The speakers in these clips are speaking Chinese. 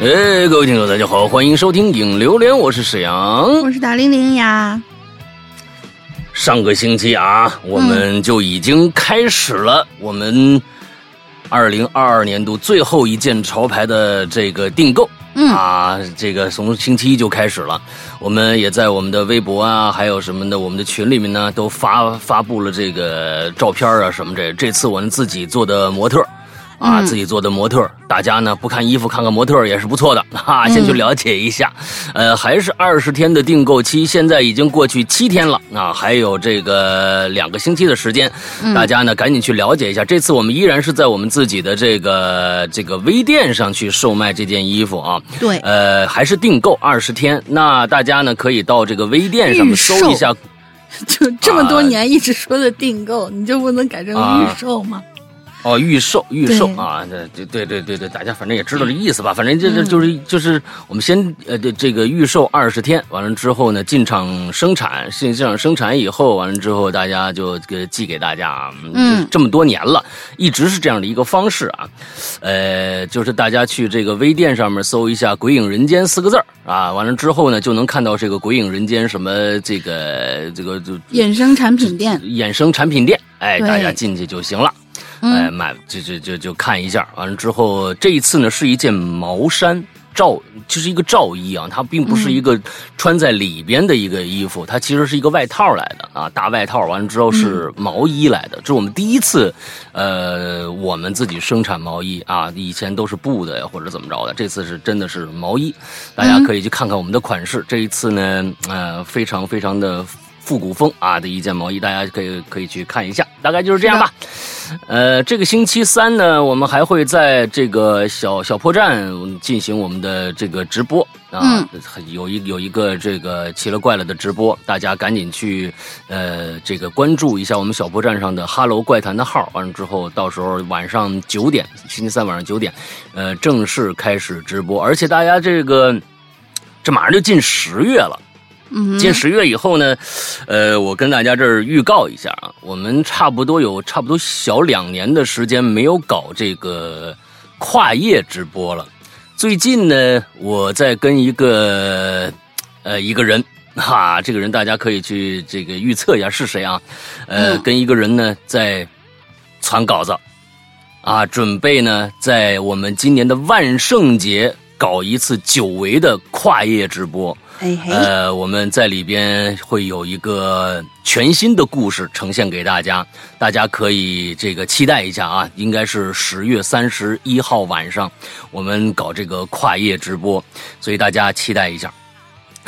哎，各位听众，大家好，欢迎收听《影榴莲》，我是沈阳，我是大玲玲呀。上个星期啊，我们就已经开始了我们二零二二年度最后一件潮牌的这个订购。嗯啊，这个从星期一就开始了，我们也在我们的微博啊，还有什么的，我们的群里面呢，都发发布了这个照片啊什么这。这次我们自己做的模特。啊，自己做的模特，大家呢不看衣服看看模特也是不错的 哈。先去了解一下，呃，还是二十天的订购期，现在已经过去七天了啊，还有这个两个星期的时间，大家呢赶紧去了解一下。这次我们依然是在我们自己的这个这个微店上去售卖这件衣服啊。对，呃，还是订购二十天，那大家呢可以到这个微店上面搜一下。就这么多年一直说的订购，你就不能改成预售吗？哦，预售预售啊，对对对对对，大家反正也知道这意思吧？反正这这就是就是我们先呃这这个预售二十天，完了之后呢进场生产，进进场生产以后，完了之后大家就给寄给大家。嗯，这么多年了，一直是这样的一个方式啊。呃，就是大家去这个微店上面搜一下“鬼影人间”四个字儿啊，完了之后呢就能看到这个“鬼影人间”什么这个这个就衍生产品店，衍生产品店，哎，大家进去就行了。哎，买就就就就看一下，完了之后，这一次呢是一件毛衫罩，就是一个罩衣啊，它并不是一个穿在里边的一个衣服，它其实是一个外套来的啊，大外套。完了之后是毛衣来的，这是我们第一次，呃，我们自己生产毛衣啊，以前都是布的呀或者怎么着的，这次是真的是毛衣，大家可以去看看我们的款式。这一次呢，呃，非常非常的。复古风啊的一件毛衣，大家可以可以去看一下，大概就是这样吧。呃，这个星期三呢，我们还会在这个小小破站进行我们的这个直播啊，有一有一个这个奇了怪了的直播，大家赶紧去呃这个关注一下我们小破站上的哈喽怪谈的号，完了之后到时候晚上九点，星期三晚上九点，呃正式开始直播，而且大家这个这马上就进十月了。进十月以后呢，呃，我跟大家这儿预告一下啊，我们差不多有差不多小两年的时间没有搞这个跨业直播了。最近呢，我在跟一个呃一个人哈，这个人大家可以去这个预测一下是谁啊？呃，跟一个人呢在传稿子啊，准备呢在我们今年的万圣节搞一次久违的跨业直播。呃，我们在里边会有一个全新的故事呈现给大家，大家可以这个期待一下啊，应该是十月三十一号晚上，我们搞这个跨夜直播，所以大家期待一下。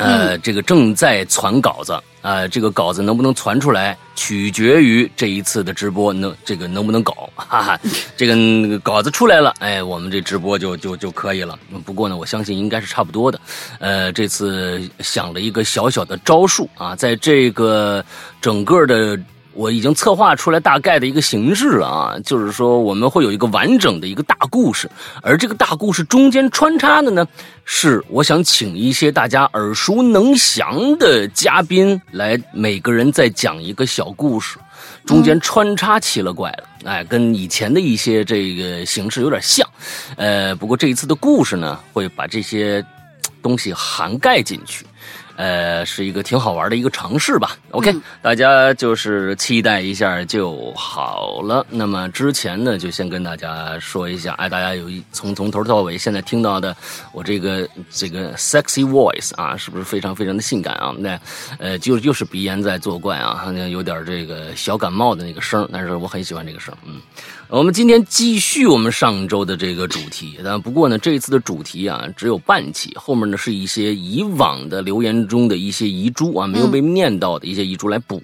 呃，这个正在传稿子。啊，这个稿子能不能传出来，取决于这一次的直播能这个能不能搞，哈哈，这个稿子出来了，哎，我们这直播就就就可以了。不过呢，我相信应该是差不多的。呃，这次想了一个小小的招数啊，在这个整个的。我已经策划出来大概的一个形式了啊，就是说我们会有一个完整的一个大故事，而这个大故事中间穿插的呢，是我想请一些大家耳熟能详的嘉宾来，每个人再讲一个小故事，中间穿插奇了怪了，哎，跟以前的一些这个形式有点像，呃，不过这一次的故事呢，会把这些东西涵盖进去。呃，是一个挺好玩的一个尝试吧。OK，大家就是期待一下就好了。那么之前呢，就先跟大家说一下，哎，大家有一从从头到尾现在听到的我这个这个 sexy voice 啊，是不是非常非常的性感啊？那呃，就又是鼻炎在作怪啊，好像有点这个小感冒的那个声，但是我很喜欢这个声，嗯。我们今天继续我们上周的这个主题，但不过呢，这次的主题啊只有半期，后面呢是一些以往的留言中的一些遗珠啊，没有被念到的一些遗珠来补。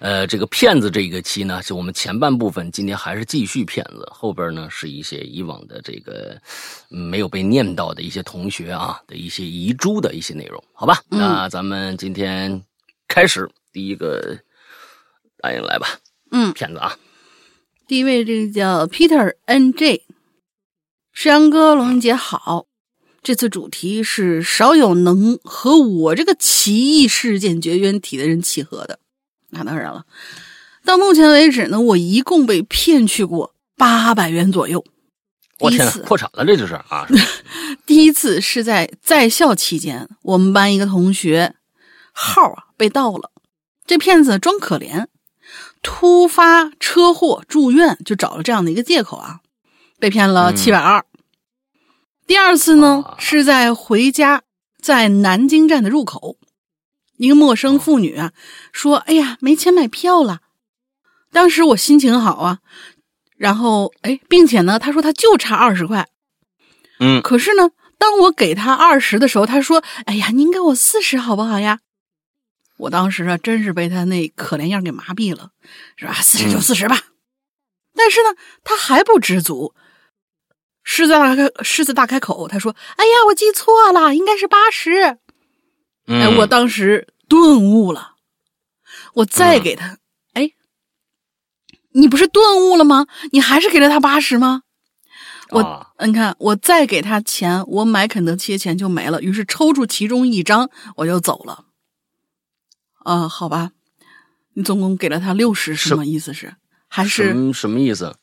呃，这个骗子这个期呢，就我们前半部分今天还是继续骗子，后边呢是一些以往的这个没有被念到的一些同学啊的一些遗珠的一些内容，好吧？那咱们今天开始第一个答应来吧，嗯，骗子啊。第一位，这个叫 Peter N J，石阳哥，龙云姐好。这次主题是少有能和我这个奇异事件绝缘体的人契合的。那当然了，到目前为止呢，我一共被骗去过八百元左右。我天呐，破产了，这就是啊！第一次是在在校期间，我们班一个同学号啊被盗了，这骗子装可怜，突发车祸住院，就找了这样的一个借口啊，被骗了七百二。第二次呢，是在回家，在南京站的入口，一个陌生妇女啊说：“哎呀，没钱买票了。”当时我心情好啊。然后，哎，并且呢，她说她就差二十块，嗯，可是呢，当我给她二十的时候，她说：“哎呀，您给我四十好不好呀？”我当时啊，真是被他那可怜样给麻痹了，是吧？四十就四十吧。但是呢，他还不知足，狮子大开狮子大开口，他说：“哎呀，我记错了，应该是八十。”哎，我当时顿悟了，我再给他。哎你不是顿悟了吗？你还是给了他八十吗？我，你看，我再给他钱，我买肯德基的钱就没了。于是抽出其中一张，我就走了。啊，好吧，你总共给了他六十，什么意思是？还是什么意思？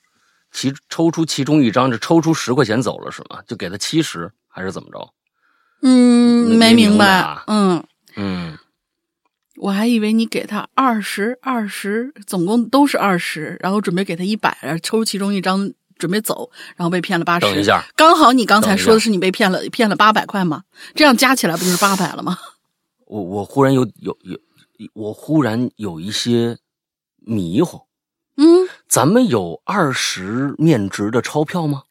其抽出其中一张，就抽出十块钱走了是吗？就给他七十，还是怎么着？嗯，没明白。嗯嗯。我还以为你给他二十二十，总共都是二十，然后准备给他一百，抽其中一张准备走，然后被骗了八十。等一下，刚好你刚才说的是你被骗了，骗了八百块吗？这样加起来不就是八百了吗？我我忽然有有有，我忽然有一些迷糊。嗯，咱们有二十面值的钞票吗？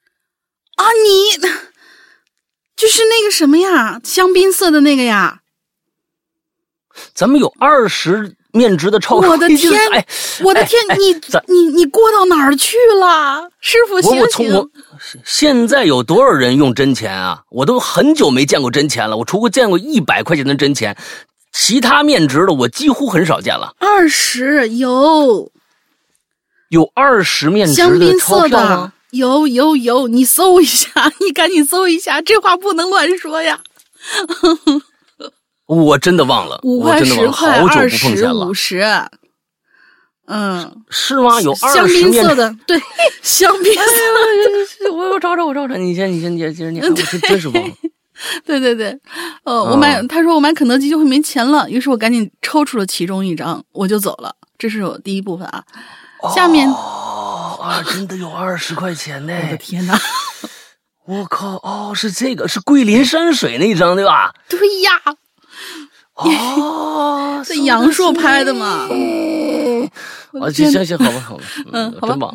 啊，你就是那个什么呀，香槟色的那个呀。咱们有二十面值的钞票。我的天，我的天，你你你过到哪儿去了，师傅？我我从我现在有多少人用真钱啊？我都很久没见过真钱了。我除过见过一百块钱的真钱，其他面值的我几乎很少见了。二十有有二十面值的钞票吗？有有有，你搜一下，你赶紧搜一下，这话不能乱说呀。我真的忘了，五块十块二十五十，嗯，是吗？有香槟色的，对，香槟色。我我找找我找找，你先你先接接着念，我真是忘了。对对对，呃，我买，他说我买肯德基就会没钱了，于是我赶紧抽出了其中一张，我就走了。这是我第一部分啊，下面哦啊，真的有二十块钱呢！我的天哪！我靠，哦，是这个，是桂林山水那一张对吧？对呀。哦，是杨烁拍的嘛？啊，行行行，好吧好吧，嗯，好吧。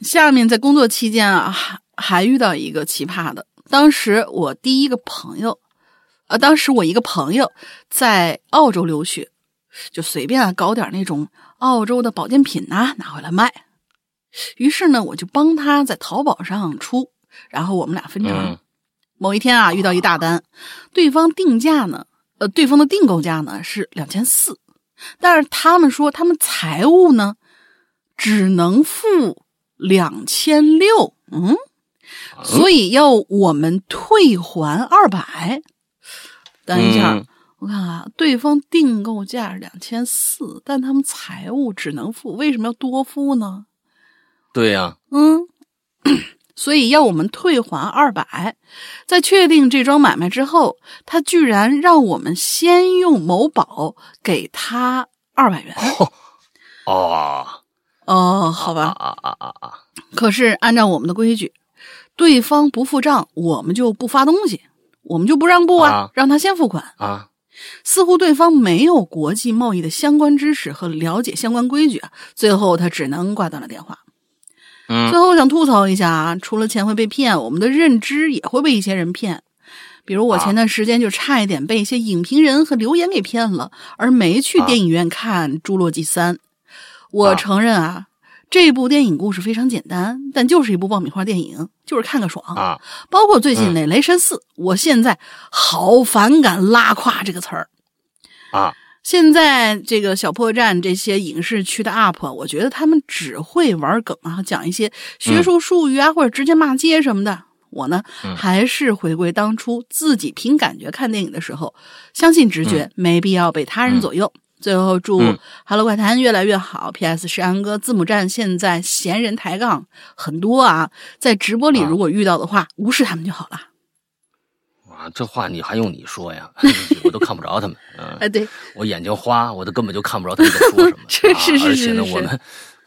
下面在工作期间啊，还还遇到一个奇葩的。当时我第一个朋友，呃，当时我一个朋友在澳洲留学，就随便搞点那种澳洲的保健品呐，拿回来卖。于是呢，我就帮他在淘宝上出，然后我们俩分成。某一天啊，遇到一大单，对方定价呢。呃，对方的订购价呢是两千四，但是他们说他们财务呢只能付两千六，嗯，所以要我们退还二百。等一下，我看啊，对方订购价两千四，但他们财务只能付，为什么要多付呢？对呀，嗯。所以要我们退还二百，在确定这桩买卖之后，他居然让我们先用某宝给他二百元。哦，哦，好吧，啊啊啊啊！可是按照我们的规矩，对方不付账，我们就不发东西，我们就不让步啊，让他先付款啊。似乎对方没有国际贸易的相关知识和了解相关规矩啊，最后他只能挂断了电话。最后我想吐槽一下啊，除了钱会被骗，我们的认知也会被一些人骗。比如我前段时间就差一点被一些影评人和留言给骗了，而没去电影院看《侏罗纪三》。我承认啊，这部电影故事非常简单，但就是一部爆米花电影，就是看个爽啊。包括最近那《雷神四》，我现在好反感“拉胯”这个词儿啊。现在这个小破站这些影视区的 UP，我觉得他们只会玩梗啊，讲一些学术术语啊，或者直接骂街什么的。我呢，还是回归当初自己凭感觉看电影的时候，相信直觉，没必要被他人左右。最后祝《Hello 怪谈》越来越好。P.S. 是安哥，字母站现在闲人抬杠很多啊，在直播里如果遇到的话，无视他们就好了。啊，这话你还用你说呀？我都看不着他们。嗯，哎，对我眼睛花，我都根本就看不着他们在说什么。是是是是。而且呢，我们。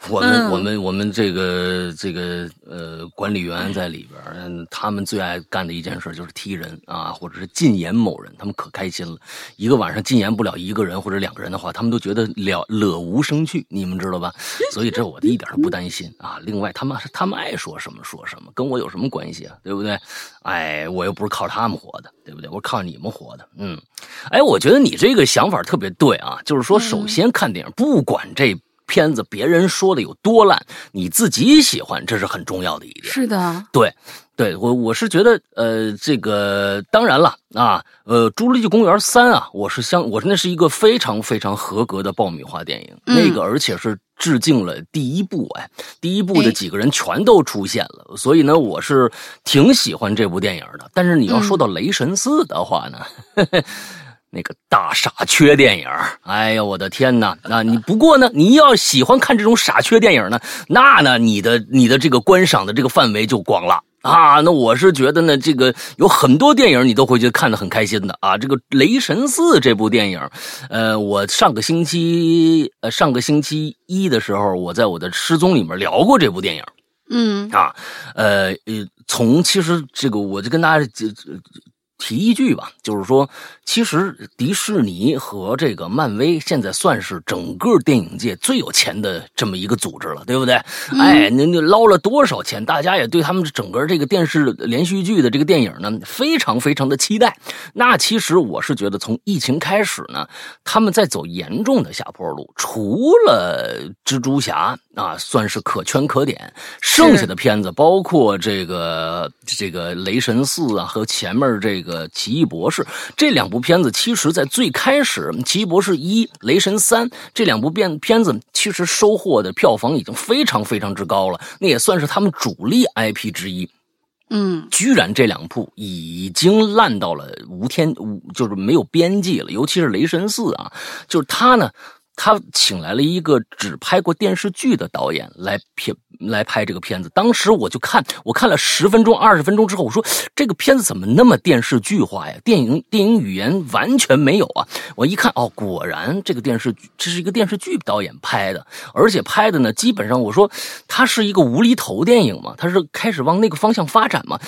我们我们我们这个这个呃管理员在里边，他们最爱干的一件事就是踢人啊，或者是禁言某人，他们可开心了。一个晚上禁言不了一个人或者两个人的话，他们都觉得了乐无生趣，你们知道吧？所以这我一点都不担心啊。另外，他们他们爱说什么说什么，跟我有什么关系啊？对不对？哎，我又不是靠他们活的，对不对？我靠你们活的。嗯，哎，我觉得你这个想法特别对啊，就是说，首先看电影，不管这。片子别人说的有多烂，你自己喜欢，这是很重要的一点。是的，对，对我我是觉得，呃，这个当然了啊，呃，《侏罗纪公园三》啊，我是相，我那是一个非常非常合格的爆米花电影，那个而且是致敬了第一部，哎，第一部的几个人全都出现了，所以呢，我是挺喜欢这部电影的。但是你要说到《雷神四》的话呢？那个大傻缺电影，哎呀，我的天哪！那你不过呢，你要喜欢看这种傻缺电影呢，那呢，你的你的这个观赏的这个范围就广了啊。那我是觉得呢，这个有很多电影你都会觉得看得很开心的啊。这个《雷神四》这部电影，呃，我上个星期呃上个星期一的时候，我在我的失踪里面聊过这部电影，嗯啊，呃呃，从其实这个我就跟大家。提一句吧，就是说，其实迪士尼和这个漫威现在算是整个电影界最有钱的这么一个组织了，对不对？哎，您就捞了多少钱？大家也对他们整个这个电视连续剧的这个电影呢，非常非常的期待。那其实我是觉得，从疫情开始呢，他们在走严重的下坡路。除了蜘蛛侠啊，算是可圈可点，剩下的片子包括这个这个雷神四啊，和前面这个。呃，奇异博士这两部片子，其实，在最开始，《奇异博士一》《雷神三》这两部片片子，其实收获的票房已经非常非常之高了，那也算是他们主力 IP 之一。嗯，居然这两部已经烂到了无天无，就是没有边际了。尤其是《雷神四》啊，就是他呢。他请来了一个只拍过电视剧的导演来片来拍这个片子。当时我就看，我看了十分钟、二十分钟之后，我说这个片子怎么那么电视剧化呀？电影电影语言完全没有啊！我一看，哦，果然这个电视剧这是一个电视剧导演拍的，而且拍的呢，基本上我说它是一个无厘头电影嘛，它是开始往那个方向发展嘛。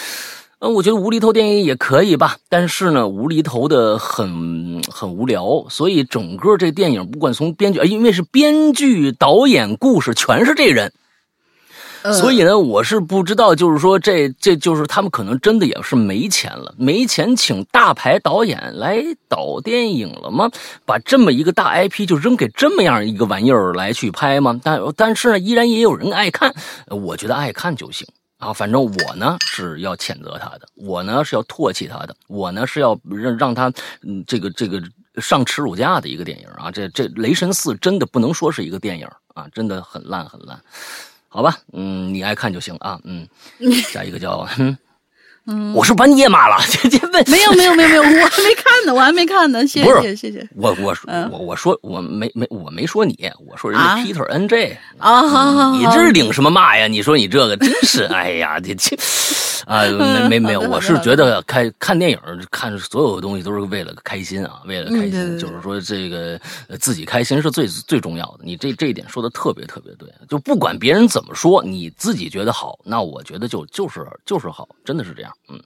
嗯，我觉得无厘头电影也可以吧，但是呢，无厘头的很很无聊，所以整个这电影不管从编剧，因为是编剧、导演、故事全是这人，所以呢，我是不知道，就是说这这就是他们可能真的也是没钱了，没钱请大牌导演来导电影了吗？把这么一个大 IP 就扔给这么样一个玩意儿来去拍吗？但但是呢，依然也有人爱看，我觉得爱看就行。啊，反正我呢是要谴责他的，我呢是要唾弃他的，我呢是要让让他，嗯，这个这个上耻辱架的一个电影啊！这这《雷神四》真的不能说是一个电影啊，真的很烂很烂，好吧，嗯，你爱看就行啊，嗯，下一个叫。嗯，我是把你也骂了，这这问没有没有没有没有，我还没看呢，我还没看呢，谢谢谢谢。我我我我说我没没我没说你，我说人家 Peter N J 啊，你这是领什么骂呀？你说你这个真是，哎呀，这这啊没没没有，我是觉得看看电影看所有的东西都是为了开心啊，为了开心，就是说这个自己开心是最最重要的。你这这一点说的特别特别对，就不管别人怎么说，你自己觉得好，那我觉得就就是就是好，真的是这样。嗯，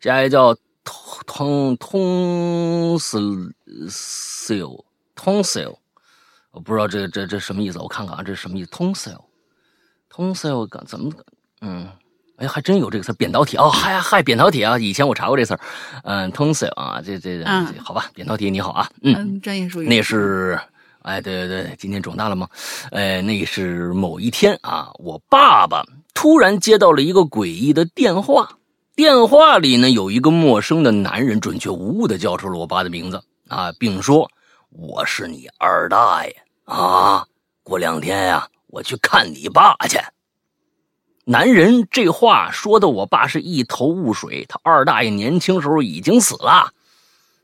下一个叫通通通斯修通修，我不知道这这这什么意思，我看看啊，这是什么意思？通修通修怎么嗯？哎，还真有这个词，扁桃体哦，嗨嗨，扁桃体啊！以前我查过这词儿，嗯，通修啊，这这好吧，扁桃体你好啊，嗯，专业术语，那是哎，对对对，今天肿大了吗？哎，那是某一天啊，我爸爸突然接到了一个诡异的电话。电话里呢，有一个陌生的男人，准确无误的叫出了我爸的名字啊，并说：“我是你二大爷啊，过两天呀，我去看你爸去。”男人这话说的，我爸是一头雾水。他二大爷年轻时候已经死了，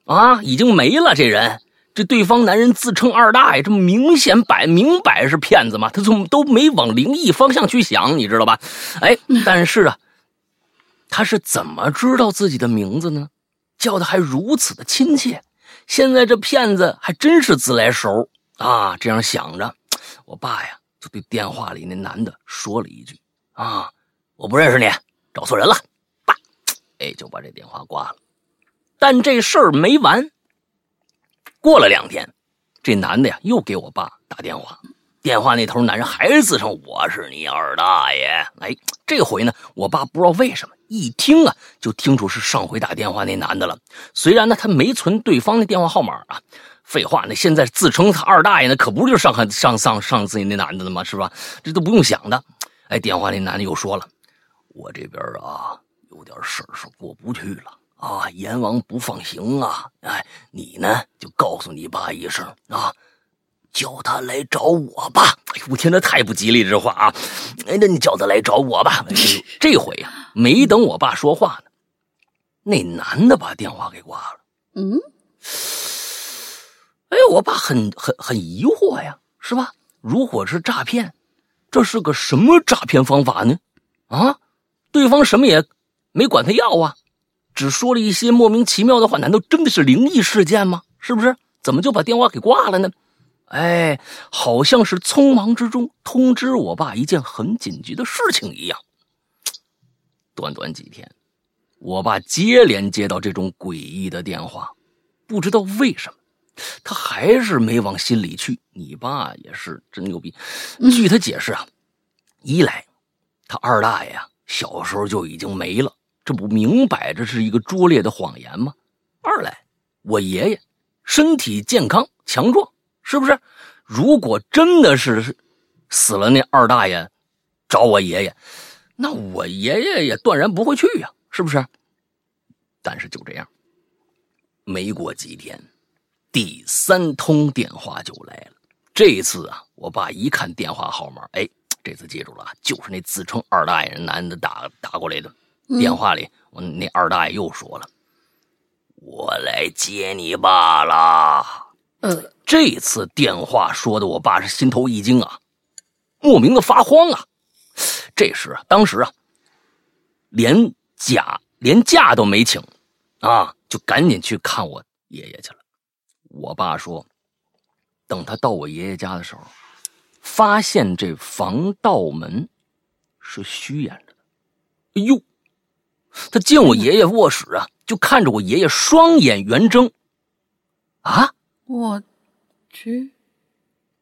啊，已经没了。这人这对方男人自称二大爷，这明显摆明摆是骗子嘛？他从都没往灵异方向去想，你知道吧？哎，但是啊，他是怎么知道自己的名字呢？叫的还如此的亲切。现在这骗子还真是自来熟啊！这样想着，我爸呀就对电话里那男的说了一句：“啊，我不认识你，找错人了。”爸，哎，就把这电话挂了。但这事儿没完。过了两天，这男的呀又给我爸打电话，电话那头男人还是自称我是你二大爷。哎，这回呢，我爸不知道为什么一听啊，就听出是上回打电话那男的了。虽然呢他没存对方的电话号码啊，废话，那现在自称他二大爷呢，可不就是就上上上上自己那男的了吗？是吧？这都不用想的。哎，电话那男的又说了，我这边啊有点事儿是过不去了。啊，阎王不放行啊！哎，你呢就告诉你爸一声啊，叫他来找我吧。哎呦，我天，那太不吉利这话啊！哎，那你叫他来找我吧。这回呀，没等我爸说话呢，那男的把电话给挂了。嗯，哎，我爸很很很疑惑呀，是吧？如果是诈骗，这是个什么诈骗方法呢？啊，对方什么也没管他要啊。只说了一些莫名其妙的话，难道真的是灵异事件吗？是不是？怎么就把电话给挂了呢？哎，好像是匆忙之中通知我爸一件很紧急的事情一样。短短几天，我爸接连接到这种诡异的电话，不知道为什么，他还是没往心里去。你爸也是真牛逼。据他解释啊，一来他二大爷啊小时候就已经没了。这不明摆着是一个拙劣的谎言吗？二来，我爷爷身体健康强壮，是不是？如果真的是死了，那二大爷找我爷爷，那我爷爷也断然不会去呀，是不是？但是就这样，没过几天，第三通电话就来了。这次啊，我爸一看电话号码，哎，这次记住了，就是那自称二大爷男的打打过来的。电话里，我那二大爷又说了：“我来接你爸了。”呃，这次电话说的，我爸是心头一惊啊，莫名的发慌啊。这时啊，当时啊，连假连假都没请，啊，就赶紧去看我爷爷去了。我爸说，等他到我爷爷家的时候，发现这防盗门是虚掩着的。哎呦！他进我爷爷卧室啊，就看着我爷爷双眼圆睁，啊！我去！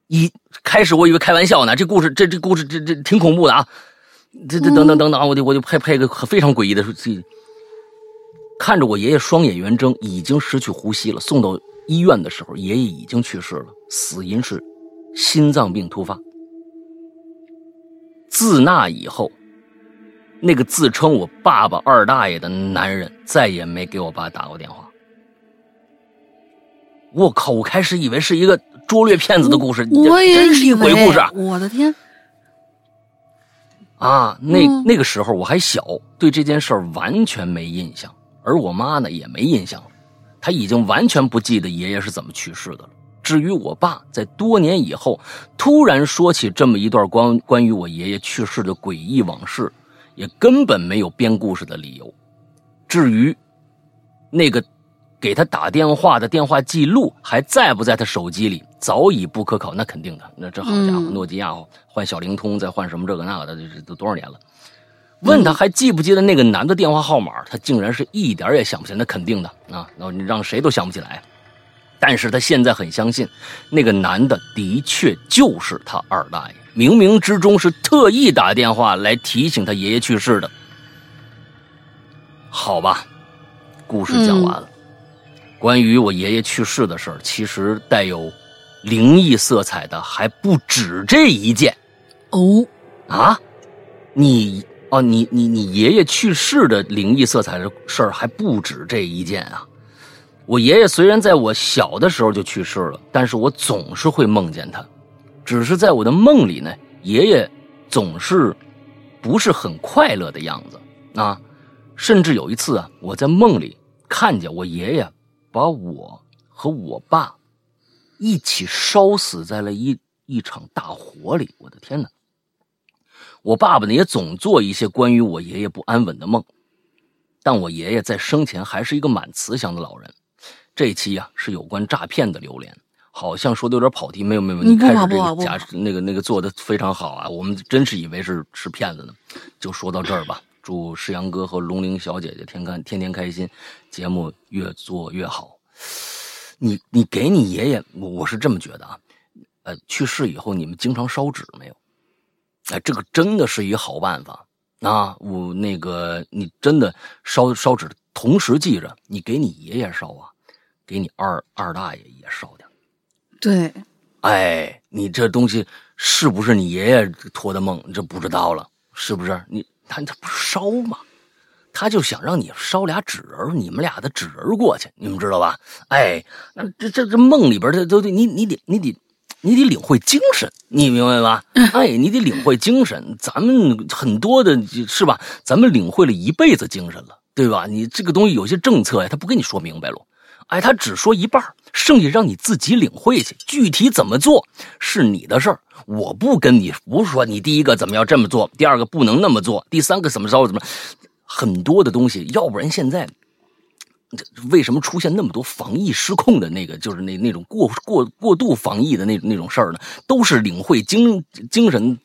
一开始我以为开玩笑呢，这故事这这故事这这挺恐怖的啊！这这等等等等，我就我就配配个非常诡异的这，看着我爷爷双眼圆睁，已经失去呼吸了。送到医院的时候，爷爷已经去世了，死因是心脏病突发。自那以后。那个自称我爸爸二大爷的男人再也没给我爸打过电话。我靠！我开始以为是一个拙劣骗子的故事，我也真是一鬼故事。我的天！啊，那那个时候我还小，对这件事完全没印象，而我妈呢也没印象了，她已经完全不记得爷爷是怎么去世的了。至于我爸在多年以后突然说起这么一段关关于我爷爷去世的诡异往事。也根本没有编故事的理由。至于那个给他打电话的电话记录还在不在他手机里，早已不可考。那肯定的，那这好家伙，诺基亚换小灵通，再换什么这个那个的，这都多少年了？问他还记不记得那个男的电话号码，他竟然是一点也想不起来。那肯定的啊，那你让谁都想不起来。但是他现在很相信，那个男的的确就是他二大爷。冥冥之中是特意打电话来提醒他爷爷去世的，好吧，故事讲完了。关于我爷爷去世的事儿，其实带有灵异色彩的还不止这一件。哦，啊，你哦，你你你爷爷去世的灵异色彩的事儿还不止这一件啊！我爷爷虽然在我小的时候就去世了，但是我总是会梦见他。只是在我的梦里呢，爷爷总是不是很快乐的样子啊。甚至有一次啊，我在梦里看见我爷爷把我和我爸一起烧死在了一一场大火里。我的天哪！我爸爸呢也总做一些关于我爷爷不安稳的梦，但我爷爷在生前还是一个蛮慈祥的老人。这一期啊是有关诈骗的榴莲，好像说的有点跑题，没有没有，你开始这个假那个那个做的非常好啊，我们真是以为是是骗子呢。就说到这儿吧，祝世阳哥和龙玲小姐姐天开天天开心，节目越做越好。你你给你爷爷，我我是这么觉得啊，呃，去世以后你们经常烧纸没有？哎，这个真的是一好办法啊！我那个，你真的烧烧纸，同时记着，你给你爷爷烧啊，给你二二大爷也烧点。对，哎，你这东西是不是你爷爷托的梦？这不知道了，是不是？你他他不是烧吗？他就想让你烧俩纸人，你们俩的纸人过去，你们知道吧？哎，那这这这梦里边的都得你你得你得。你得领会精神，你明白吧？哎，你得领会精神。咱们很多的是吧？咱们领会了一辈子精神了，对吧？你这个东西有些政策呀，他不跟你说明白了，哎，他只说一半，剩下让你自己领会去。具体怎么做是你的事儿，我不跟你不是说你第一个怎么要这么做，第二个不能那么做，第三个怎么着怎么，很多的东西，要不然现在。为什么出现那么多防疫失控的那个，就是那那种过过过度防疫的那那种事儿呢？都是领会精精神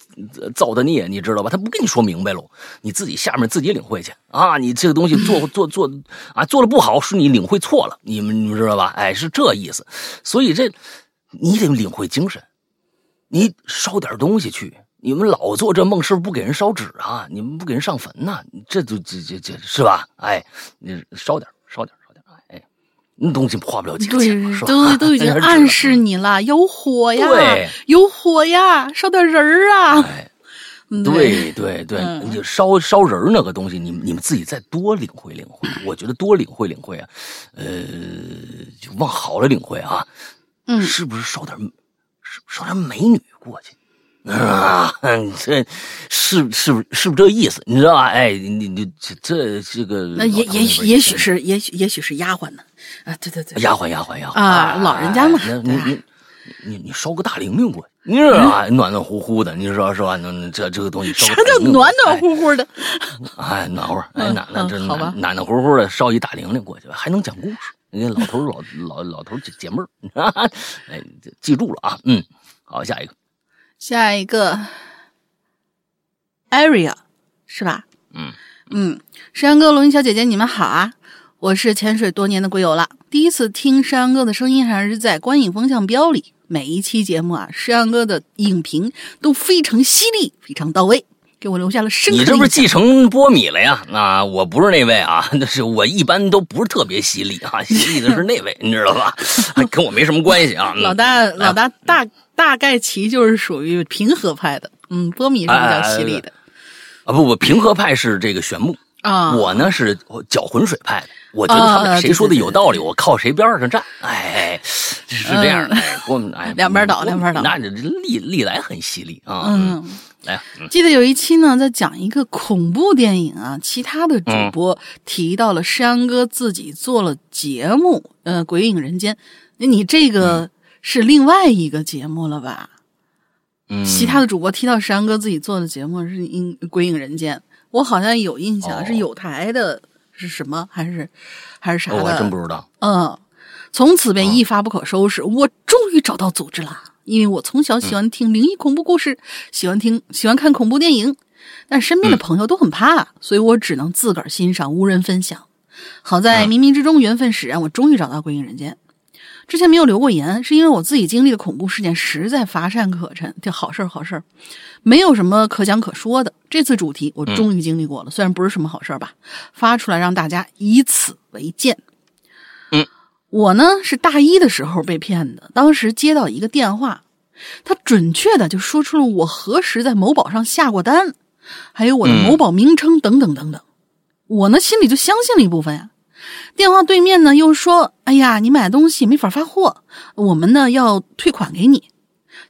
造的孽，你知道吧？他不跟你说明白喽，你自己下面自己领会去啊！你这个东西做做做啊，做的不好是你领会错了，你们你们知道吧？哎，是这意思。所以这你得领会精神，你烧点东西去。你们老做这梦，是不是不给人烧纸啊？你们不给人上坟呐？这都这这这是吧？哎，你烧点。烧点烧点哎，那东西花不了几个钱，是吧？都都已经 暗示你了，有火呀，有火呀，烧点人儿啊。哎，对对对，你烧烧人那个东西，你你们自己再多领会领会。我觉得多领会领会啊，呃，就往好了领会啊。嗯，是不是烧点烧点美女过去？啊，这是是不是不是这意思？你知道吧？哎，你你这这个那也也许也许是也许也许是丫鬟呢？啊，对对对，丫鬟丫鬟丫鬟啊，老人家嘛，你你你你烧个大玲玲过去，你知道吧？暖暖乎乎的，你说是吧？那这这个东西烧啥叫暖暖乎乎的？哎，暖和，哎，暖暖这暖暖暖乎乎的烧一大玲玲过去，还能讲故事。你看老头老 老老头解解闷儿，哎，记住了啊，嗯，好，下一个。下一个，area 是吧？嗯嗯，山羊哥、龙吟小姐姐，你们好啊！我是潜水多年的龟友了，第一次听山羊哥的声音还是在《观影风向标》里。每一期节目啊，山羊哥的影评都非常犀利，非常到位，给我留下了深刻。你这不是继承波米了呀？啊，我不是那位啊，那是我一般都不是特别犀利啊，犀利的是那位，你知道吧？跟我没什么关系啊。老大，老大大。大概其就是属于平和派的，嗯，波米是比较犀利的，啊不不，平和派是这个玄牧啊，我呢是搅浑水派的，我觉得他们谁说的有道理，我靠谁边上站，哎，是这样的，我们哎两边倒两边倒，那历历来很犀利啊，嗯，来，记得有一期呢在讲一个恐怖电影啊，其他的主播提到了山哥自己做了节目，呃，鬼影人间，那你这个。是另外一个节目了吧？嗯，其他的主播提到山哥自己做的节目是《影鬼影人间》，我好像有印象，是有台的，是什么？还是还是啥的？我还真不知道。嗯，从此便一发不可收拾。我终于找到组织了，因为我从小喜欢听灵异恐怖故事，喜欢听喜欢看恐怖电影，但身边的朋友都很怕，所以我只能自个儿欣赏，无人分享。好在冥冥之中缘分使然，我终于找到《归隐人间》。之前没有留过言，是因为我自己经历的恐怖事件实在乏善可陈。这好事儿，好事儿，没有什么可讲可说的。这次主题我终于经历过了，虽然不是什么好事儿吧，发出来让大家以此为鉴。嗯，我呢是大一的时候被骗的，当时接到一个电话，他准确的就说出了我何时在某宝上下过单，还有我的某宝名称等等等等。我呢心里就相信了一部分呀。电话对面呢又说：“哎呀，你买东西没法发货，我们呢要退款给你。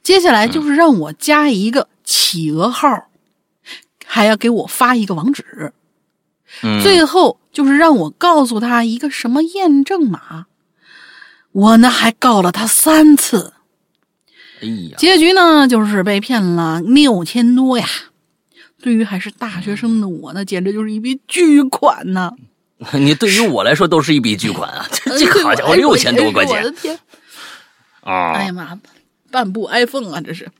接下来就是让我加一个企鹅号，还要给我发一个网址。最后就是让我告诉他一个什么验证码。我呢还告了他三次，哎呀，结局呢就是被骗了六千多呀。对于还是大学生的我，呢简直就是一笔巨款呐！你对于我来说都是一笔巨款啊！这这好家伙，六千多块钱！我的天！啊！哎呀妈，半部 iPhone 啊，这是，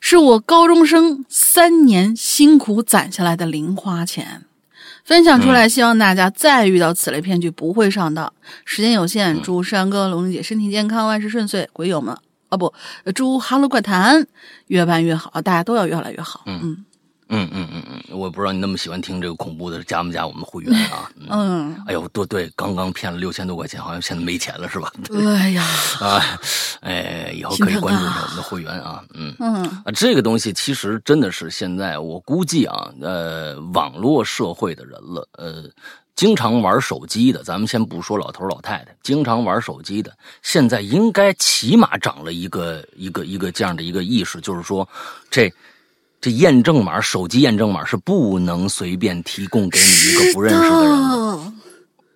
是我高中生三年辛苦攒下来的零花钱，分享出来，希望大家再遇到此类骗局不会上当。时间有限，祝山哥、龙姐身体健康，万事顺遂。鬼友们啊，不，祝哈喽怪谈越办越好，大家都要越来越好。嗯。嗯嗯嗯嗯嗯，我不知道你那么喜欢听这个恐怖的，加不加我们会员啊？嗯，哎呦，对对，刚刚骗了六千多块钱，好像现在没钱了是吧？哎呀，啊，哎，以后可以关注一下我们的会员啊。嗯嗯啊，这个东西其实真的是现在我估计啊，呃，网络社会的人了，呃，经常玩手机的，咱们先不说老头老太太，经常玩手机的，现在应该起码长了一个一个一个这样的一个意识，就是说这。这验证码，手机验证码是不能随便提供给你一个不认识的人的，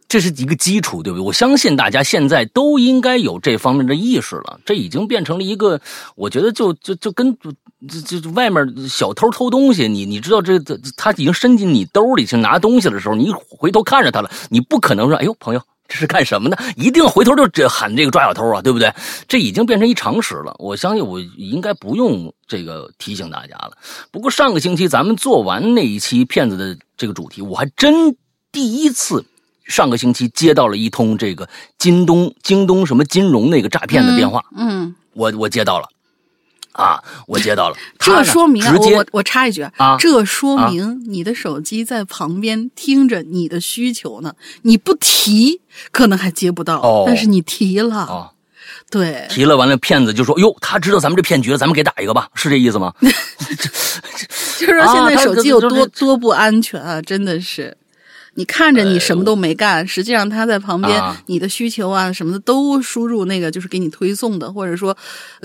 这是一个基础，对不对？我相信大家现在都应该有这方面的意识了。这已经变成了一个，我觉得就就就跟就就外面小偷偷东西，你你知道这这他已经伸进你兜里去拿东西的时候，你回头看着他了，你不可能说，哎呦，朋友。这是干什么呢？一定回头就这喊这个抓小偷啊，对不对？这已经变成一常识了。我相信我应该不用这个提醒大家了。不过上个星期咱们做完那一期骗子的这个主题，我还真第一次上个星期接到了一通这个京东京东什么金融那个诈骗的电话。嗯，我我接到了。啊，我接到了。这说明啊，我我插一句啊，这说明你的手机在旁边听着你的需求呢。你不提，可能还接不到，但是你提了，对，提了完了，骗子就说：“哟，他知道咱们这骗局了，咱们给打一个吧。”是这意思吗？就是说现在手机有多多不安全啊！真的是。你看着你什么都没干，实际上他在旁边，你的需求啊什么的都输入那个就是给你推送的，或者说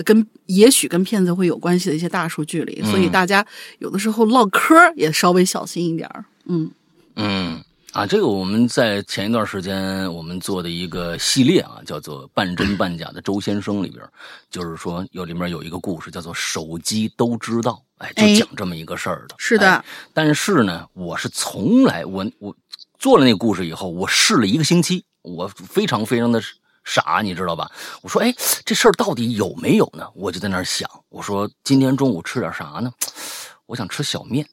跟也许跟骗子会有关系的一些大数据里，所以大家有的时候唠嗑也稍微小心一点嗯。嗯啊，这个我们在前一段时间我们做的一个系列啊，叫做《半真半假的周先生》里边，就是说有里面有一个故事叫做“手机都知道”，哎，就讲这么一个事儿的。是的，但是呢，我是从来我我。做了那个故事以后，我试了一个星期，我非常非常的傻，你知道吧？我说，哎，这事儿到底有没有呢？我就在那儿想，我说今天中午吃点啥呢？我想吃小面。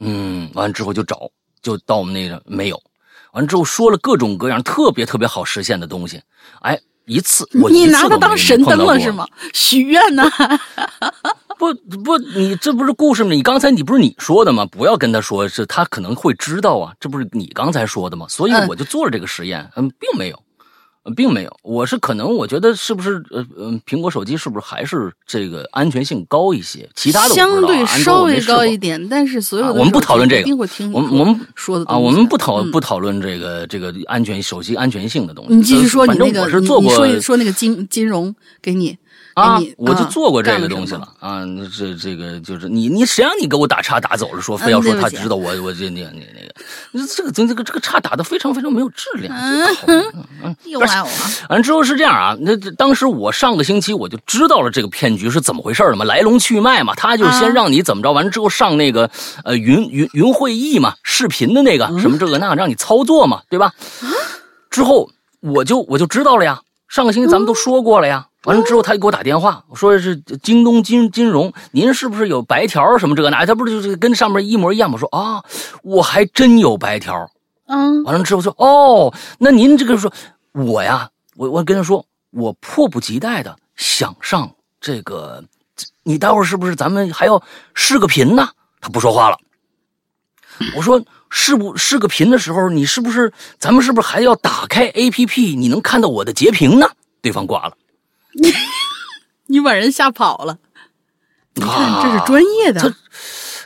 嗯，完了之后就找，就到我们那个没有。完了之后说了各种各样特别特别好实现的东西，哎，一次我你拿它当神灯了是吗？许愿呢？不不，你这不是故事吗？你刚才你不是你说的吗？不要跟他说，是他可能会知道啊。这不是你刚才说的吗？所以我就做了这个实验，嗯，并没有，并没有。我是可能我觉得是不是呃呃，苹果手机是不是还是这个安全性高一些？其他的相对稍微高一点，但是所有的我们不讨论这个，我们我们说的啊，我们不讨不讨论这个这个安全手机安全性的东西。你继续说你那个，你说说那个金金融给你。啊，我就做过这个东西了啊！这这个就是你你谁让你给我打岔打走了，说非要说他知道我我这那那那个，你这个这这个这个岔打的非常非常没有质量。嗯，又来我。完之后是这样啊，那当时我上个星期我就知道了这个骗局是怎么回事了嘛，来龙去脉嘛，他就先让你怎么着，完了之后上那个呃云云云会议嘛，视频的那个什么这个那让你操作嘛，对吧？之后我就我就知道了呀，上个星期咱们都说过了呀。完了之后，他就给我打电话，我说是京东金金融，您是不是有白条什么这个那？他不是就是跟上面一模一样吗？说啊，我还真有白条。嗯，完了之后说哦，那您这个说，我呀，我我跟他说，我迫不及待的想上这个，你待会儿是不是咱们还要视个频呢？他不说话了。我说视不视个频的时候，你是不是咱们是不是还要打开 A P P？你能看到我的截屏呢？对方挂了。你 你把人吓跑了，你看这是专业的，他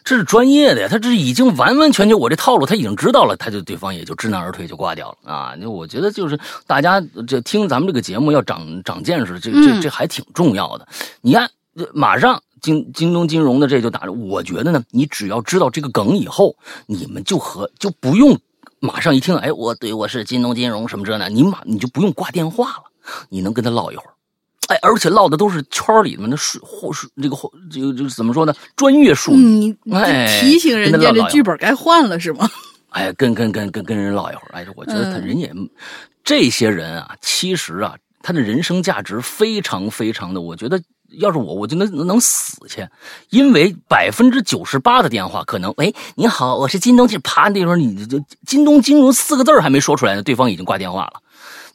这是专业的呀，他这已经完完全全我这套路他已经知道了，他就对方也就知难而退就挂掉了啊。那我觉得就是大家这听咱们这个节目要长长见识，这这这还挺重要的。你看，马上京京东金融的这就打着，我觉得呢，你只要知道这个梗以后，你们就和就不用马上一听，哎，我对我是京东金融什么这呢，你马你就不用挂电话了，你能跟他唠一会儿。哎，而且唠的都是圈里面的术或是这个或这个这怎么说呢？专业术语。你哎提醒人家这剧本该换了是吗？哎，跟跟跟跟跟人唠一会儿，哎，我觉得他人也、这些人啊，其实啊，他的人生价值非常非常的，我觉得要是我，我就能能能死去，因为百分之九十八的电话可能，喂，你好，我是京东，就啪，那时候你这京东金融四个字儿还没说出来呢，对方已经挂电话了。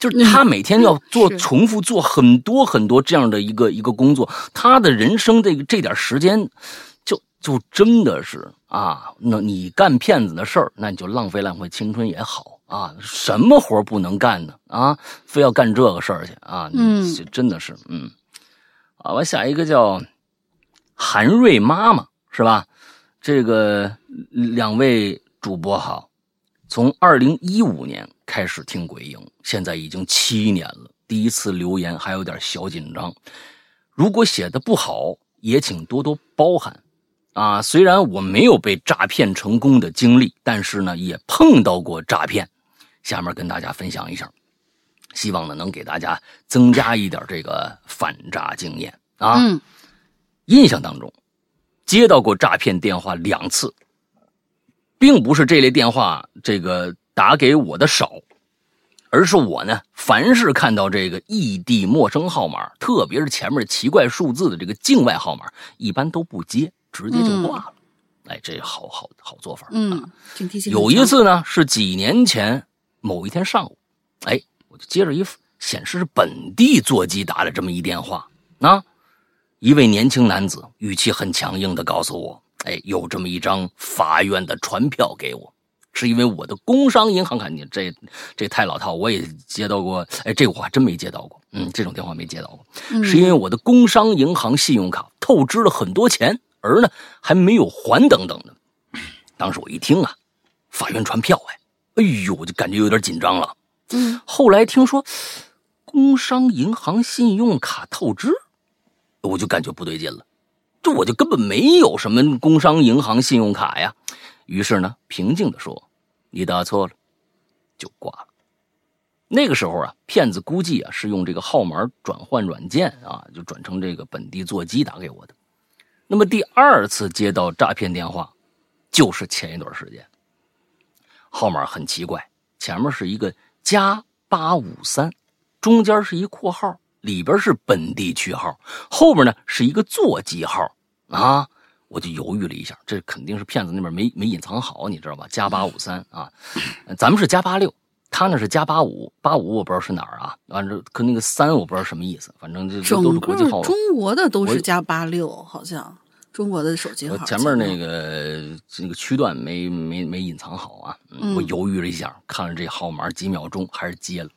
就是他每天要做重复做很多很多这样的一个一个工作，他的人生这个这点时间，就就真的是啊，那你干骗子的事儿，那你就浪费浪费青春也好啊，什么活不能干呢？啊，非要干这个事儿去啊？嗯真的是嗯，啊，我下一个叫韩瑞妈妈是吧？这个两位主播好，从二零一五年开始听鬼影，现在已经七年了。第一次留言还有点小紧张，如果写的不好，也请多多包涵。啊，虽然我没有被诈骗成功的经历，但是呢，也碰到过诈骗。下面跟大家分享一下，希望呢能给大家增加一点这个反诈经验啊。嗯印象当中，接到过诈骗电话两次，并不是这类电话这个打给我的少，而是我呢，凡是看到这个异地陌生号码，特别是前面奇怪数字的这个境外号码，一般都不接，直接就挂了。哎，这好好好做法。嗯，有一，次呢，是几年前某一天上午，哎，我就接着一显示是本地座机打了这么一电话，啊，一位年轻男子语气很强硬的告诉我，哎，有这么一张法院的传票给我，是因为我的工商银行卡，你这这太老套，我也接到过，哎，这个我还真没接到过，嗯，这种电话没接到过，嗯是因为我的工商银行信用卡透支了很多钱，而呢还没有还等等的。当时我一听啊，法院传票，哎，哎呦，我就感觉有点紧张了。嗯后来听说工商银行信用卡透支，我就感觉不对劲了。这我就根本没有什么工商银行信用卡呀。于是呢，平静的说：“你打错了。”就挂了。那个时候啊，骗子估计啊是用这个号码转换软件啊，就转成这个本地座机打给我的。那么第二次接到诈骗电话，就是前一段时间，号码很奇怪，前面是一个加八五三，中间是一括号，里边是本地区号，后边呢是一个座机号啊。我就犹豫了一下，这肯定是骗子那边没没隐藏好，你知道吧？加八五三啊，咱们是加八六，他那是加八五，八五我不知道是哪儿啊，完了可那个三我不知道什么意思，反正这这都是国际号。中国的都是加八六，好像中国的手机号前面那个那个区段没没没隐藏好啊，嗯我犹豫了一下，看了这号码几秒钟，还是接了。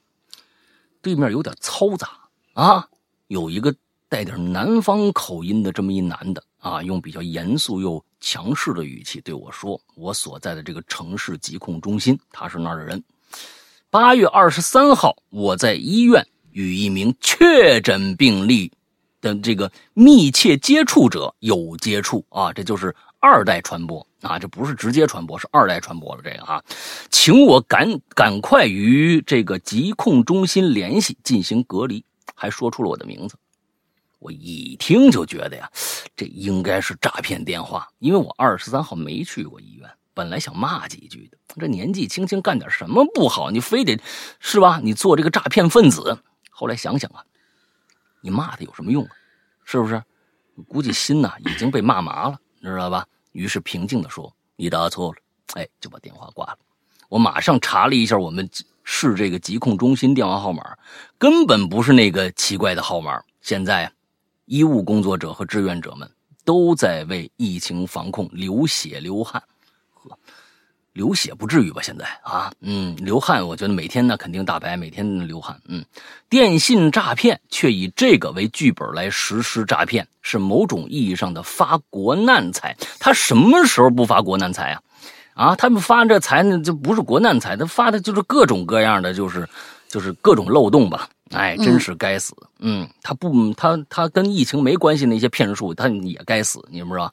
对面有点嘈杂啊，有一个带点南方口音的这么一男的啊，用比较严肃又强势的语气对我说：“我所在的这个城市疾控中心，他是那儿的人。八月二十三号，我在医院与一名确诊病例的这个密切接触者有接触啊，这就是二代传播啊，这不是直接传播，是二代传播了这个啊，请我赶赶快与这个疾控中心联系进行隔离，还说出了我的名字。我一听就觉得呀，这应该是诈骗电话，因为我二十三号没去过医院，本来想骂几句的，这年纪轻轻干点什么不好，你非得是吧？你做这个诈骗分子，后来想想啊，你骂他有什么用啊？是不是？估计心呐已经被骂麻了，你知道吧？于是平静地说：“你打错了。”哎，就把电话挂了。我马上查了一下我们市这个疾控中心电话号码，根本不是那个奇怪的号码。现在，医务工作者和志愿者们都在为疫情防控流血流汗。呵，流血不至于吧？现在啊，嗯，流汗，我觉得每天呢肯定大白，每天流汗。嗯，电信诈骗却以这个为剧本来实施诈骗，是某种意义上的发国难财。他什么时候不发国难财啊？啊，他们发这财呢，就不是国难财，他发的就是各种各样的，就是就是各种漏洞吧。哎，真是该死。嗯，他不，他他跟疫情没关系那些骗术，他也该死，你们知道？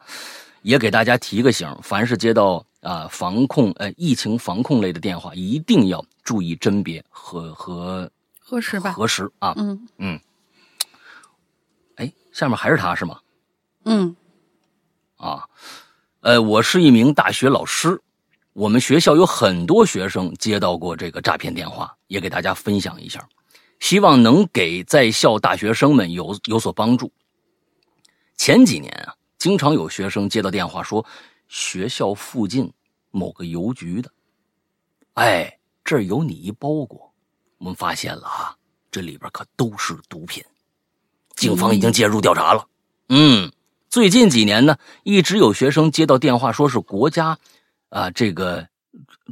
也给大家提个醒，凡是接到啊防控呃疫情防控类的电话，一定要注意甄别和和核实吧？核实啊。嗯哎下面还是他是吗？嗯，啊，呃，我是一名大学老师，我们学校有很多学生接到过这个诈骗电话，也给大家分享一下，希望能给在校大学生们有有所帮助。前几年啊，经常有学生接到电话说，学校附近某个邮局的，哎，这儿有你一包裹，我们发现了啊，这里边可都是毒品，警方已经介入调查了。嗯，最近几年呢，一直有学生接到电话，说是国家啊这个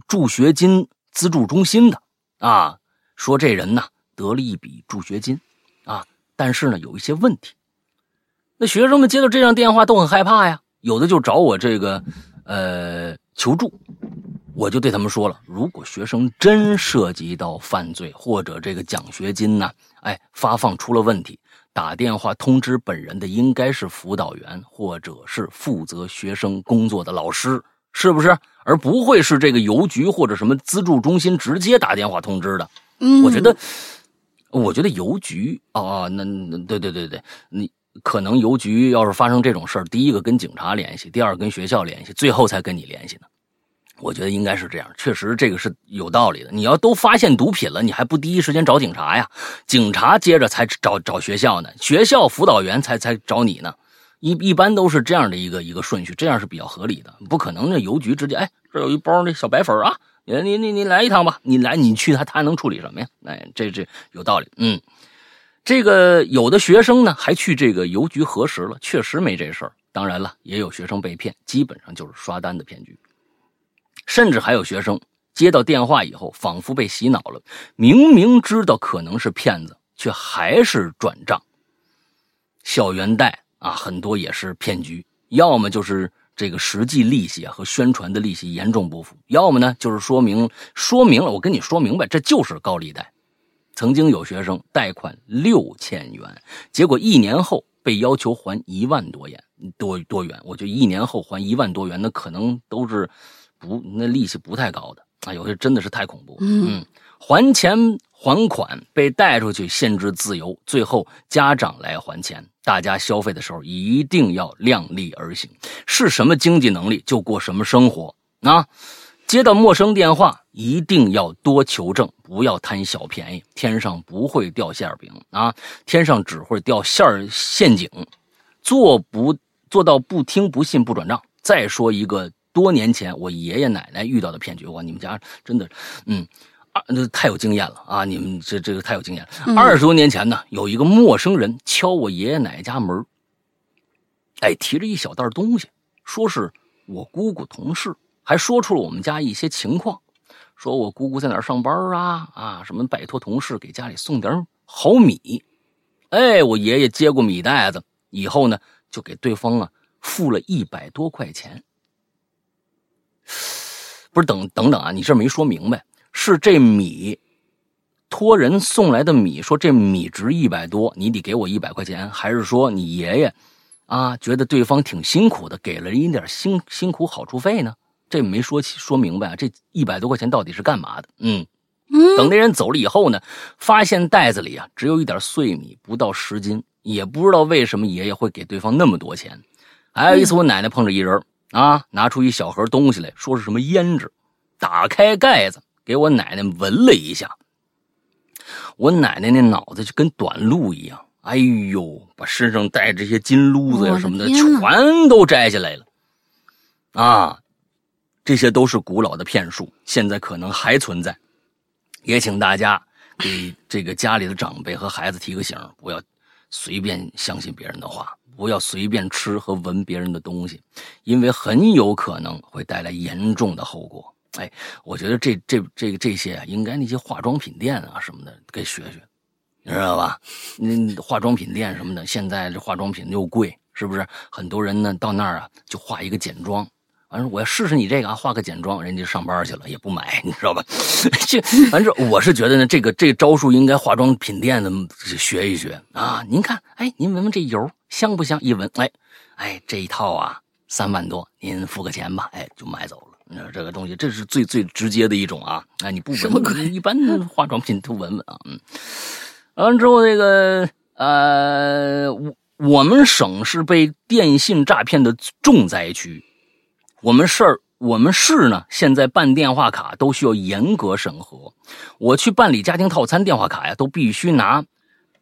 助学金资助中心的啊，说这人呢得了一笔助学金啊，但是呢有一些问题。那学生们接到这样电话都很害怕呀，有的就找我这个，呃，求助。我就对他们说了，如果学生真涉及到犯罪或者这个奖学金呢，哎，发放出了问题，打电话通知本人的应该是辅导员或者是负责学生工作的老师，是不是？而不会是这个邮局或者什么资助中心直接打电话通知的。嗯，我觉得，我觉得邮局啊，那那对对对对，你。可能邮局要是发生这种事儿，第一个跟警察联系，第二跟学校联系，最后才跟你联系呢。我觉得应该是这样，确实这个是有道理的。你要都发现毒品了，你还不第一时间找警察呀？警察接着才找找学校呢，学校辅导员才才找你呢。一一般都是这样的一个一个顺序，这样是比较合理的。不可能那邮局直接哎，这有一包那小白粉啊，你你你你来一趟吧，你来你去他他能处理什么呀？哎，这这有道理，嗯。这个有的学生呢，还去这个邮局核实了，确实没这事儿。当然了，也有学生被骗，基本上就是刷单的骗局。甚至还有学生接到电话以后，仿佛被洗脑了，明明知道可能是骗子，却还是转账。校园贷啊，很多也是骗局，要么就是这个实际利息啊和宣传的利息严重不符，要么呢就是说明说明了，我跟你说明白，这就是高利贷。曾经有学生贷款六千元，结果一年后被要求还一万多元，多多元。我觉得一年后还一万多元，那可能都是不那利息不太高的啊。有些真的是太恐怖。嗯，还钱还款被带出去限制自由，最后家长来还钱。大家消费的时候一定要量力而行，是什么经济能力就过什么生活啊。接到陌生电话，一定要多求证，不要贪小便宜。天上不会掉馅饼啊，天上只会掉馅儿陷阱。做不做到不听不信不转账。再说一个多年前我爷爷奶奶遇到的骗局，哇，你们家真的，嗯，啊，那太有经验了啊！你们这这个太有经验了。二十多年前呢，有一个陌生人敲我爷爷奶奶家门，哎，提着一小袋东西，说是我姑姑同事。还说出了我们家一些情况，说我姑姑在哪儿上班啊啊，什么拜托同事给家里送点好米。哎，我爷爷接过米袋子以后呢，就给对方啊付了一百多块钱。不是等等等啊，你这没说明白，是这米托人送来的米，说这米值一百多，你得给我一百块钱，还是说你爷爷啊觉得对方挺辛苦的，给了人一点辛辛苦好处费呢？这没说清说明白啊！这一百多块钱到底是干嘛的？嗯，等那人走了以后呢，发现袋子里啊只有一点碎米，不到十斤，也不知道为什么爷爷会给对方那么多钱。还有一次，我奶奶碰着一人啊，拿出一小盒东西来说是什么胭脂，打开盖子给我奶奶闻了一下，我奶奶那脑子就跟短路一样，哎呦，把身上带这些金撸子呀什么的全都摘下来了，啊！这些都是古老的骗术，现在可能还存在。也请大家给这个家里的长辈和孩子提个醒，不要随便相信别人的话，不要随便吃和闻别人的东西，因为很有可能会带来严重的后果。哎，我觉得这这这个这些啊，应该那些化妆品店啊什么的给学学，你知道吧？那化妆品店什么的，现在这化妆品又贵，是不是？很多人呢到那儿啊就化一个简妆。完了，我要试试你这个啊，化个简妆，人家上班去了也不买，你知道吧？这反正我是觉得呢，这个这招数应该化妆品店的学一学啊。您看，哎，您闻闻这油香不香？一闻，哎，哎，这一套啊三万多，您付个钱吧，哎，就买走了。这个东西，这是最最直接的一种啊。哎，你不闻，一般化妆品都闻闻啊。嗯，完了之后，这个呃，我我们省是被电信诈骗的重灾区，我们市儿，我们市呢，现在办电话卡都需要严格审核。我去办理家庭套餐电话卡呀，都必须拿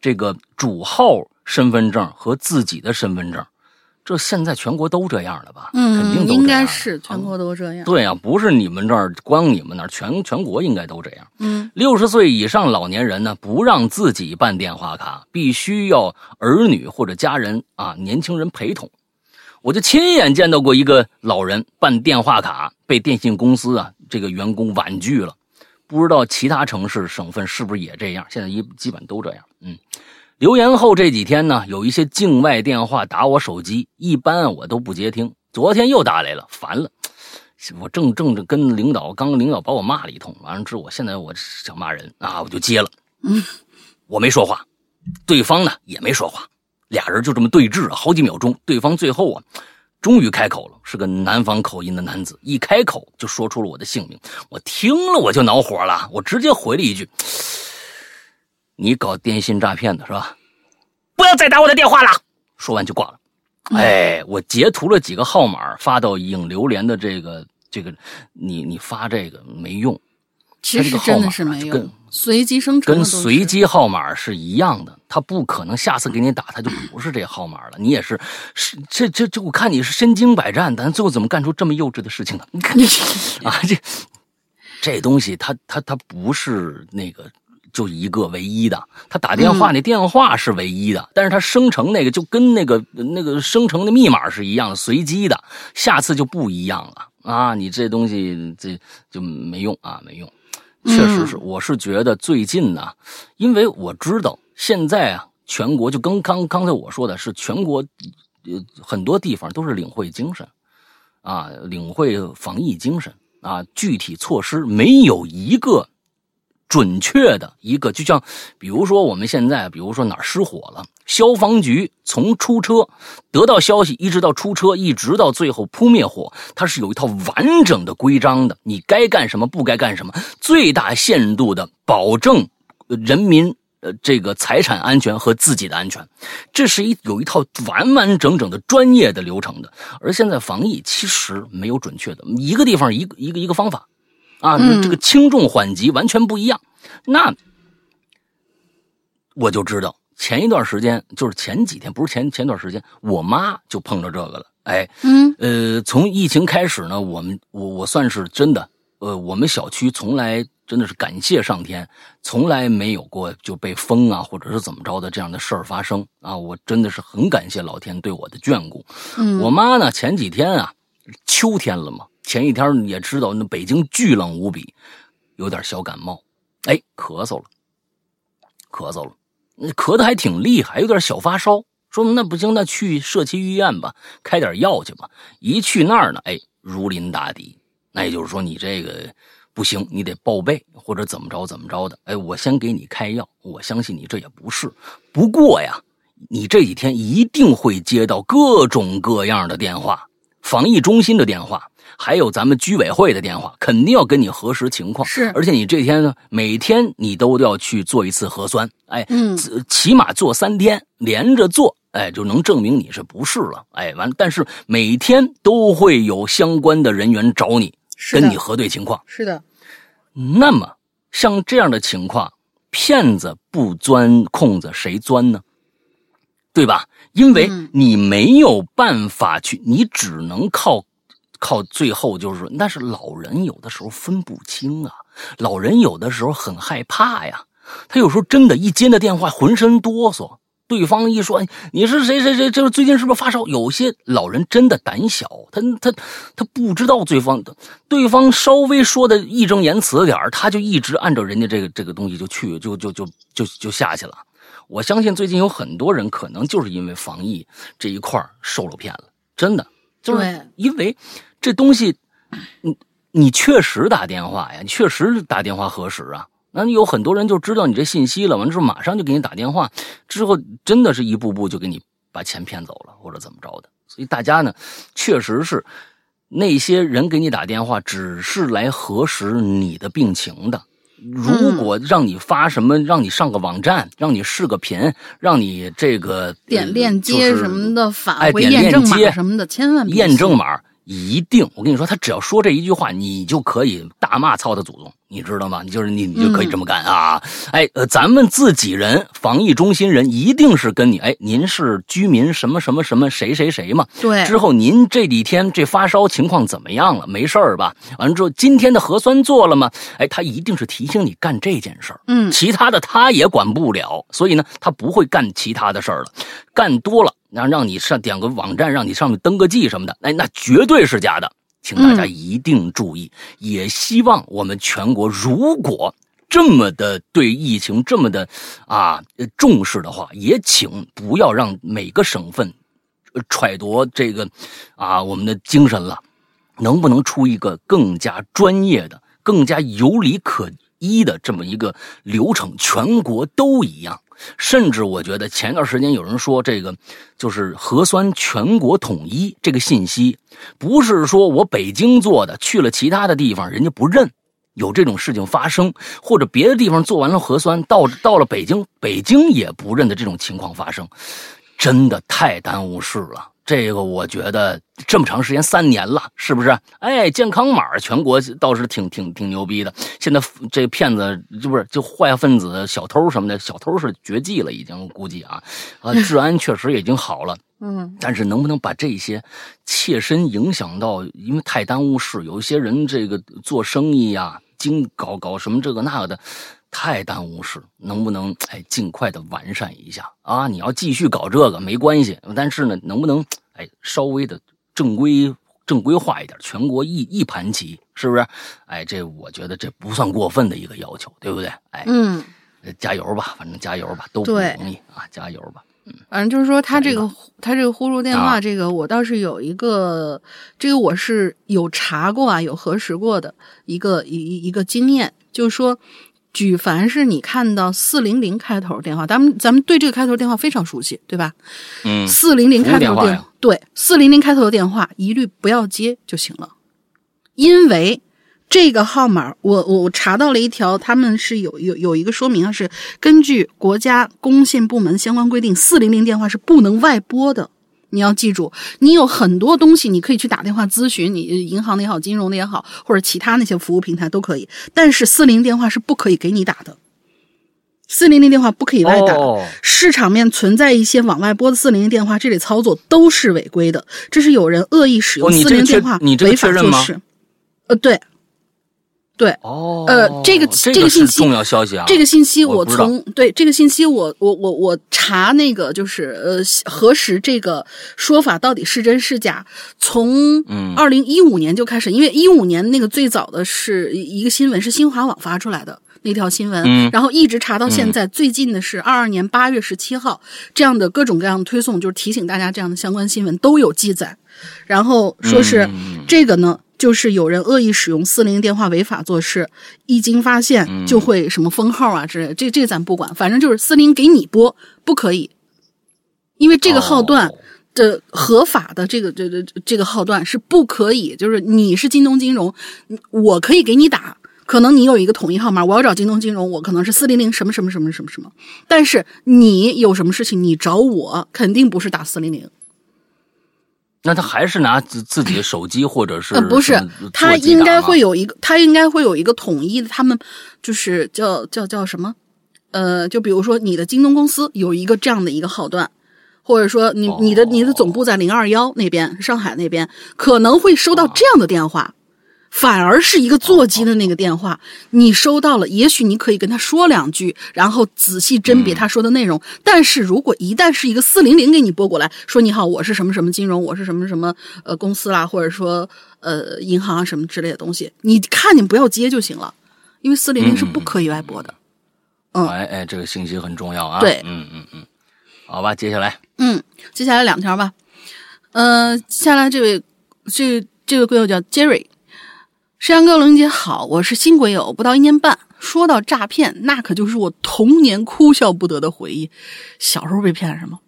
这个主号身份证和自己的身份证。这现在全国都这样了吧？嗯，肯定都应该是全国都这样。对啊，不是你们这儿，光你们那儿，全全国应该都这样。嗯，六十岁以上老年人呢，不让自己办电话卡，必须要儿女或者家人啊，年轻人陪同。我就亲眼见到过一个老人办电话卡被电信公司啊这个员工婉拒了，不知道其他城市省份是不是也这样？现在一基本都这样。嗯。留言后这几天呢，有一些境外电话打我手机，一般我都不接听。昨天又打来了，烦了。我正正着跟领导，刚领导把我骂了一通，完了之后，我现在我想骂人啊，我就接了。嗯，我没说话，对方呢也没说话，俩人就这么对峙了好几秒钟。对方最后啊，终于开口了，是个南方口音的男子，一开口就说出了我的姓名。我听了我就恼火了，我直接回了一句。你搞电信诈骗的是吧？不要再打我的电话了。说完就挂了。哎，我截图了几个号码发到影流连的这个这个，你你发这个没用。其实真的是没用，随机生成跟随机号码是一样的，他不可能下次给你打他就不是这号码了。你也是是这这这，我看你是身经百战，但最后怎么干出这么幼稚的事情呢？你看啊，这这东西，他他他不是那个。就一个唯一的，他打电话那电话是唯一的，但是他生成那个就跟那个那个生成的密码是一样的，随机的，下次就不一样了啊！你这东西这就没用啊，没用，确实是，我是觉得最近呢，因为我知道现在啊，全国就跟刚刚才我说的是全国，呃，很多地方都是领会精神，啊，领会防疫精神啊，具体措施没有一个。准确的一个，就像比如说我们现在，比如说哪儿失火了，消防局从出车得到消息，一直到出车，一直到最后扑灭火，它是有一套完整的规章的。你该干什么，不该干什么，最大限度的保证人民呃这个财产安全和自己的安全，这是一有一套完完整整的专业的流程的。而现在防疫其实没有准确的，一个地方一个一个一个方法。啊，这个轻重缓急完全不一样。那我就知道，前一段时间就是前几天，不是前前段时间，我妈就碰着这个了。哎，嗯，呃，从疫情开始呢，我们我我算是真的，呃，我们小区从来真的是感谢上天，从来没有过就被封啊，或者是怎么着的这样的事儿发生啊。我真的是很感谢老天对我的眷顾。嗯，我妈呢，前几天啊，秋天了嘛。前一天你也知道那北京巨冷无比，有点小感冒，哎，咳嗽了，咳嗽了，咳的还挺厉害，有点小发烧。说那不行，那去社区医院吧，开点药去吧。一去那儿呢，哎，如临大敌。那也就是说，你这个不行，你得报备或者怎么着怎么着的。哎，我先给你开药，我相信你这也不是。不过呀，你这几天一定会接到各种各样的电话，防疫中心的电话。还有咱们居委会的电话，肯定要跟你核实情况。是，而且你这天呢，每天你都要去做一次核酸，哎，嗯，起码做三天，连着做，哎，就能证明你是不是了，哎，完了。但是每天都会有相关的人员找你，跟你核对情况。是的。那么像这样的情况，骗子不钻空子谁钻呢？对吧？因为你没有办法去，你只能靠。靠最后就是，但是老人有的时候分不清啊，老人有的时候很害怕呀，他有时候真的，一接那电话浑身哆嗦。对方一说你是谁谁谁，就是最近是不是发烧？有些老人真的胆小，他他他不知道对方的，对方稍微说的义正言辞点他就一直按照人家这个这个东西就去，就就就就就下去了。我相信最近有很多人可能就是因为防疫这一块受了骗了，真的就是因为。这东西，你你确实打电话呀？你确实打电话核实啊？那有很多人就知道你这信息了，完了之后马上就给你打电话，之后真的是一步步就给你把钱骗走了，或者怎么着的。所以大家呢，确实是那些人给你打电话，只是来核实你的病情的，如果让你发什么，让你上个网站，让你视个频，让你这个点链接什么的，返哎，回点验证码什么的，千万别验证码一定，我跟你说，他只要说这一句话，你就可以大骂操他祖宗，你知道吗？你就是你，你就可以这么干啊！哎，呃，咱们自己人，防疫中心人一定是跟你，哎，您是居民什么什么什么谁谁谁嘛？对之后您这几天这发烧情况怎么样了？没事儿吧？完了之后，今天的核酸做了吗？哎，他一定是提醒你干这件事儿。嗯其他的他也管不了，所以呢，他不会干其他的事儿了。干多了，让让你上点个网站，让你上面登个记什么的，哎，那绝对是假的，请大家一定注意。也希望我们全国如果这么的对疫情这么的啊呃重视的话，也请不要让每个省份呃揣度这个啊我们的精神了。能不能出一个更加专业的、更加有理可依的这么一个流程？全国都一样。甚至我觉得前段时间有人说这个就是核酸全国统一这个信息，不是说我北京做的，去了其他的地方人家不认。有这种事情发生，或者别的地方做完了核酸，到到了北京，北京也不认的这种情况发生，真的太耽误事了。这个我觉得这么长时间三年了，是不是？哎，健康码全国倒是挺挺挺牛逼的。现在这骗子就不是就坏分子、小偷什么的，小偷是绝迹了，已经估计啊啊，治安确实已经好了。嗯但是能不能把这些切身影响到，因为太耽误事，有一些人这个做生意呀、经搞搞什么这个那个的，太耽误事，能不能哎尽快的完善一下啊？你要继续搞这个没关系，但是呢，能不能哎稍微的正规正规化一点，全国一一盘棋，是不是？哎，这我觉得这不算过分的一个要求，对不对？哎，嗯，加油吧，反正加油吧，都不对容易啊，加油吧。反正就是说，他这个他这个呼入电话，啊这个我倒是有一个，这个我是有查过啊，有核实过的一个一一一个经验，就是说，举凡是你看到四零零开头电话，咱们咱们对这个开头电话非常熟悉，对吧？嗯，四零零开头电电话呀对四零零开头的电话一律不要接就行了，因为这个号码我我我查到了一条，他们是有有有一个说明啊，是根据国家工信部门相关规定，四零零电话是不能外拨的。你要记住，你有很多东西你可以去打电话咨询，你银行的也好，金融的也好，或者其他那些服务平台都可以，但是四零电话是不可以给你打的。四零零电话不可以外打，哦市场面存在一些往外拨的四零零电话，这类操作都是违规的。这是有人恶意使用四零电话违法做事。呃，对，对，哦，呃这个这这个信息重要消息啊，这个信息我从对这个信息我我我我查那个就是呃核实这个说法到底是真是假，从嗯二零一五年就开始，因为一五年那个最早的是一个新闻是新华网发出来的。那条新闻，嗯然后一直查到现在，最近的是二二年八月十七号，这样的各种各样的推送，就是提醒大家这样的相关新闻都有记载，然后说是、嗯这个呢，就是有人恶意使用四零零电话违法做事，一经发现就会什么封号啊之类的，这这咱不管，反正就是四零给你拨不可以，因为这个号段哦。的合法的这个这这这个号段是不可以，就是你是京东金融，我可以给你打。可能你有一个统一号码，我要找京东金融，我可能是四零零什么什么什么什么什么，但是你有什么事情你找我，肯定不是打四零零，那他还是拿自自己的手机或者是呃，不是，他应该会有一个，他应该会有一个统一的，他们就是叫叫叫什么？呃，就比如说你的京东公司有一个这样的一个号段，或者说你你的你的总部在零二幺那边，上海那边可能会收到这样的电话。反而是一个座机的那个电话，你收到了，也许你可以跟他说两句，然后仔细甄别他说的内容。但是如果一旦是一个四零零给你拨过来，说你好，我是什么什么金融，我是什么什么呃公司啦，或者说呃银行啊什么之类的东西，你看见不要接就行了，因为四零零是不可以外拨的。嗯哎哎，这个信息很重要啊。对嗯嗯嗯，好吧，接下来嗯，接下来两条吧。呃，接下来这位这这位贵友叫 Jerry，山羊哥龙姐好，我是新鬼友，不到一年半。说到诈骗，那可就是我童年哭笑不得的回忆。小时候被骗什么？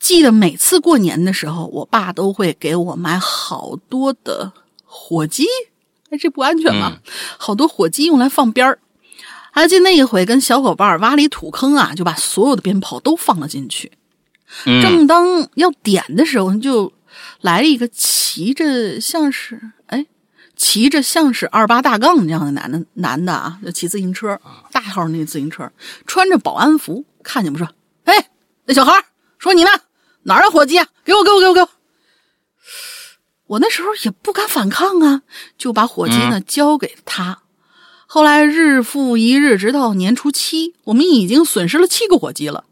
记得每次过年的时候，我爸都会给我买好多的火鸡，哎，这不安全吗？好多火鸡用来放鞭儿。还记得那一回跟小伙伴挖了一土坑啊，就把所有的鞭炮都放了进去。嗯正当要点的时候，就来了一个骑着像是哎，骑着像是二八大杠那样的男的男的啊，就骑自行车，大号那自行车，穿着保安服，看见我们说：“哎，那小孩说你呢，哪儿的火鸡啊？给我，给我，给我，给我！”我那时候也不敢反抗啊，就把火机呢交给他。后来日复一日，直到年初七，我们已经损失了七个火机了。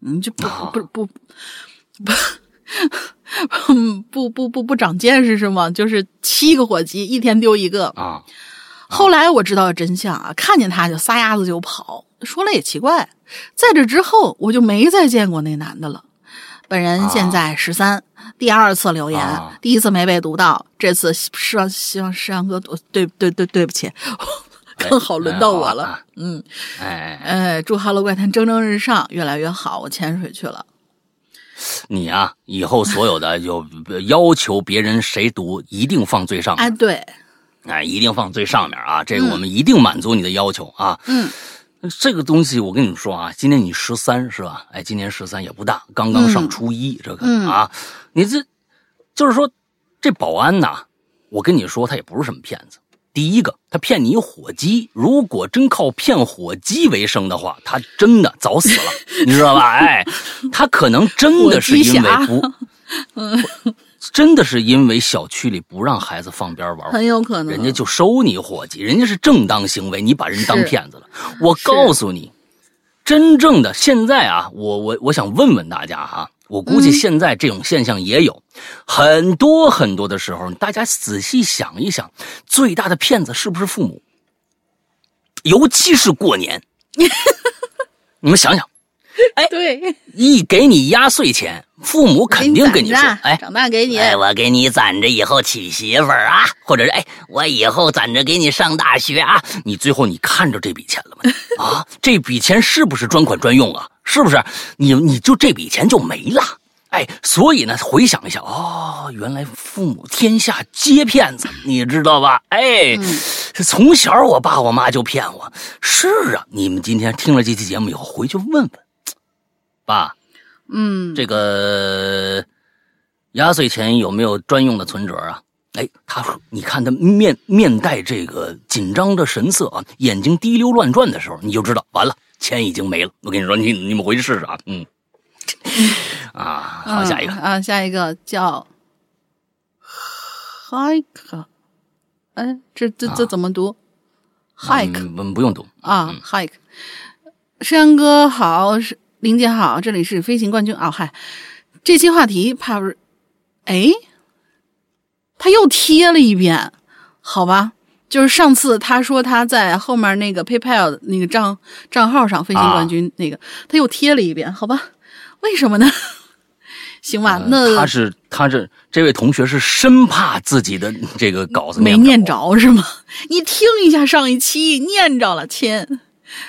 嗯，就不不不不不不 不不不不长见识是吗？就是七个火鸡，一天丢一个。啊，后来我知道真相啊，看见他就撒丫子就跑。说来也奇怪，在这之后我就没再见过那男的了。本人现在十三、第二次留言，啊第一次没被读到，这次希望希望石阳哥多对对对对不起，刚好轮到我了。嗯，哎，哎，祝《哈喽怪谈》蒸蒸日上，越来越好。我潜水去了。你啊，以后所有的就要求别人谁读，一定放最上面，哎，对，哎，一定放最上面啊！这个我们一定满足你的要求啊。嗯，这个东西我跟你们说啊，今年你十三是吧？哎，今年十三也不大，刚刚上初一，这个嗯啊，你这就是说，这保安呐，我跟你说，他也不是什么骗子。第一个，他骗你火鸡，如果真靠骗火鸡为生的话，他真的早死了，你知道吧？哎，他可能真的是因为不，真的是因为小区里不让孩子放鞭玩很有可能。人家就收你火鸡，人家是正当行为，你把人当骗子了。我告诉你，真正的现在啊，我我我想问问大家哈、我估计嗯。现在这种现象也有、很多很多的时候，大家仔细想一想，最大的骗子是不是父母？尤其是过年，你们想想，哎对，一给你压岁钱，父母肯定跟你说攒，哎，长大给你。哎，我给你攒着以后娶媳妇儿啊，或者是哎，我以后攒着给你上大学啊。你最后你看着这笔钱了吗？啊，这笔钱是不是专款专用啊？是不是？你你就这笔钱就没了。哎，所以呢，回想一下，哦，原来父母天下皆骗子，你知道吧？哎，从小我爸我妈就骗我。是啊，你们今天听了这期节目以后，回去问问，爸，嗯，这个压岁钱有没有专用的存折啊？哎，他说，你看他面面带这个紧张的神色啊，眼睛滴溜乱转的时候，你就知道完了，钱已经没了。我跟你说，你你们回去试试啊，嗯，啊，好，嗯下一个，啊，下一个叫 hike，哎，这这这啊怎么读？hike 嗯，不不用读，啊，hike。山哥好，是林姐好，这里是飞行冠军哦，嗨，这期话题怕不是，哎，他又贴了一遍，好吧。就是上次他说他在后面那个 PayPal 那个账账号上飞行冠军那个，他又贴了一遍，好吧？为什么呢？行吧，呃那他是他是这位同学是生怕自己的这个稿子没念念着是吗？你听一下上一期念着了，亲，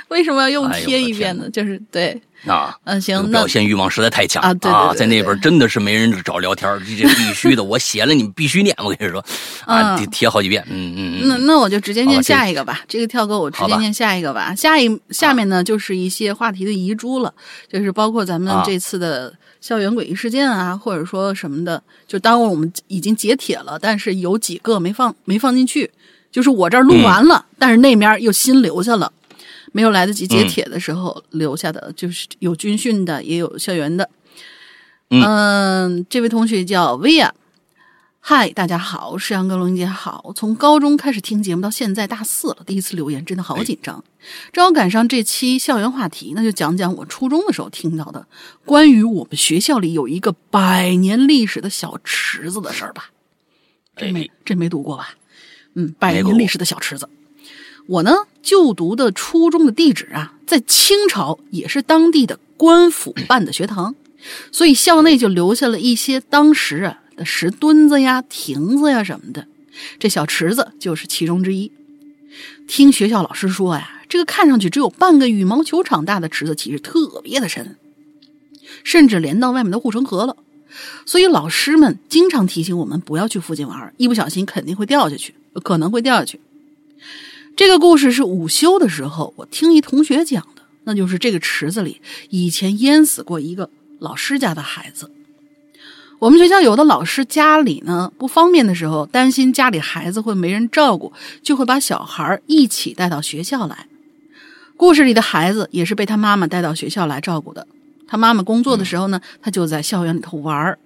为什么要又贴一遍呢？就是对，啊。嗯，这个行，那表现欲望实在太强啊对对对对在那边真的是没人找聊天儿，这这必须的。我写了，你们必须念。我跟你说，啊，嗯贴贴好几遍。嗯嗯嗯。那那我就直接念下一个吧，这个跳哥我直接念下一个吧。下一下面呢就是一些话题的遗珠了，就是包括咱们啊这次的校园诡异事件啊，或者说什么的。就当我们已经截帖了，但是有几个没放没放进去，就是我这儿录完了，但是那面又新留下了。没有来得及截帖的时候留下的，就是有军训的，也有校园的。嗯嗯，这位同学叫薇娅，嗨，大家好，是杨哥龙姐好。从高中开始听节目到现在大四了，第一次留言真的好紧张。正好赶上这期校园话题，那就讲讲我初中的时候听到的关于我们学校里有一个百年历史的小池子的事儿吧。这没哎这没读过吧？嗯，百年历史的小池子。我呢就读的初中的地址啊，在清朝也是当地的官府办的学堂，所以校内就留下了一些当时啊的石墩子呀、亭子呀什么的。这小池子就是其中之一。听学校老师说呀，这个看上去只有半个羽毛球场大的池子，其实特别的深，甚至连到外面的护城河了。所以老师们经常提醒我们不要去附近玩，一不小心肯定会掉下去，可能会掉下去。这个故事是午休的时候，我听一同学讲的，那就是这个池子里以前淹死过一个老师家的孩子。我们学校有的老师家里呢不方便的时候，担心家里孩子会没人照顾，就会把小孩一起带到学校来。故事里的孩子也是被他妈妈带到学校来照顾的。他妈妈工作的时候呢，他就在校园里头玩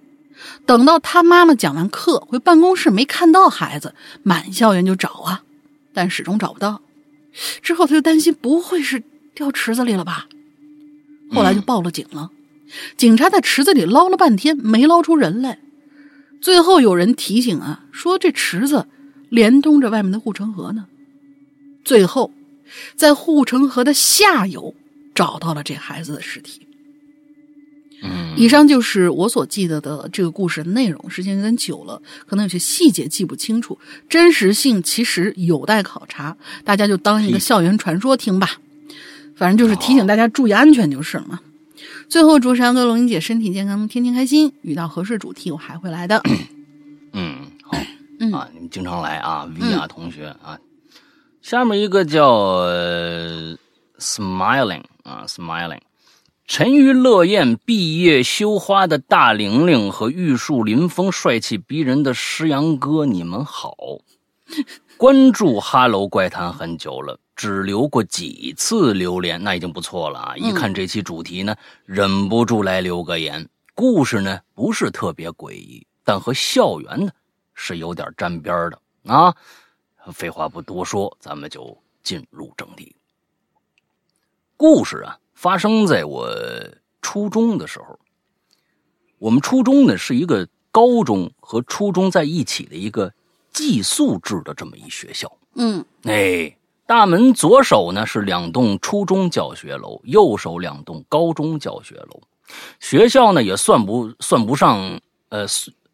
等到他妈妈讲完课回办公室，没看到孩子，满校园就找啊，但始终找不到。之后他就担心不会是掉池子里了吧？后来就报了警了。警察在池子里捞了半天，没捞出人来。最后有人提醒啊，说这池子连通着外面的护城河呢。最后，在护城河的下游找到了这孩子的尸体。嗯，以上就是我所记得的这个故事的内容。时间有点久了，可能有些细节记不清楚，真实性其实有待考察。大家就当一个校园传说听吧。反正就是提醒大家注意安全就是了嘛。最后，祝山哥、龙英姐身体健康，天天开心。遇到合适主题，我还会来的。嗯，好，嗯啊，你们经常来啊，V 啊同学啊。下面一个叫 Smiling 啊，Smiling，沉鱼乐雁、闭月羞花的大玲玲和玉树临风、帅气逼人的诗阳哥，你们好。关注哈喽怪谈很久了，只留过几次留言，那已经不错了啊！一看这期主题呢，忍不住来留个言。故事呢不是特别诡异，但和校园呢是有点沾边的啊。废话不多说，咱们就进入正题。故事啊，发生在我初中的时候。我们初中呢是一个高中和初中在一起的一个。寄宿制的这么一学校，嗯，哎，大门左手呢是两栋初中教学楼，右手两栋高中教学楼。学校呢也算不算不上，呃，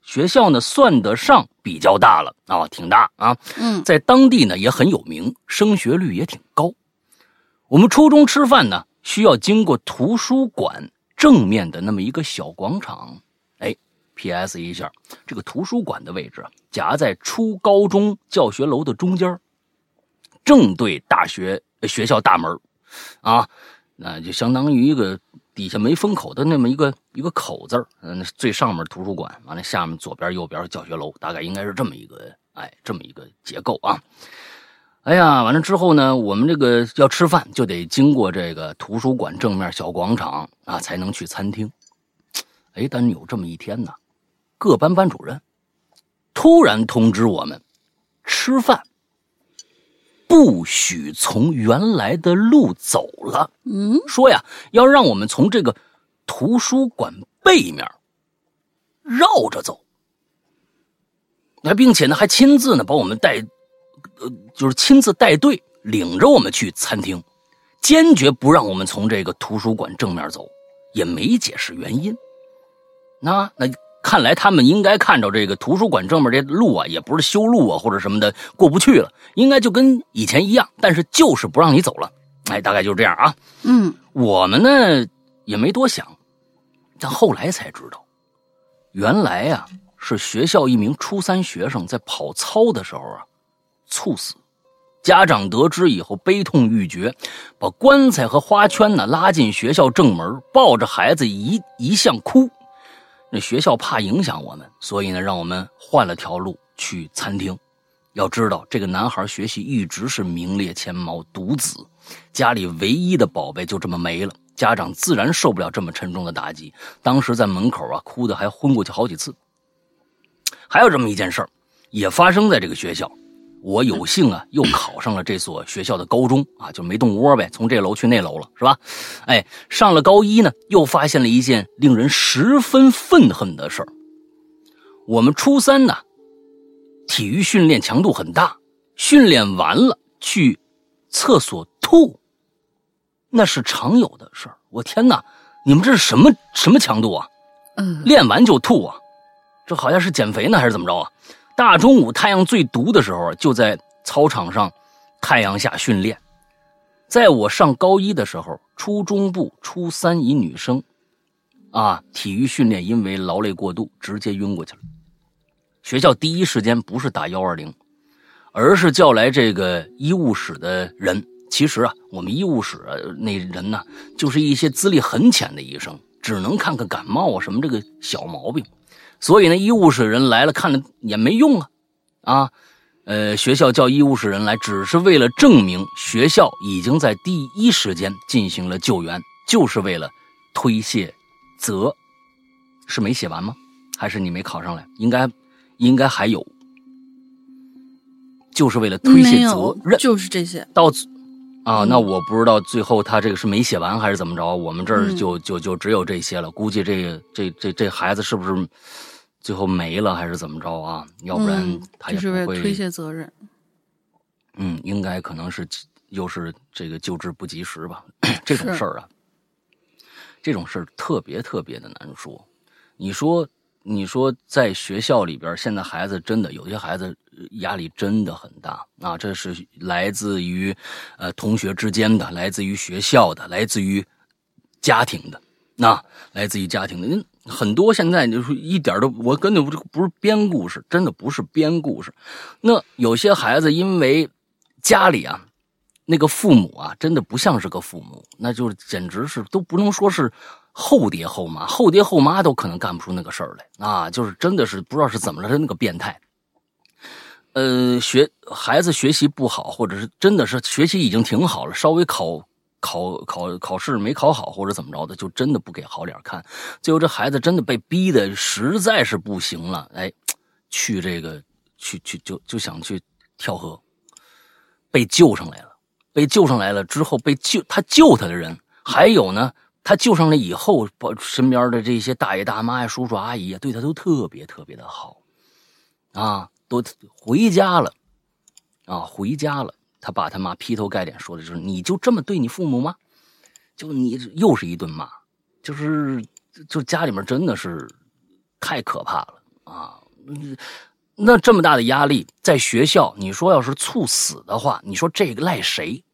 学校呢算得上比较大了啊，挺大啊。嗯，在当地呢也很有名，升学率也挺高。我们初中吃饭呢需要经过图书馆正面的那么一个小广场。哎 P.S. 一下，这个图书馆的位置夹在初高中教学楼的中间，正对大学学校大门啊，那就相当于一个底下没封口的那么一个一个口字嗯，最上面图书馆，完了下面左边右边教学楼，大概应该是这么一个哎，这么一个结构啊。哎呀，完了之后呢，我们这个要吃饭就得经过这个图书馆正面小广场啊，才能去餐厅。哎，但有这么一天呢。各班班主任突然通知我们，吃饭不许从原来的路走了。嗯，说呀，要让我们从这个图书馆背面绕着走。那并且呢，还亲自呢把我们带，呃，就是亲自带队领着我们去餐厅，坚决不让我们从这个图书馆正面走，也没解释原因。那那。看来他们应该看着这个图书馆正面这路啊，也不是修路啊或者什么的过不去了，应该就跟以前一样，但是就是不让你走了。哎，大概就是这样啊。嗯，我们呢也没多想，但后来才知道，原来呀是学校一名初三学生在跑操的时候啊猝死，家长得知以后悲痛欲绝，把棺材和花圈呢拉进学校正门，抱着孩子一一向哭。那学校怕影响我们，所以呢，让我们换了条路去餐厅。要知道，这个男孩学习一直是名列前茅，独子，家里唯一的宝贝就这么没了，家长自然受不了这么沉重的打击。当时在门口啊，哭的还昏过去好几次。还有这么一件事儿，也发生在这个学校。我有幸啊，又考上了这所学校的高中啊，就没动窝呗，从这楼去那楼了，是吧？哎，上了高一呢，又发现了一件令人十分愤恨的事儿。我们初三呢，体育训练强度很大，训练完了去厕所吐，那是常有的事儿。我天哪，你们这是什么什么强度啊？嗯，练完就吐啊？这好像是减肥呢，还是怎么着啊？大中午太阳最毒的时候，就在操场上太阳下训练。在我上高一的时候，初中部初三一女生，啊，体育训练因为劳累过度，直接晕过去了。学校第一时间不是打幺二零，而是叫来这个医务室的人。其实啊，我们医务室那人呢，就是一些资历很浅的医生，只能看看感冒啊什么这个小毛病。所以呢，医务室人来了看了也没用啊，啊，呃，学校叫医务室人来，只是为了证明学校已经在第一时间进行了救援，就是为了推卸责。是没写完吗？还是你没考上来？应该，应该还有，就是为了推卸责任，就是这些。到。啊，那我不知道最后他这个是没写完还是怎么着？我们这儿就就就只有这些了。估计这个这这这孩子是不是最后没了还是怎么着啊？要不然他也不会推卸责任。嗯，应该可能是又是这个救治不及时吧。这种事儿啊，这种事儿特别特别的难说。你说。你说在学校里边，现在孩子真的有些孩子压力真的很大啊！这是来自于呃同学之间的，来自于学校的，来自于家庭的，那来自于家庭的，很多现在就是一点都我根本不不是编故事，真的不是编故事。那有些孩子因为家里啊，那个父母啊，真的不像是个父母，那就是简直是都不能说是。后爹后妈，后爹后妈都可能干不出那个事儿来啊！就是真的是不知道是怎么了，他那个变态。呃，学孩子学习不好，或者是真的是学习已经挺好了，稍微考考考考试没考好，或者怎么着的，就真的不给好脸看。最后这孩子真的被逼的实在是不行了，哎，去这个去去就就想去跳河，被救上来了。被救上来了之后，被救他救他的人还有呢。他救上来以后，把身边的这些大爷大妈呀、叔叔阿姨呀，对他都特别特别的好，啊，都回家了，啊，回家了。他爸他妈劈头盖脸说的就是：你就这么对你父母吗？就你又是一顿骂，就是就家里面真的是太可怕了啊！那这么大的压力，在学校，你说要是猝死的话，你说这个赖谁？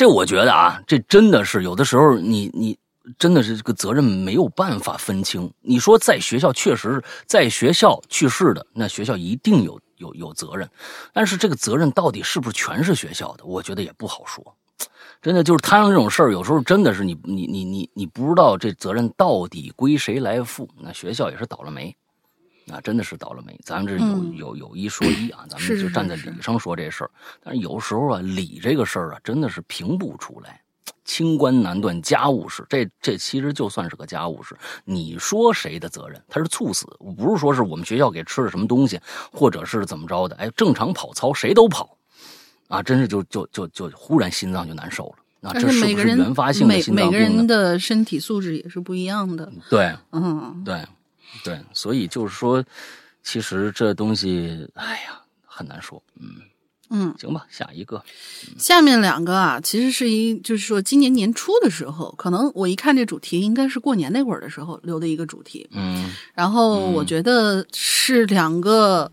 这我觉得啊，这真的是有的时候，你你真的是这个责任没有办法分清。你说在学校确实是在学校去世的，那学校一定有有有责任，但是这个责任到底是不是全是学校的，我觉得也不好说。真的就是摊上这种事儿，有时候真的是你你你你你不知道这责任到底归谁来负，那学校也是倒了霉。那真的是倒了霉，咱们这有有有一说一啊，咱们就站在理上说这事儿。但是有时候啊，理这个事儿啊，真的是评不出来。清官难断家务事，这这其实就算是个家务事。你说谁的责任？他是猝死，不是说是我们学校给吃了什么东西，或者是怎么着的？哎，正常跑操谁都跑，啊，真是就就就就忽然心脏就难受了。那这是不是原发性的心脏病？每每个人的身体素质也是不一样的。对，嗯，对。对，所以就是说，其实这东西，哎呀，很难说。嗯嗯，行吧，下一个，下面两个啊，其实是一，就是说今年年初的时候，可能我一看这主题，应该是过年那会儿的时候留的一个主题。嗯，然后我觉得是两个，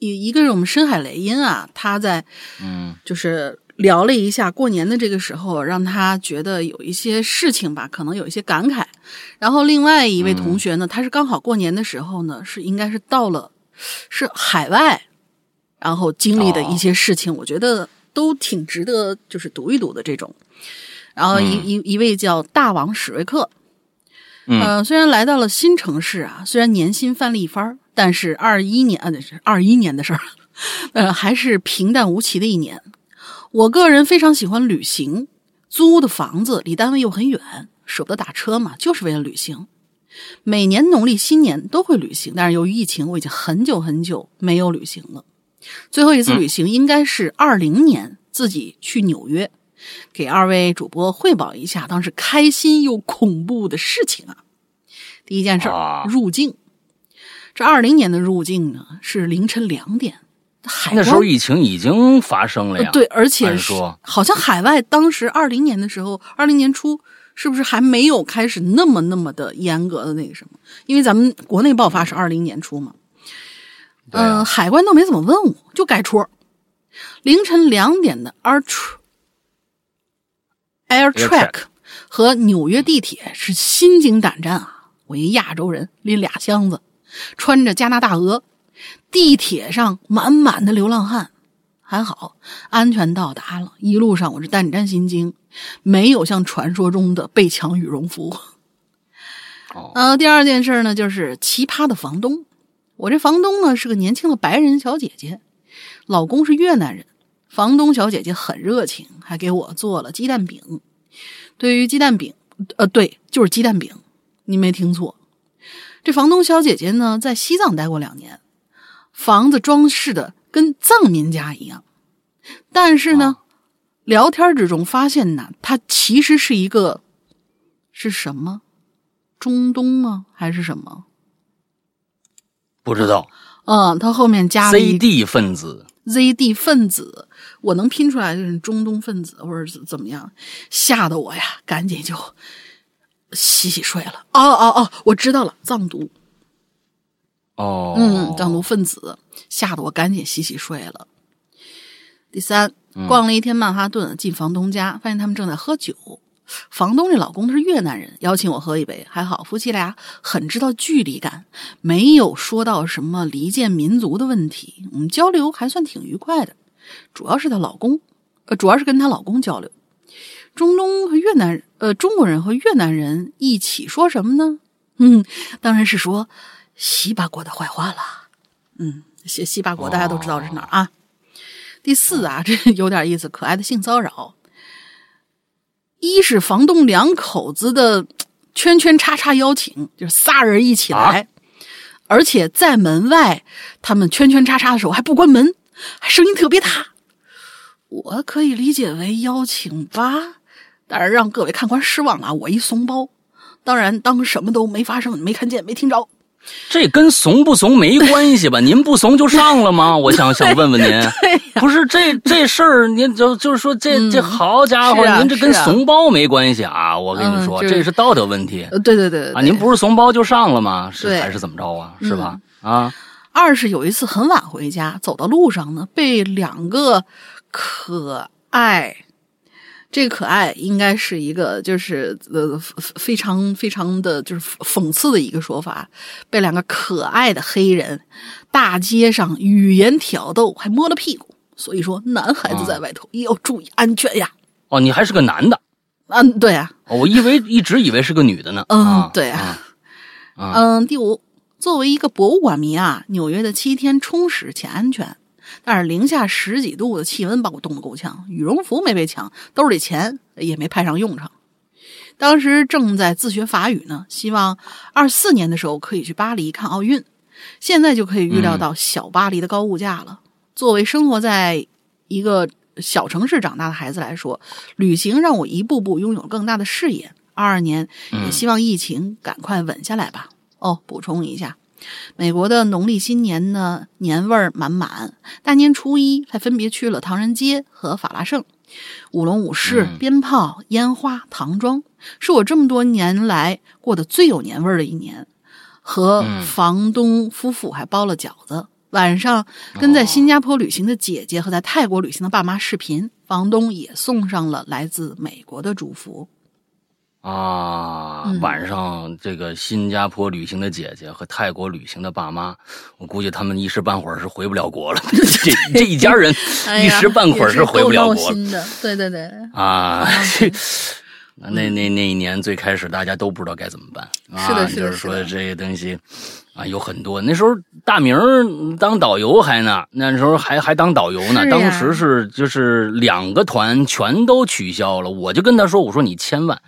一一个是我们深海雷音啊，他在，嗯，就是。聊了一下过年的这个时候，让他觉得有一些事情吧，可能有一些感慨。然后另外一位同学呢，他是刚好过年的时候呢，是应该是到了是海外，然后经历的一些事情，我觉得都挺值得就是读一读的这种。然后一一一位叫大王史瑞克，嗯，虽然来到了新城市啊，虽然年薪翻了一番，但是二一年啊，那是二一年的事儿，呃，还是平淡无奇的一年。我个人非常喜欢旅行，租的房子离单位又很远，舍不得打车嘛，就是为了旅行。每年农历新年都会旅行，但是由于疫情，我已经很久很久没有旅行了。最后一次旅行应该是二零年，自己去纽约，给二位主播汇报一下当时开心又恐怖的事情啊。第一件事，入境。这二零年的入境呢，是凌晨两点。那时候疫情已经发生了呀，对，而且说好像海外当时二零年的时候，二零年初是不是还没有开始那么那么的严格的那个什么？因为咱们国内爆发是二零年初嘛，嗯，海关都没怎么问我，就改戳。凌晨两点的 Air Air Track 和纽约地铁是心惊胆战啊！我一亚洲人拎俩箱子，穿着加拿大鹅。地铁上满满的流浪汉，还好安全到达了。一路上我是胆战心惊，没有像传说中的被抢羽绒服。哦，呃，第二件事呢，就是奇葩的房东。我这房东呢是个年轻的白人小姐姐，老公是越南人。房东小姐姐很热情，还给我做了鸡蛋饼。对于鸡蛋饼，呃，对，就是鸡蛋饼，您没听错。这房东小姐姐呢，在西藏待过两年，房子装饰的跟藏民家一样。但是呢，聊天之中发现呢，他其实是一个是什么？中东吗？还是什么？不知道。嗯，他后面加了 ZD 分子，ZD 分子，我能拼出来就是中东分子或者怎怎么样，吓得我呀，赶紧就洗洗睡了。哦哦哦，我知道了，藏独。哦，嗯，藏独分子，吓得我赶紧洗洗睡了。第三，逛了一天曼哈顿，进房东家，发现他们正在喝酒。房东这老公是越南人，邀请我喝一杯，还好夫妻俩很知道距离感，没有说到什么离间民族的问题，我们交流还算挺愉快的。主要是她老公，呃，主要是跟她老公交流。中东和越南，呃，中国人和越南人一起说什么呢？嗯，当然是说西巴国的坏话了。嗯，西西巴国大家都知道是哪儿啊？第四啊，这有点意思，可爱的性骚扰。一是房东两口子的圈圈叉叉邀请，就是仨人一起来，而且在门外，他们圈圈叉叉的时候还不关门，还声音特别大。我可以理解为邀请吧，但是让各位看官失望了，我一怂包，当然当什么都没发生，没看见，没听着。这跟怂不怂没关系吧？您不怂就上了吗？我想想问问您，不是这这事儿，您就就是说这这好家伙，您这跟怂包没关系啊！我跟你说，这是道德问题。对对对啊，您不是怂包就上了吗？是还是怎么着啊？是吧？啊。二是有一次很晚回家，走到路上呢，被两个可爱。这个可爱应该是一个，就是呃，非常非常的就是讽刺的一个说法。被两个可爱的黑人大街上语言挑逗，还摸了屁股。所以说，男孩子在外头也要注意安全呀。哦，你还是个男的？嗯，对啊。我以为一直以为是个女的呢。嗯，对啊。嗯，第五，作为一个博物馆迷啊，纽约的七天充实且安全。但是零下十几度的气温把我冻得够呛，羽绒服没被抢，兜里钱也没派上用场。当时正在自学法语呢，希望二四年的时候可以去巴黎看奥运。现在就可以预料到小巴黎的高物价了。作为生活在一个小城市长大的孩子来说，旅行让我一步步拥有更大的视野。二二年也希望疫情赶快稳下来吧。哦，补充一下。美国的农历新年呢，年味儿满满。大年初一还分别去了唐人街和法拉盛，舞龙舞狮、鞭炮、烟花、唐装，是我这么多年来过得最有年味儿的一年。和房东夫妇还包了饺子。晚上跟在新加坡旅行的姐姐和在泰国旅行的爸妈视频，房东也送上了来自美国的祝福。啊，晚上这个新加坡旅行的姐姐和泰国旅行的爸妈，我估计他们一时半会儿是回不了国了。这这一家人 一时半会儿是回不了国了。对对对。啊，那那那一年最开始大家都不知道该怎么办啊，就是说这些东西啊有很多。那时候大明当导游还呢，那时候还还当导游呢。当时是就是两个团全都取消了，我就跟他说：“我说你千万。”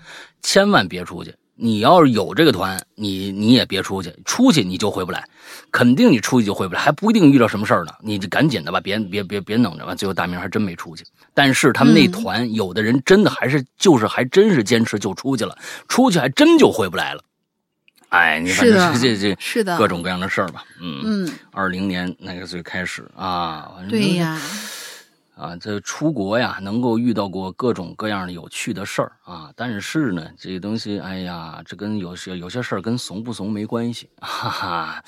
千万别出去！你要是有这个团，你你也别出去，出去你就回不来，肯定你出去就回不来，还不一定遇到什么事儿呢。你就赶紧的吧，别别别别弄着吧。最后大明还真没出去，但是他们那团有的人真的还是就是还真是坚持就出去了，出去还真就回不来了。哎，你反正这这是的各种各样的事儿吧。嗯嗯，二零年那个最开始啊，对呀。啊，这出国呀，能够遇到过各种各样的有趣的事儿啊。但是呢，这个东西，哎呀，这跟有些有些事儿跟怂不怂没关系，哈哈。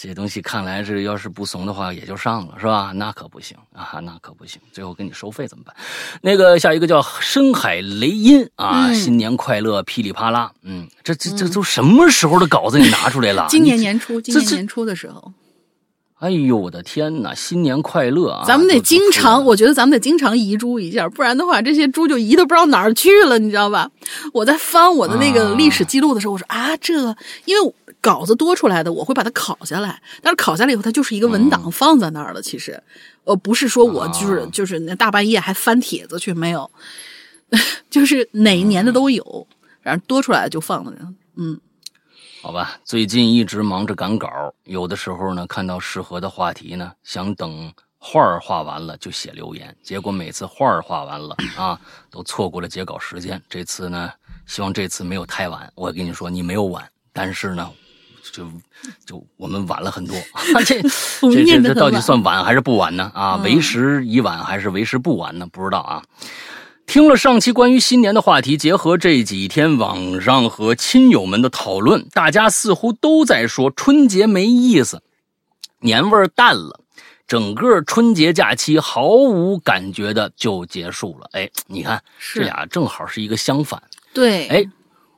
这些东西看来是，要是不怂的话，也就上了，是吧？那可不行啊，那可不行。最后给你收费怎么办？那个下一个叫深海雷音啊，新年快乐，噼里啪啦。嗯，这这这都什么时候的稿子你拿出来了？今年年初，今年年初的时候。哎呦我的天哪！新年快乐啊！咱们得经常，我觉得咱们得经常移猪一下，不然的话，这些猪就移的不知道哪儿去了，你知道吧？我在翻我的那个历史记录的时候，我说啊，这个因为稿子多出来的，我会把它拷下来，但是拷下来以后，它就是一个文档放在那儿了。其实，呃，不是说我就是就是那大半夜还翻帖子去，没有，就是哪一年的都有，然后多出来就放了，嗯。好吧，最近一直忙着赶稿，有的时候呢，看到适合的话题呢，想等画儿画完了就写留言，结果每次画儿画完了啊，都错过了截稿时间。这次呢，希望这次没有太晚。我跟你说，你没有晚，但是呢，就就我们晚了很多。这这这这到底算晚还是不晚呢？啊，为时已晚还是为时不晚呢？不知道啊。听了上期关于新年的话题，结合这几天网上和亲友们的讨论，大家似乎都在说春节没意思，年味淡了，整个春节假期毫无感觉的就结束了。哎，你看这俩正好是一个相反。对，哎，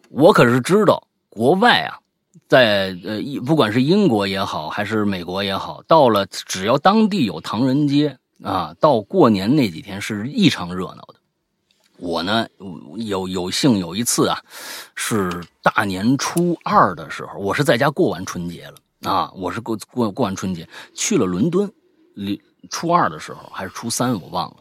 我可是知道国外啊，在呃，不管是英国也好，还是美国也好，到了只要当地有唐人街啊，到过年那几天是异常热闹的。我呢有有幸有一次啊，是大年初二的时候，我是在家过完春节了啊，我是过过过完春节去了伦敦，里初二的时候还是初三我忘了，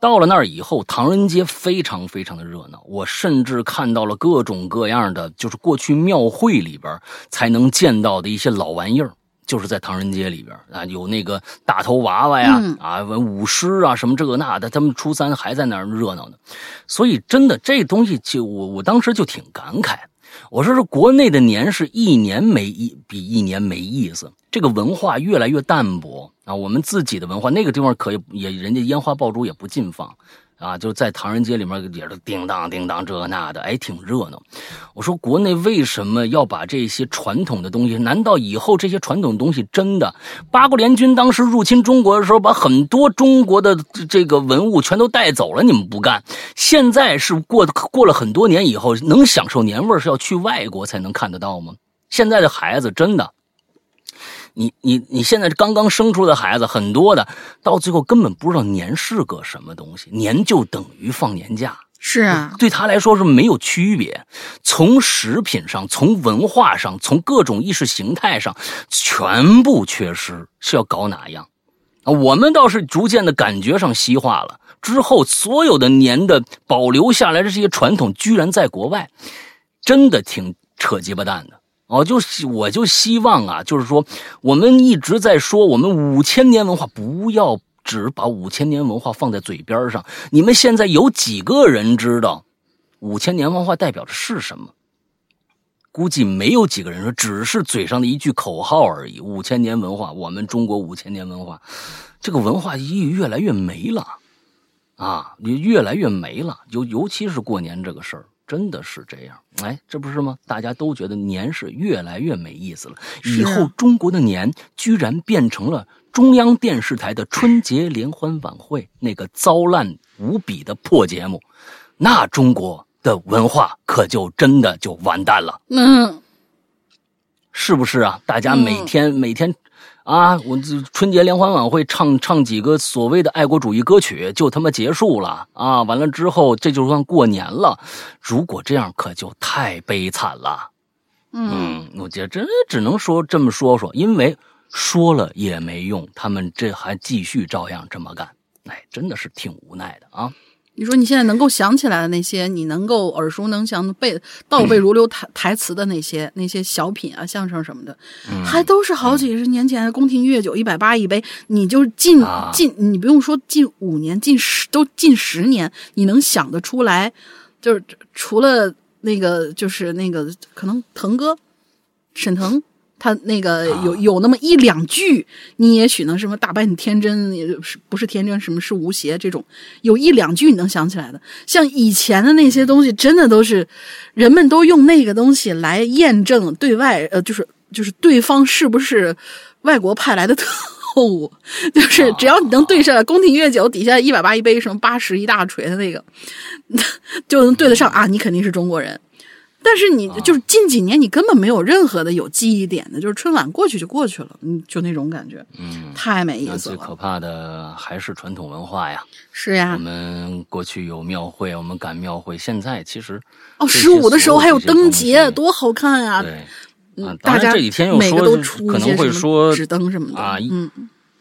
到了那儿以后，唐人街非常非常的热闹，我甚至看到了各种各样的，就是过去庙会里边才能见到的一些老玩意儿。就是在唐人街里边啊，有那个大头娃娃呀，啊，舞狮啊，什么这个那的，他们初三还在那儿热闹呢。所以真的这东西，就我我当时就挺感慨。我说是国内的年是一年没一比一年没意思，这个文化越来越淡薄啊。我们自己的文化，那个地方可以也人家烟花爆竹也不禁放。啊，就在唐人街里面也是叮当叮当这那的，哎，挺热闹。我说国内为什么要把这些传统的东西？难道以后这些传统东西真的？八国联军当时入侵中国的时候，把很多中国的这个文物全都带走了，你们不干。现在是过过了很多年以后，能享受年味是要去外国才能看得到吗？现在的孩子真的。你你你现在刚刚生出的孩子很多的，到最后根本不知道年是个什么东西，年就等于放年假，是啊，对他来说是没有区别。从食品上，从文化上，从各种意识形态上，全部缺失，是要搞哪样？啊，我们倒是逐渐的感觉上西化了。之后所有的年的保留下来的这些传统，居然在国外，真的挺扯鸡巴蛋的。哦，就希我就希望啊，就是说，我们一直在说我们五千年文化，不要只把五千年文化放在嘴边上。你们现在有几个人知道五千年文化代表的是什么？估计没有几个人说，只是嘴上的一句口号而已。五千年文化，我们中国五千年文化，这个文化意义越来越没了啊，越来越没了。尤尤其是过年这个事儿。真的是这样，哎，这不是吗？大家都觉得年是越来越没意思了。以后中国的年居然变成了中央电视台的春节联欢晚会那个糟烂无比的破节目，那中国的文化可就真的就完蛋了。嗯，是不是啊？大家每天每天。啊，我这春节联欢晚会唱唱几个所谓的爱国主义歌曲就他妈结束了啊！完了之后这就算过年了。如果这样可就太悲惨了。嗯，我觉得真只能说这么说说，因为说了也没用，他们这还继续照样这么干，哎，真的是挺无奈的啊。你说你现在能够想起来的那些，你能够耳熟能详的背倒背如流台台词的那些那些小品啊、相声什么的，还都是好几十年前的宫廷乐酒一百八一杯，你就近近，你不用说近五年、近十都近十年，你能想得出来？就是除了那个，就是那个，可能腾哥、沈腾。他那个有有那么一两句，你也许能什么打败你天真，也是不是天真，什么是无邪这种，有一两句你能想起来的。像以前的那些东西，真的都是人们都用那个东西来验证对外，呃，就是就是对方是不是外国派来的特务，就是只要你能对上宫廷乐酒底下一百八一杯，什么八十一大锤的那个，就能对得上啊，你肯定是中国人。但是你就是近几年，你根本没有任何的有记忆点的，就是春晚过去就过去了，嗯，就那种感觉，嗯，太没意思了。最可怕的还是传统文化呀。是呀，我们过去有庙会，我们赶庙会，现在其实哦，十五的时候还有灯节，多好看啊！对，嗯，大家这几天又说可能会说纸灯什么的啊，嗯。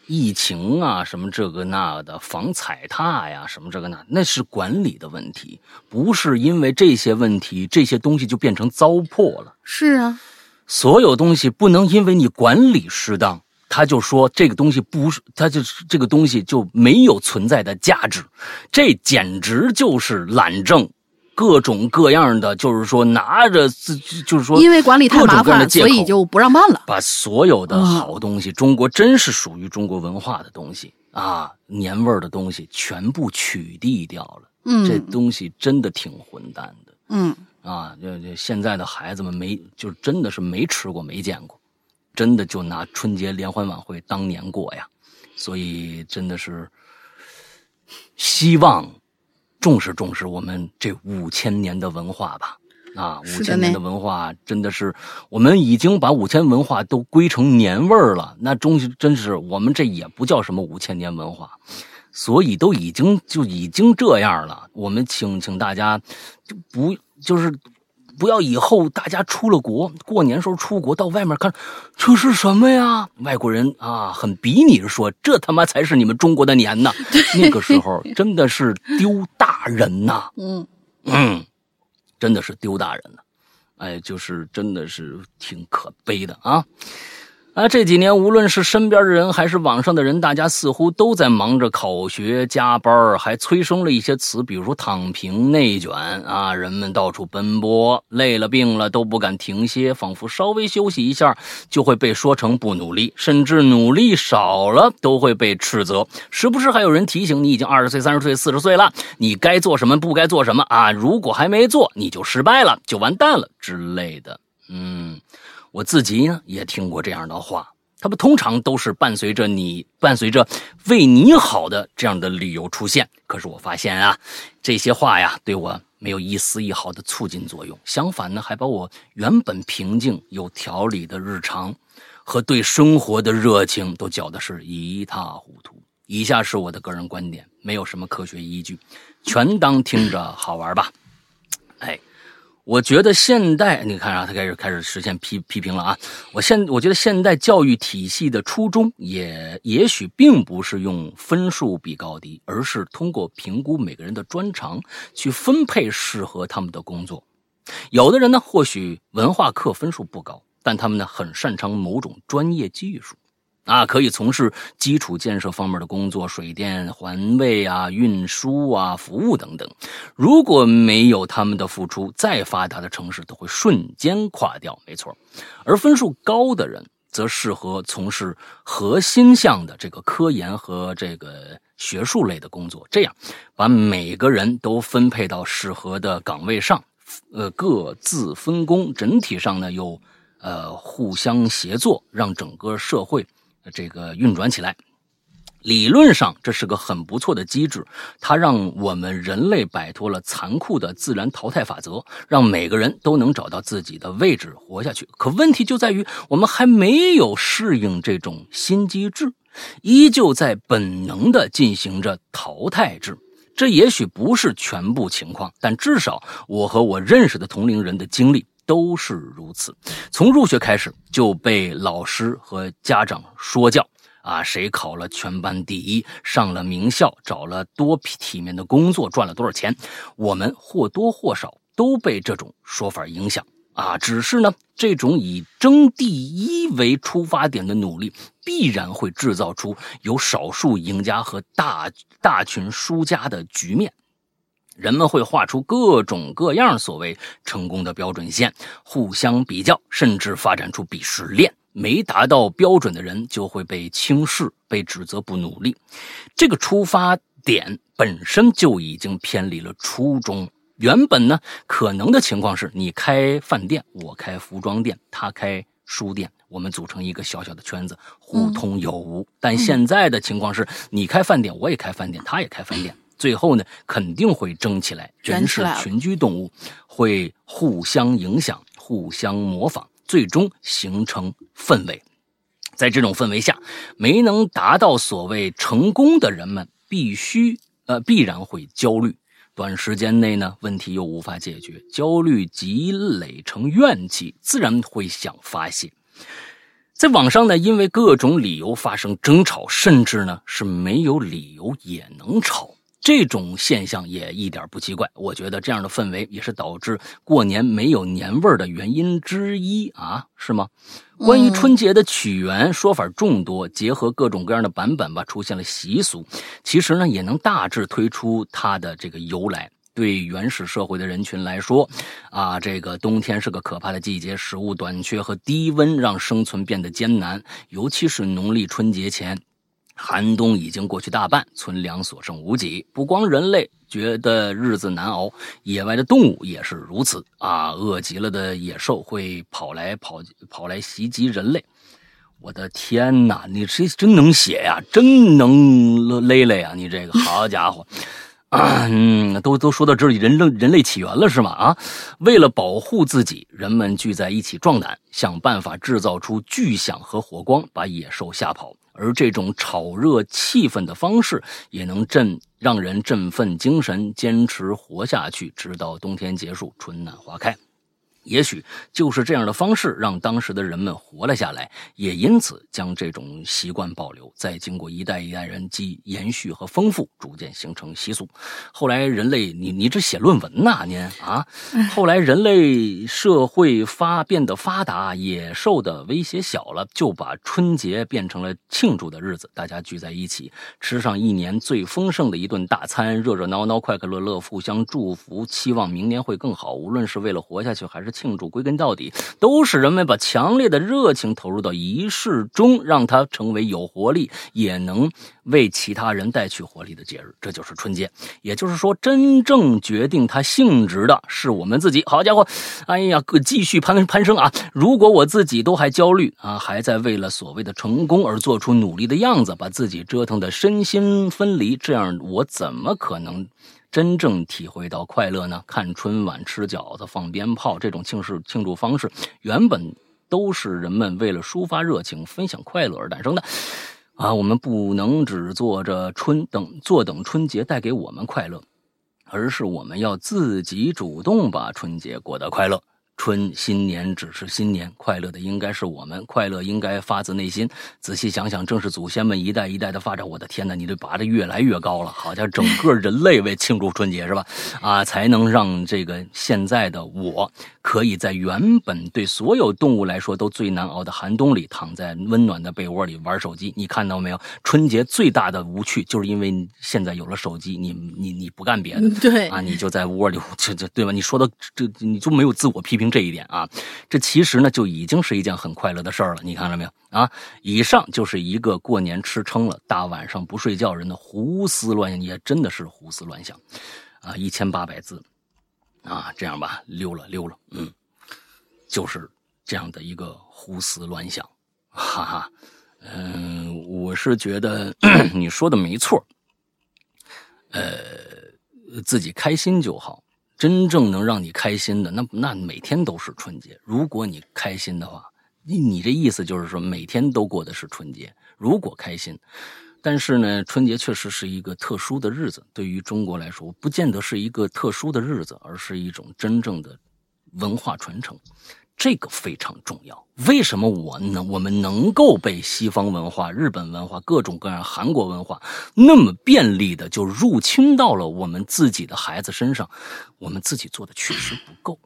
疫情啊，什么这个那的，防踩踏呀，什么这个那，那是管理的问题，不是因为这些问题，这些东西就变成糟粕了。是啊，所有东西不能因为你管理失当，他就说这个东西不是，他就是这个东西就没有存在的价值，这简直就是懒政。各种各样的，就是说拿着，就是说，因为管理太麻烦，所以就不让办了。把所有的好东西，中国真是属于中国文化的东西啊，年味儿的东西全部取缔掉了。嗯，这东西真的挺混蛋的。嗯，啊，这这现在的孩子们没，就真的是没吃过没见过，真的就拿春节联欢晚会当年过呀。所以真的是希望。重视重视我们这五千年的文化吧，啊，五千年的文化真的是，我们已经把五千文化都归成年味儿了。那东西真是，我们这也不叫什么五千年文化，所以都已经就已经这样了。我们请请大家就不就是。不要以后大家出了国，过年时候出国到外面看，这是什么呀？外国人啊，很比拟着说，这他妈才是你们中国的年呢。那个时候 真的是丢大人呐，嗯嗯，真的是丢大人了，哎，就是真的是挺可悲的啊。啊，这几年无论是身边的人还是网上的人，大家似乎都在忙着考学、加班，还催生了一些词，比如“躺平”“内卷”啊，人们到处奔波，累了、病了都不敢停歇，仿佛稍微休息一下就会被说成不努力，甚至努力少了都会被斥责。时不时还有人提醒你，已经二十岁、三十岁、四十岁了，你该做什么，不该做什么啊？如果还没做，你就失败了，就完蛋了之类的。嗯。我自己呢也听过这样的话，他们通常都是伴随着你伴随着为你好的这样的理由出现。可是我发现啊，这些话呀对我没有一丝一毫的促进作用，相反呢，还把我原本平静有条理的日常和对生活的热情都搅得是一塌糊涂。以下是我的个人观点，没有什么科学依据，全当听着好玩吧。哎。我觉得现代，你看啊，他开始开始实现批批评了啊。我现我觉得现代教育体系的初衷也也许并不是用分数比高低，而是通过评估每个人的专长去分配适合他们的工作。有的人呢，或许文化课分数不高，但他们呢很擅长某种专业技术。啊，可以从事基础建设方面的工作，水电环卫啊、运输啊、服务等等。如果没有他们的付出，再发达的城市都会瞬间垮掉。没错，而分数高的人则适合从事核心项的这个科研和这个学术类的工作。这样，把每个人都分配到适合的岗位上，呃，各自分工，整体上呢又呃互相协作，让整个社会。这个运转起来，理论上这是个很不错的机制，它让我们人类摆脱了残酷的自然淘汰法则，让每个人都能找到自己的位置活下去。可问题就在于，我们还没有适应这种新机制，依旧在本能的进行着淘汰制。这也许不是全部情况，但至少我和我认识的同龄人的经历。都是如此，从入学开始就被老师和家长说教啊，谁考了全班第一，上了名校，找了多体面的工作，赚了多少钱，我们或多或少都被这种说法影响啊。只是呢，这种以争第一为出发点的努力，必然会制造出有少数赢家和大大群输家的局面。人们会画出各种各样所谓成功的标准线，互相比较，甚至发展出鄙视链。没达到标准的人就会被轻视，被指责不努力。这个出发点本身就已经偏离了初衷。原本呢，可能的情况是你开饭店，我开服装店，他开书店，我们组成一个小小的圈子，互通有无。但现在的情况是，你开饭店，我也开饭店，他也开饭店。最后呢肯定会争起来。人是群居动物，会互相影响、互相模仿，最终形成氛围。在这种氛围下，没能达到所谓成功的人们，必须呃必然会焦虑。短时间内呢，问题又无法解决，焦虑积累成怨气，自然会想发泄。在网上呢，因为各种理由发生争吵，甚至呢是没有理由也能吵。这种现象也一点不奇怪，我觉得这样的氛围也是导致过年没有年味儿的原因之一啊，是吗？关于春节的起源，说法众多，结合各种各样的版本吧，出现了习俗。其实呢，也能大致推出它的这个由来。对原始社会的人群来说，啊，这个冬天是个可怕的季节，食物短缺和低温让生存变得艰难，尤其是农历春节前。寒冬已经过去大半，存粮所剩无几。不光人类觉得日子难熬，野外的动物也是如此啊！饿极了的野兽会跑来跑跑来袭击人类。我的天哪，你这真能写呀，真能勒勒呀！你这个好家伙，嗯，都都说到这里，人类人类起源了是吗？啊，为了保护自己，人们聚在一起壮胆，想办法制造出巨响和火光，把野兽吓跑。而这种炒热气氛的方式，也能振让人振奋精神，坚持活下去，直到冬天结束，春暖花开。也许就是这样的方式，让当时的人们活了下来，也因此将这种习惯保留。再经过一代一代人继延续和丰富，逐渐形成习俗。后来人类，你你这写论文呐，您啊？后来人类社会发变得发达，野兽的威胁小了，就把春节变成了庆祝的日子，大家聚在一起，吃上一年最丰盛的一顿大餐，热热闹闹，快快乐乐，互相祝福，期望明年会更好。无论是为了活下去，还是庆祝归根到底都是人们把强烈的热情投入到仪式中，让它成为有活力，也能为其他人带去活力的节日。这就是春节。也就是说，真正决定它性质的是我们自己。好家伙，哎呀，继续攀攀升啊！如果我自己都还焦虑啊，还在为了所谓的成功而做出努力的样子，把自己折腾的身心分离，这样我怎么可能？真正体会到快乐呢？看春晚、吃饺子、放鞭炮这种庆事庆祝方式，原本都是人们为了抒发热情、分享快乐而诞生的。啊，我们不能只坐着春等，坐等春节带给我们快乐，而是我们要自己主动把春节过得快乐。春新年只是新年，快乐的应该是我们，快乐应该发自内心。仔细想想，正是祖先们一代一代的发展。我的天哪，你这拔的越来越高了，好像整个人类为庆祝春节是吧？啊，才能让这个现在的我，可以在原本对所有动物来说都最难熬的寒冬里，躺在温暖的被窝里玩手机。你看到没有？春节最大的无趣，就是因为现在有了手机，你你你不干别的，对啊，你就在窝里，这这对吧？你说的这你就没有自我批评。这一点啊，这其实呢就已经是一件很快乐的事儿了。你看到没有啊？以上就是一个过年吃撑了，大晚上不睡觉人的胡思乱想，也真的是胡思乱想啊！一千八百字啊，这样吧，溜了溜了，嗯，就是这样的一个胡思乱想，哈哈，嗯，我是觉得你说的没错，呃，自己开心就好。真正能让你开心的，那那每天都是春节。如果你开心的话，你你这意思就是说每天都过的是春节。如果开心，但是呢，春节确实是一个特殊的日子，对于中国来说，不见得是一个特殊的日子，而是一种真正的文化传承。这个非常重要。为什么我能我们能够被西方文化、日本文化、各种各样韩国文化那么便利的就入侵到了我们自己的孩子身上？我们自己做的确实不够，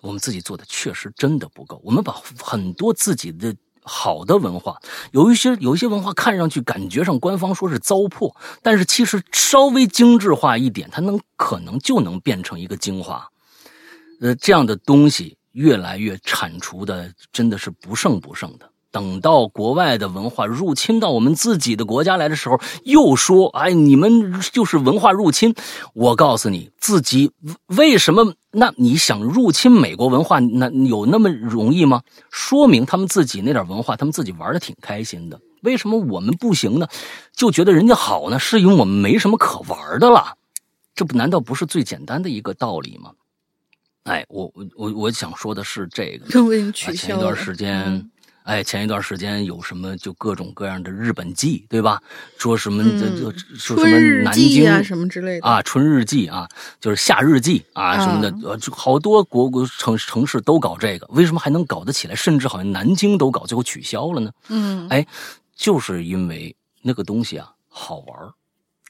我们自己做的确实真的不够。我们把很多自己的好的文化，有一些有一些文化看上去感觉上官方说是糟粕，但是其实稍微精致化一点，它能可能就能变成一个精华。呃，这样的东西。越来越铲除的真的是不胜不胜的。等到国外的文化入侵到我们自己的国家来的时候，又说：“哎，你们就是文化入侵。”我告诉你，自己为什么？那你想入侵美国文化，那有那么容易吗？说明他们自己那点文化，他们自己玩的挺开心的。为什么我们不行呢？就觉得人家好呢？是因为我们没什么可玩的了。这不难道不是最简单的一个道理吗？哎，我我我我想说的是这个。前一段时间。哎，前一段时间有什么就各种各样的日本记，对吧？说什么这这说什么南京啊什么之类的啊，春日记啊，就是夏日记啊什么的，呃，好多国国城城市都搞这个，为什么还能搞得起来？甚至好像南京都搞，最后取消了呢？嗯，哎，就是因为那个东西啊好玩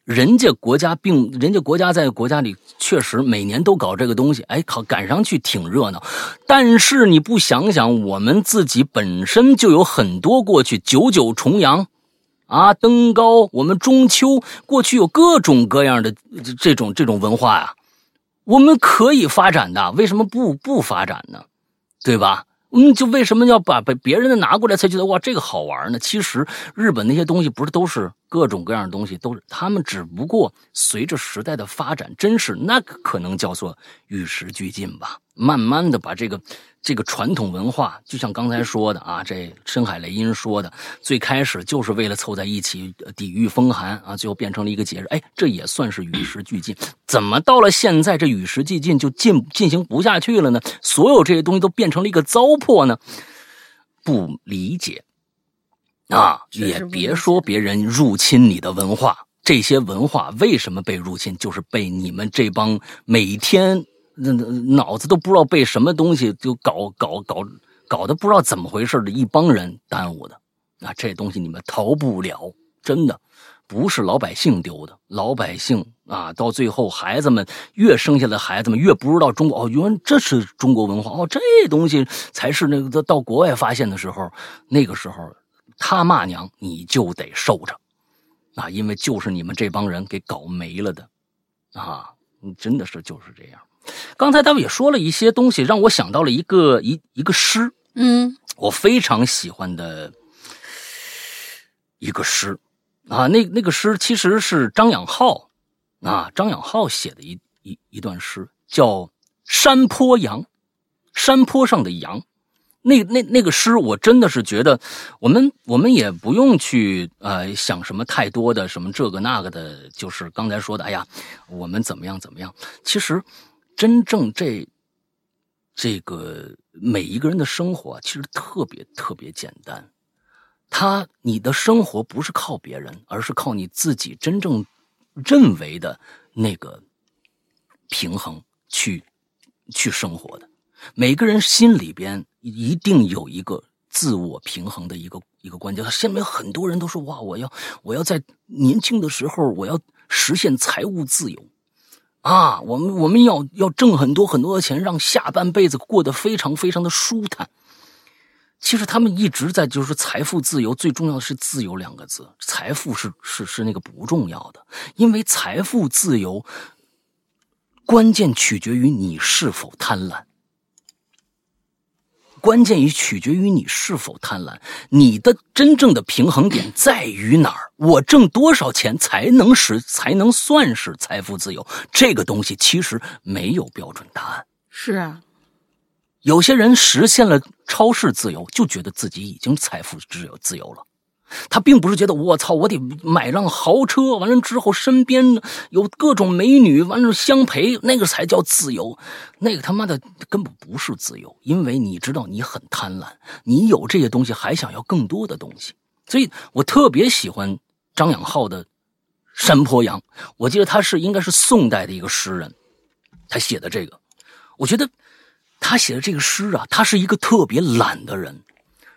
人家国家并人家国家在国家里确实每年都搞这个东西，哎，靠，赶上去挺热闹。但是你不想想，我们自己本身就有很多过去九九重阳，啊，登高，我们中秋过去有各种各样的这种这种文化呀，我们可以发展的，为什么不不发展呢？对吧？嗯，就为什么要把把别人的拿过来才觉得哇这个好玩呢？其实日本那些东西不是都是各种各样的东西，都是他们只不过随着时代的发展，真是那可能叫做与时俱进吧，慢慢的把这个。这个传统文化，就像刚才说的啊，这深海雷音说的，最开始就是为了凑在一起抵御风寒啊，最后变成了一个节日。哎，这也算是与时俱进。怎么到了现在，这与时俱进就进进行不下去了呢？所有这些东西都变成了一个糟粕呢？不理解啊，也别说别人入侵你的文化，这些文化为什么被入侵，就是被你们这帮每天。脑子都不知道被什么东西就搞搞搞搞得不知道怎么回事的一帮人耽误的，啊，这东西你们逃不了，真的不是老百姓丢的，老百姓啊，到最后孩子们越生下来，孩子们越不知道中国哦，原来这是中国文化哦，这东西才是那个到国外发现的时候，那个时候他骂娘你就得受着，啊，因为就是你们这帮人给搞没了的，啊，真的是就是这样。刚才他们也说了一些东西，让我想到了一个一一个诗，嗯，我非常喜欢的一个诗。啊，那那个诗其实是张养浩啊，张养浩写的一一一段诗，叫《山坡羊》，山坡上的羊。那那那个诗，我真的是觉得，我们我们也不用去呃想什么太多的什么这个那个的，就是刚才说的，哎呀，我们怎么样怎么样，其实。真正这这个每一个人的生活其实特别特别简单，他你的生活不是靠别人，而是靠你自己真正认为的那个平衡去去生活的。每个人心里边一定有一个自我平衡的一个一个关键。现在很多人都说哇，我要我要在年轻的时候我要实现财务自由。啊，我们我们要要挣很多很多的钱，让下半辈子过得非常非常的舒坦。其实他们一直在就是财富自由，最重要的是自由两个字，财富是是是那个不重要的，因为财富自由关键取决于你是否贪婪。关键也取决于你是否贪婪，你的真正的平衡点在于哪儿？我挣多少钱才能使才能算是财富自由？这个东西其实没有标准答案。是啊，有些人实现了超市自由，就觉得自己已经财富自由自由了。他并不是觉得我操，我得买辆豪车，完了之后身边有各种美女，完了相陪，那个才叫自由。那个他妈的根本不是自由，因为你知道你很贪婪，你有这些东西还想要更多的东西。所以我特别喜欢张养浩的《山坡羊》，我记得他是应该是宋代的一个诗人，他写的这个，我觉得他写的这个诗啊，他是一个特别懒的人。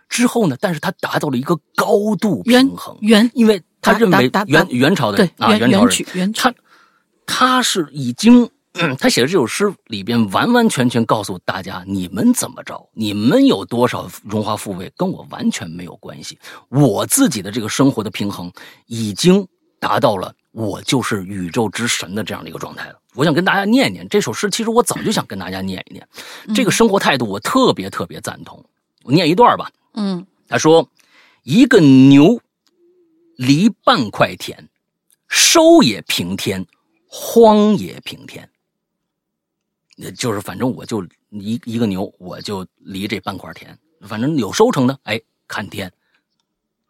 之后呢？但是他达到了一个高度平衡，元，因为他认为元元朝的啊，元朝人，他他是已经他写的这首诗里边完完全全告诉大家，你们怎么着，你们有多少荣华富贵，跟我完全没有关系。我自己的这个生活的平衡已经达到了，我就是宇宙之神的这样的一个状态了。我想跟大家念一念这首诗，其实我早就想跟大家念一念，这个生活态度我特别特别赞同。我念一段吧。嗯，他说：“一个牛犁半块田，收也平天，荒也平天。就是反正我就一一个牛，我就犁这半块田，反正有收成的，哎，看天；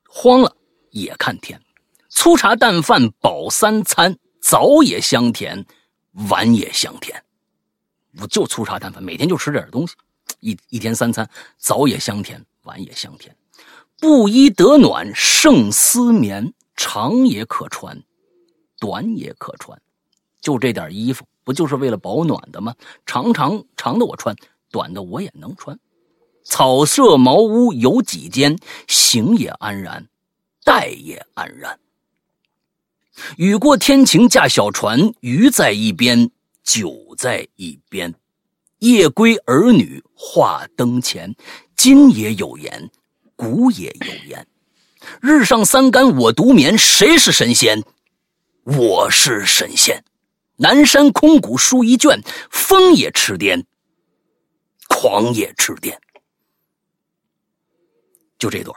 荒了也看天。粗茶淡饭饱三餐，早也香甜，晚也香甜。我就粗茶淡饭，每天就吃点东西，一一天三餐，早也香甜，晚也香甜。布衣得暖胜丝棉，长也可穿，短也可穿。就这点衣服，不就是为了保暖的吗？长长长的我穿，短的我也能穿。草舍茅屋有几间，行也安然，待也安然。雨过天晴驾小船，鱼在一边，酒在一边。夜归儿女话灯前，今也有言，古也有言。日上三竿我独眠，谁是神仙？我是神仙。南山空谷书一卷，风也痴癫，狂也痴癫。就这段，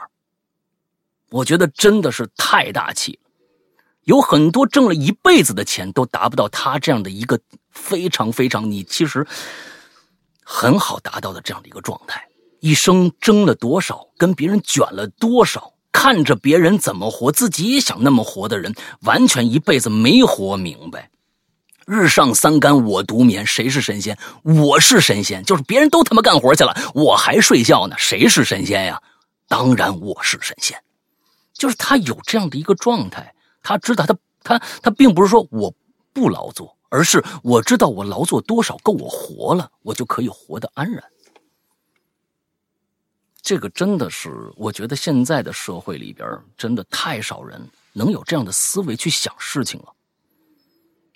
我觉得真的是太大气了。有很多挣了一辈子的钱都达不到他这样的一个非常非常你其实很好达到的这样的一个状态。一生争了多少，跟别人卷了多少，看着别人怎么活，自己也想那么活的人，完全一辈子没活明白。日上三竿我独眠，谁是神仙？我是神仙，就是别人都他妈干活去了，我还睡觉呢，谁是神仙呀？当然我是神仙，就是他有这样的一个状态。他知道，他他他并不是说我不劳作，而是我知道我劳作多少够我活了，我就可以活得安然。这个真的是，我觉得现在的社会里边真的太少人能有这样的思维去想事情了。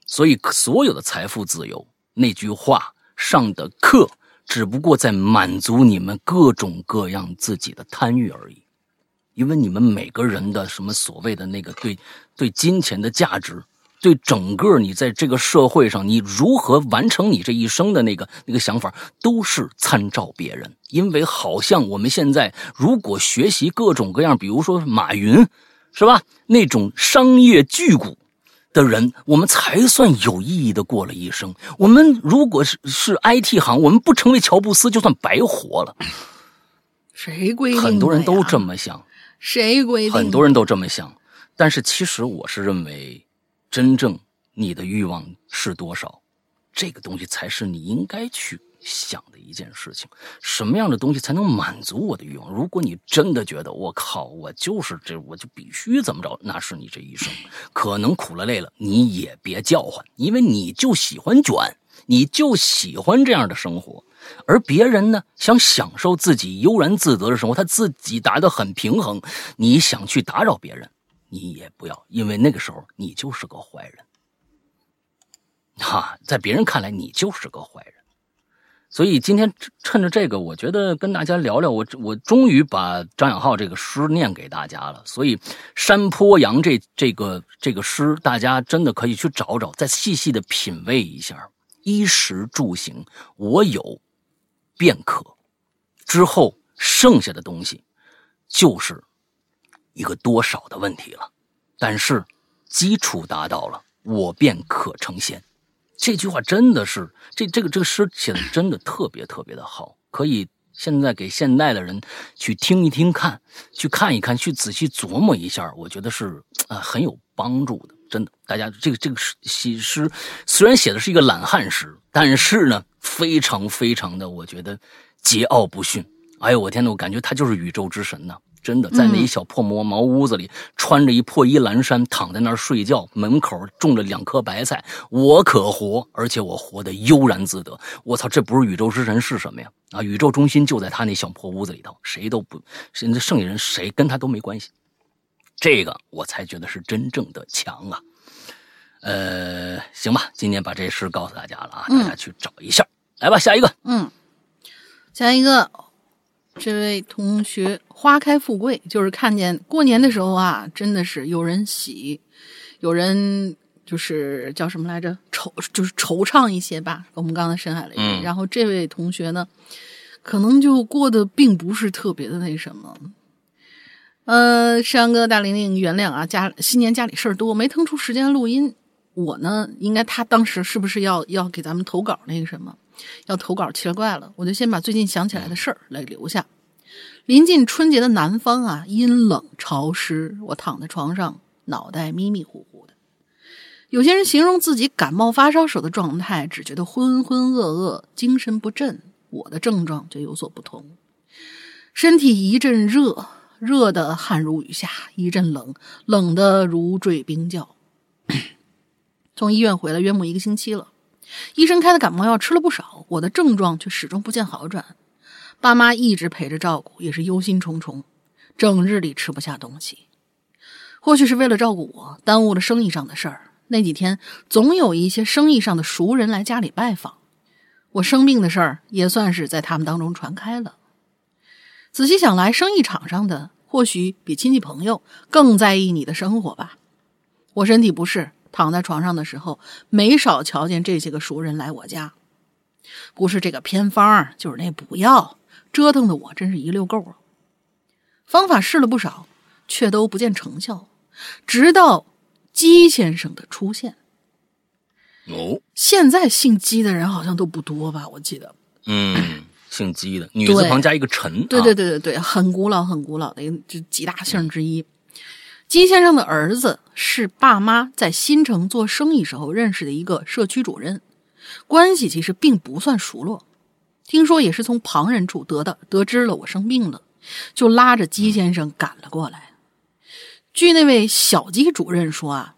所以，所有的财富自由那句话上的课，只不过在满足你们各种各样自己的贪欲而已。因为你们每个人的什么所谓的那个对对金钱的价值，对整个你在这个社会上你如何完成你这一生的那个那个想法，都是参照别人。因为好像我们现在如果学习各种各样，比如说马云，是吧？那种商业巨贾的人，我们才算有意义的过了一生。我们如果是是 IT 行，我们不成为乔布斯，就算白活了。谁规定？很多人都这么想。谁规定？很多人都这么想，但是其实我是认为，真正你的欲望是多少，这个东西才是你应该去想的一件事情。什么样的东西才能满足我的欲望？如果你真的觉得我靠，我就是这，我就必须怎么着，那是你这一生可能苦了累了，你也别叫唤，因为你就喜欢卷，你就喜欢这样的生活。而别人呢，想享受自己悠然自得的生活，他自己达到很平衡。你想去打扰别人，你也不要，因为那个时候你就是个坏人。哈，在别人看来你就是个坏人。所以今天趁着这个，我觉得跟大家聊聊，我我终于把张养浩这个诗念给大家了。所以山坡羊这这个这个诗，大家真的可以去找找，再细细的品味一下。衣食住行，我有。便可，之后剩下的东西，就是一个多少的问题了。但是基础达到了，我便可成仙。这句话真的是，这这个这个诗写的真的特别特别的好，可以现在给现代的人去听一听看，去看一看，去仔细琢磨一下，我觉得是啊很有帮助的。真的，大家这个这个诗写诗虽然写的是一个懒汉诗，但是呢。非常非常的，我觉得桀骜不驯。哎呦，我天呐，我感觉他就是宇宙之神呐！真的，在那一小破茅茅屋子里，穿着一破衣蓝衫，躺在那儿睡觉，门口种着两颗白菜，我可活，而且我活得悠然自得。我操，这不是宇宙之神是什么呀？啊，宇宙中心就在他那小破屋子里头，谁都不，现在剩下人谁跟他都没关系。这个我才觉得是真正的强啊！呃，行吧，今天把这事告诉大家了啊，大家去找一下。来吧，下一个。嗯，下一个，这位同学花开富贵，就是看见过年的时候啊，真的是有人喜，有人就是叫什么来着，惆就是惆怅一些吧。我们刚才深海了一遍。然后这位同学呢，可能就过得并不是特别的那什么。呃，山哥大玲玲，原谅啊，家新年家里事儿多，没腾出时间录音。我呢，应该他当时是不是要要给咱们投稿那个什么，要投稿奇了怪了，我就先把最近想起来的事儿来留下。临近春节的南方啊，阴冷潮湿，我躺在床上，脑袋迷迷糊糊的。有些人形容自己感冒发烧时的状态，只觉得浑浑噩噩、精神不振。我的症状就有所不同，身体一阵热，热的汗如雨下；一阵冷，冷的如坠冰窖。从医院回来约莫一个星期了，医生开的感冒药吃了不少，我的症状却始终不见好转。爸妈一直陪着照顾，也是忧心忡忡，整日里吃不下东西。或许是为了照顾我，耽误了生意上的事儿。那几天总有一些生意上的熟人来家里拜访。我生病的事儿也算是在他们当中传开了。仔细想来，生意场上的或许比亲戚朋友更在意你的生活吧。我身体不适，躺在床上的时候，没少瞧见这些个熟人来我家。不是这个偏方，就是那补药，折腾的我真是一溜够了。方法试了不少，却都不见成效。直到姬先生的出现。哦，现在姓姬的人好像都不多吧？我记得，嗯，姓姬的女字旁加一个陈，对对对对对，很古老很古老的一个就几大姓之一。姬先生的儿子是爸妈在新城做生意时候认识的一个社区主任，关系其实并不算熟络。听说也是从旁人处得的得知了我生病了，就拉着姬先生赶了过来。据那位小姬主任说啊。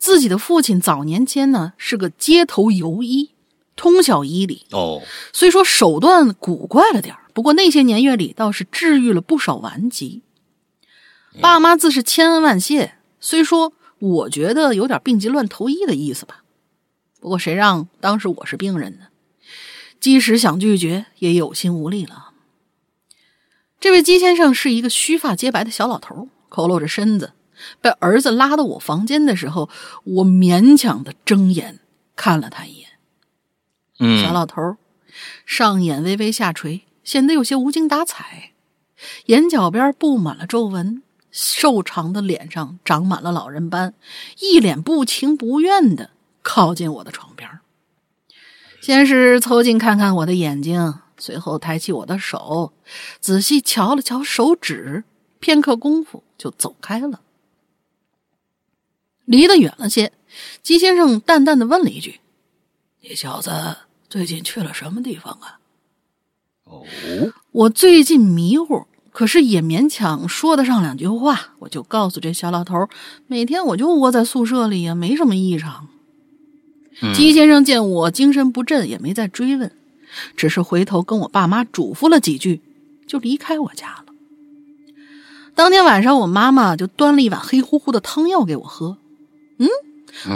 自己的父亲早年间呢是个街头游医，通晓医理哦。虽说手段古怪了点不过那些年月里倒是治愈了不少顽疾。爸妈自是千恩万谢。虽说我觉得有点病急乱投医的意思吧，不过谁让当时我是病人呢？即使想拒绝，也有心无力了。这位姬先生是一个须发皆白的小老头，佝偻着身子。被儿子拉到我房间的时候，我勉强的睁眼看了他一眼。嗯，小老头上眼微微下垂，显得有些无精打采，眼角边布满了皱纹，瘦长的脸上长满了老人斑，一脸不情不愿的靠近我的床边。先是凑近看看我的眼睛，随后抬起我的手，仔细瞧了瞧手指，片刻功夫就走开了。离得远了些，姬先生淡淡的问了一句：“你小子最近去了什么地方啊？”哦，我最近迷糊，可是也勉强说得上两句话。我就告诉这小老头，每天我就窝在宿舍里呀，没什么异常。姬先生见我精神不振，也没再追问，只是回头跟我爸妈嘱咐了几句，就离开我家了。当天晚上，我妈妈就端了一碗黑乎乎的汤药给我喝。嗯，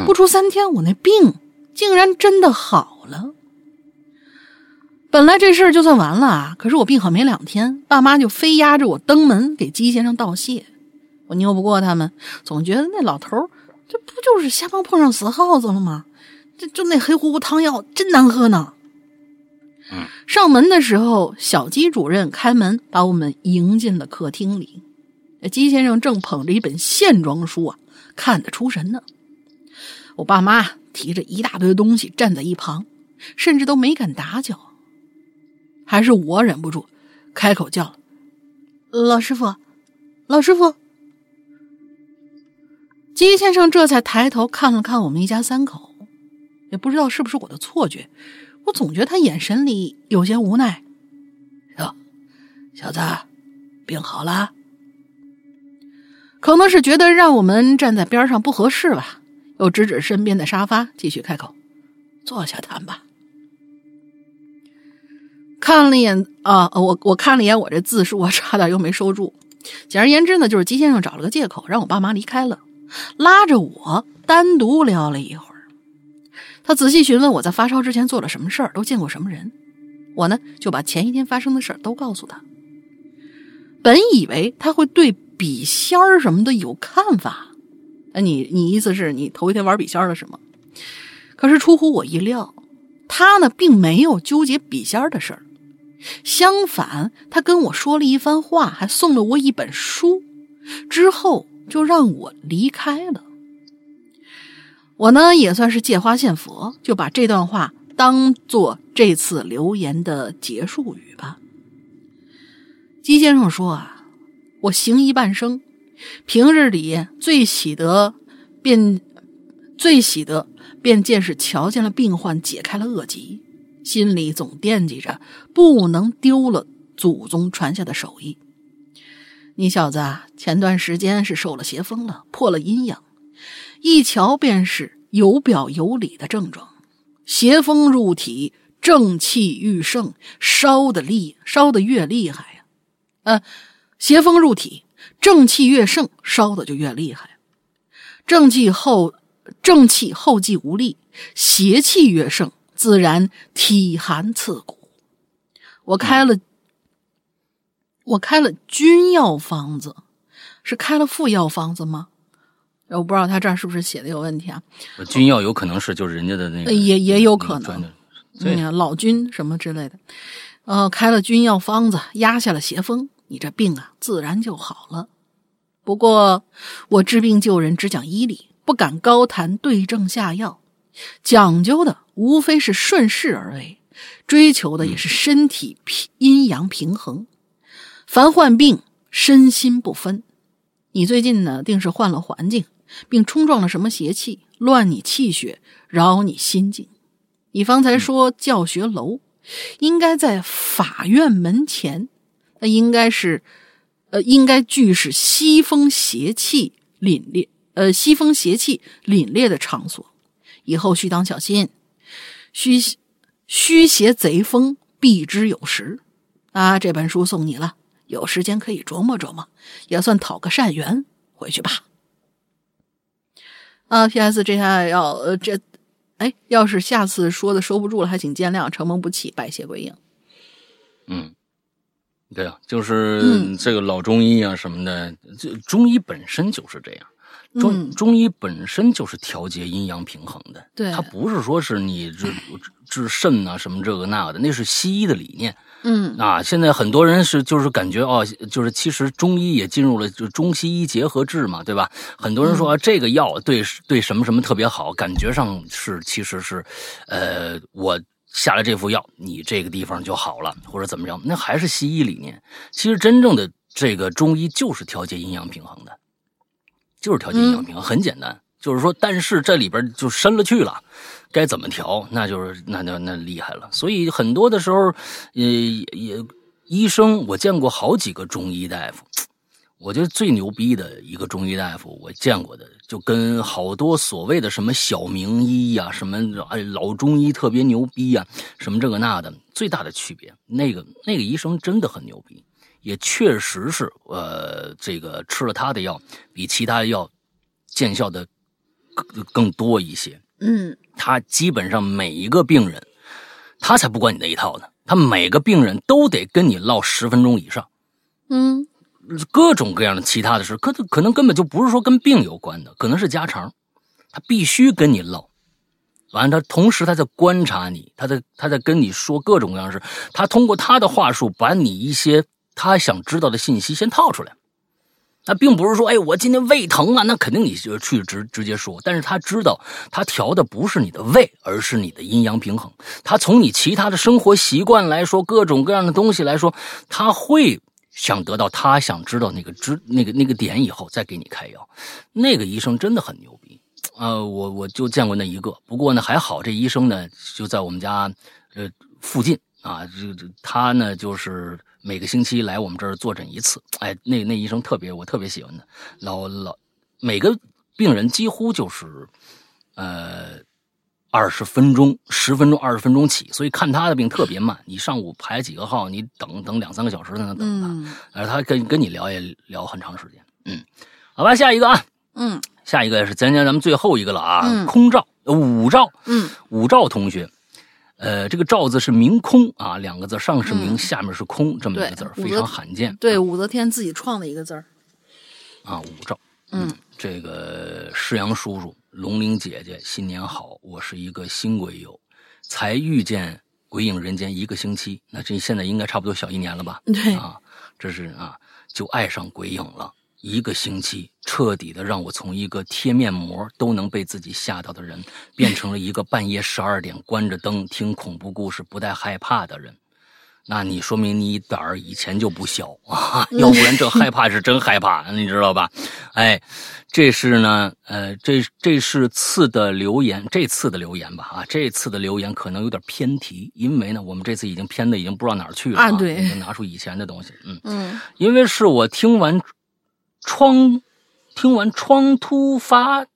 不出三天，我那病竟然真的好了。本来这事儿就算完了啊，可是我病好没两天，爸妈就非压着我登门给姬先生道谢。我拗不过他们，总觉得那老头这不就是瞎帮碰上死耗子了吗？这就那黑乎乎汤药真难喝呢。嗯，上门的时候，小鸡主任开门把我们迎进了客厅里。鸡先生正捧着一本线装书啊，看得出神呢。我爸妈提着一大堆东西站在一旁，甚至都没敢打搅。还是我忍不住开口叫了：“老师傅，老师傅。”鸡先生这才抬头看了看我们一家三口，也不知道是不是我的错觉，我总觉得他眼神里有些无奈。哟，小子，病好了？可能是觉得让我们站在边上不合适吧。又指指身边的沙发，继续开口：“坐下谈吧。”看了一眼啊，我我看了一眼我这字数，我差点又没收住。简而言之呢，就是姬先生找了个借口让我爸妈离开了，拉着我单独聊了一会儿。他仔细询问我在发烧之前做了什么事儿，都见过什么人。我呢就把前一天发生的事儿都告诉他。本以为他会对笔仙儿什么的有看法。那你你意思是你头一天玩笔仙儿了是吗？可是出乎我意料，他呢并没有纠结笔仙儿的事儿，相反，他跟我说了一番话，还送了我一本书，之后就让我离开了。我呢也算是借花献佛，就把这段话当做这次留言的结束语吧。姬先生说啊，我行医半生，平日里最喜得便最喜得便见是瞧见了病患，解开了恶疾，心里总惦记着不能丢了祖宗传下的手艺。你小子啊，前段时间是受了邪风了，破了阴阳，一瞧便是有表有里的症状。邪风入体，正气愈盛，烧的厉，烧的越厉害呀。呃，邪风入体，正气越盛，烧的就越厉害。正气后，正气后继无力，邪气越盛，自然体寒刺骨。我开了。我开了君药方子，是开了副药方子吗？我不知道他这儿是不是写的有问题啊？军药有可能是就是人家的那个，也也有可能，嗯，老君什么之类的。呃，开了军药方子，压下了邪风，你这病啊自然就好了。不过我治病救人只讲医理，不敢高谈对症下药，讲究的无非是顺势而为，追求的也是身体平阴阳平衡。凡患病，身心不分。你最近呢，定是换了环境，并冲撞了什么邪气，乱你气血，扰你心境。你方才说教学楼，应该在法院门前，那应该是，呃，应该俱是西风邪气凛冽，呃，西风邪气凛冽的场所。以后须当小心，虚虚邪贼风避之有时。啊，这本书送你了。有时间可以琢磨琢磨，也算讨个善缘。回去吧。啊，P.S. 这下要呃这，哎，要是下次说的收不住了，还请见谅。承蒙不弃，拜谢归应。嗯，对啊，就是这个老中医啊什么的，这中医本身就是这样。中中医本身就是调节阴阳平衡的，对，它不是说是你治治肾啊什么这个那个的，那是西医的理念。嗯啊，现在很多人是就是感觉哦，就是其实中医也进入了就中西医结合治嘛，对吧？很多人说这个药对对什么什么特别好，感觉上是其实是，呃，我下了这副药，你这个地方就好了，或者怎么着？那还是西医理念。其实真正的这个中医就是调节阴阳平衡的。就是调节阴阳平衡，很简单，就是说，但是这里边就深了去了，该怎么调，那就是那那那厉害了。所以很多的时候，呃，也医生，我见过好几个中医大夫，我觉得最牛逼的一个中医大夫，我见过的，就跟好多所谓的什么小名医呀，什么哎老中医特别牛逼呀，什么这个那的，最大的区别，那个那个医生真的很牛逼。也确实是，呃，这个吃了他的药，比其他药见效的更更多一些。嗯，他基本上每一个病人，他才不管你那一套呢。他每个病人都得跟你唠十分钟以上。嗯，各种各样的其他的事，可可能根本就不是说跟病有关的，可能是家常，他必须跟你唠。完了，他同时他在观察你，他在他在跟你说各种各样的事，他通过他的话术把你一些。他想知道的信息先套出来，他并不是说，哎，我今天胃疼啊，那肯定你就去直直接说。但是他知道，他调的不是你的胃，而是你的阴阳平衡。他从你其他的生活习惯来说，各种各样的东西来说，他会想得到他想知道那个知那个那个点以后再给你开药。那个医生真的很牛逼呃！我我就见过那一个，不过呢还好，这医生呢就在我们家呃附近啊，这这他呢就是。每个星期来我们这儿坐诊一次，哎，那那医生特别，我特别喜欢他，老老每个病人几乎就是，呃，二十分钟、十分钟、二十分钟起，所以看他的病特别慢。你上午排几个号，你等等两三个小时才能等他，而他跟跟你聊也聊很长时间。嗯，好吧，下一个啊，嗯，下一个是咱家咱们最后一个了啊，空照五照，嗯，五照同学。呃，这个“照”字是明空啊，两个字，上是明，下面是空，这么一个字非常罕见。对，武则天自己创的一个字儿啊，五照。嗯，这个世阳叔叔、龙玲姐姐，新年好！我是一个新鬼友，才遇见鬼影人间一个星期，那这现在应该差不多小一年了吧？对啊，这是啊，就爱上鬼影了。一个星期，彻底的让我从一个贴面膜都能被自己吓到的人，变成了一个半夜十二点关着灯听恐怖故事不带害怕的人。那你说明你胆儿以前就不小啊，要不然这害怕是真害怕，你知道吧？哎，这是呢，呃，这这是次的留言，这次的留言吧，啊，这次的留言可能有点偏题，因为呢，我们这次已经偏的已经不知道哪儿去了啊，对，已经拿出以前的东西，嗯嗯，因为是我听完窗，听完窗突发。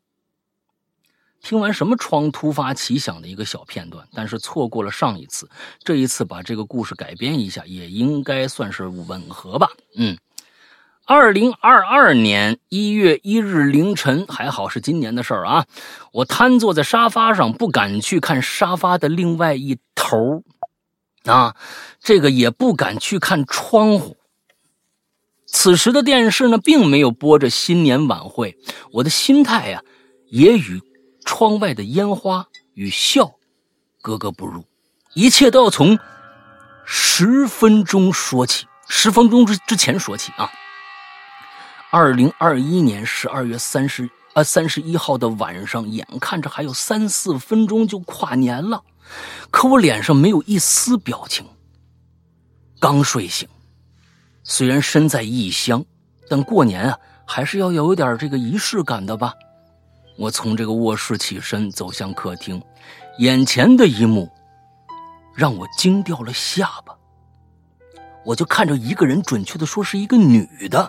听完什么窗突发奇想的一个小片段，但是错过了上一次，这一次把这个故事改编一下，也应该算是吻合吧。嗯，二零二二年一月一日凌晨，还好是今年的事儿啊。我瘫坐在沙发上，不敢去看沙发的另外一头，啊，这个也不敢去看窗户。此时的电视呢，并没有播着新年晚会，我的心态呀，也与。窗外的烟花与笑格格不入，一切都要从十分钟说起。十分钟之之前说起啊。二零二一年十二月三十呃三十一号的晚上，眼看着还有三四分钟就跨年了，可我脸上没有一丝表情。刚睡醒，虽然身在异乡，但过年啊还是要有点这个仪式感的吧。我从这个卧室起身，走向客厅，眼前的一幕让我惊掉了下巴。我就看着一个人，准确的说是一个女的，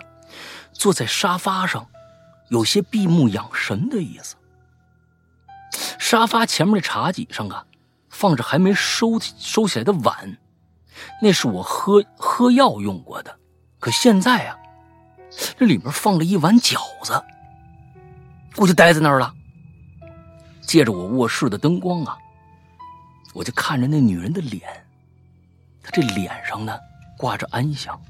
坐在沙发上，有些闭目养神的意思。沙发前面的茶几上啊，放着还没收收起来的碗，那是我喝喝药用过的。可现在啊，这里面放了一碗饺子。我就待在那儿了，借着我卧室的灯光啊，我就看着那女人的脸，她这脸上呢挂着安详，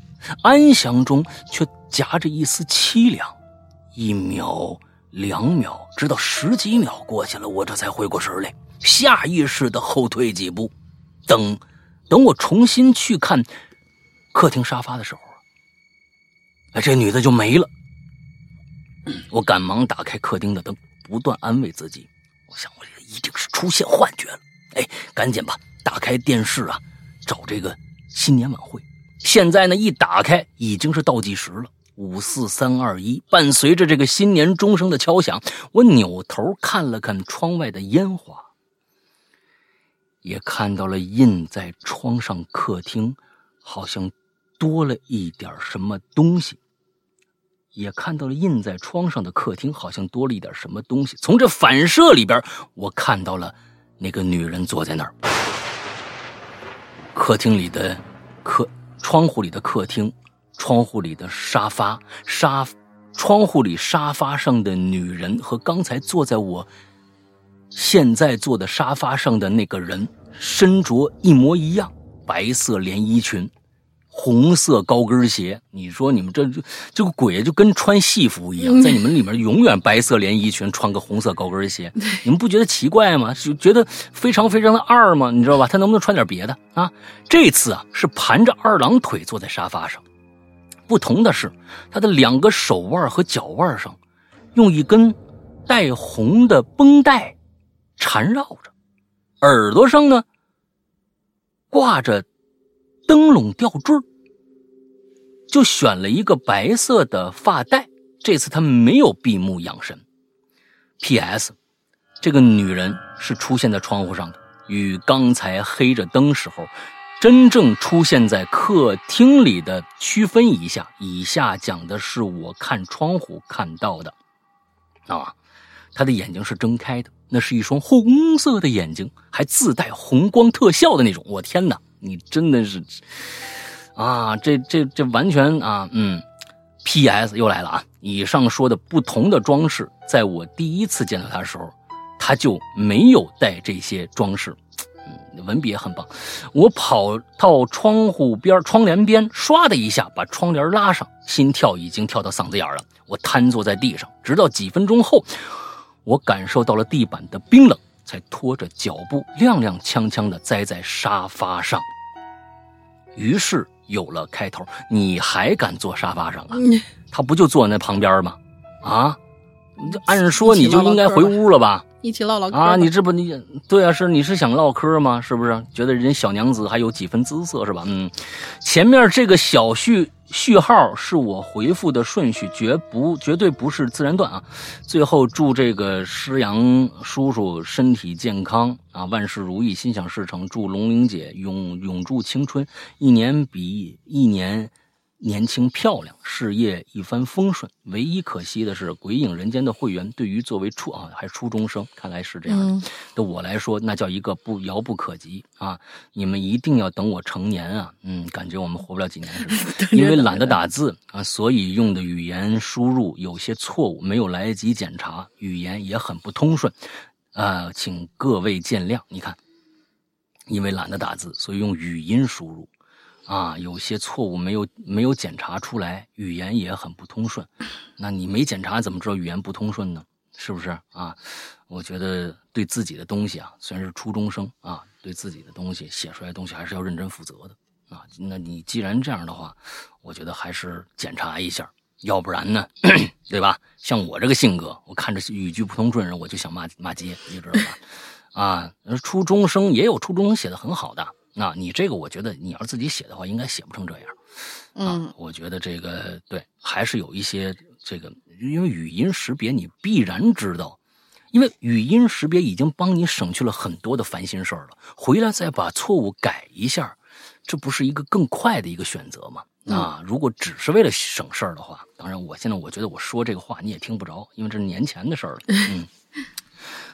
安详中却夹着一丝凄凉。一秒、两秒，直到十几秒过去了，我这才回过神来，下意识的后退几步。等，等我重新去看客厅沙发的时候，哎，这女的就没了。我赶忙打开客厅的灯，不断安慰自己。我想，我这一定是出现幻觉了。哎，赶紧吧，打开电视啊，找这个新年晚会。现在呢，一打开已经是倒计时了，五四三二一。伴随着这个新年钟声的敲响，我扭头看了看窗外的烟花，也看到了印在窗上客厅，好像多了一点什么东西。也看到了印在窗上的客厅，好像多了一点什么东西。从这反射里边，我看到了那个女人坐在那儿。客厅里的客，窗户里的客厅，窗户里的沙发，沙，窗户里沙发上的女人和刚才坐在我现在坐的沙发上的那个人身着一模一样，白色连衣裙。红色高跟鞋，你说你们这这个鬼就跟穿戏服一样，在你们里面永远白色连衣裙，穿个红色高跟鞋，你们不觉得奇怪吗？就觉得非常非常的二吗？你知道吧？他能不能穿点别的啊？这次啊是盘着二郎腿坐在沙发上，不同的是他的两个手腕和脚腕上用一根带红的绷带缠绕着，耳朵上呢挂着。灯笼吊坠就选了一个白色的发带。这次他没有闭目养神。P.S. 这个女人是出现在窗户上的，与刚才黑着灯时候真正出现在客厅里的区分一下。以下讲的是我看窗户看到的啊，她的眼睛是睁开的，那是一双红色的眼睛，还自带红光特效的那种。我天哪！你真的是，啊，这这这完全啊，嗯，P.S. 又来了啊！以上说的不同的装饰，在我第一次见到他的时候，他就没有带这些装饰，嗯，文笔也很棒。我跑到窗户边、窗帘边，唰的一下把窗帘拉上，心跳已经跳到嗓子眼了。我瘫坐在地上，直到几分钟后，我感受到了地板的冰冷。才拖着脚步踉踉跄跄地栽在沙发上，于是有了开头。你还敢坐沙发上啊？他不就坐那旁边吗？啊，按说你就应该回屋了吧？一起唠唠嗑啊！你这不你对啊，是你是想唠嗑吗？是不是？觉得人小娘子还有几分姿色是吧？嗯，前面这个小序序号是我回复的顺序，绝不绝对不是自然段啊。最后祝这个施阳叔叔身体健康啊，万事如意，心想事成。祝龙玲姐永永驻青春，一年比一年。年轻漂亮，事业一帆风顺。唯一可惜的是，《鬼影人间》的会员对于作为初啊还初中生，看来是这样的对我来说，那叫一个不遥不可及啊！你们一定要等我成年啊！嗯，感觉我们活不了几年似的。因为懒得打字啊，所以用的语言输入有些错误，没有来得及检查，语言也很不通顺啊，请各位见谅。你看，因为懒得打字，所以用语音输入。啊，有些错误没有没有检查出来，语言也很不通顺。那你没检查，怎么知道语言不通顺呢？是不是啊？我觉得对自己的东西啊，虽然是初中生啊，对自己的东西写出来的东西还是要认真负责的啊。那你既然这样的话，我觉得还是检查一下，要不然呢，对吧？像我这个性格，我看着语句不通顺，我就想骂骂街，你知道吧？啊，初中生也有初中生写的很好的。那你这个，我觉得你要是自己写的话，应该写不成这样。嗯，我觉得这个对，还是有一些这个，因为语音识别你必然知道，因为语音识别已经帮你省去了很多的烦心事儿了。回来再把错误改一下，这不是一个更快的一个选择吗？啊，如果只是为了省事儿的话，当然，我现在我觉得我说这个话你也听不着，因为这是年前的事儿了。嗯，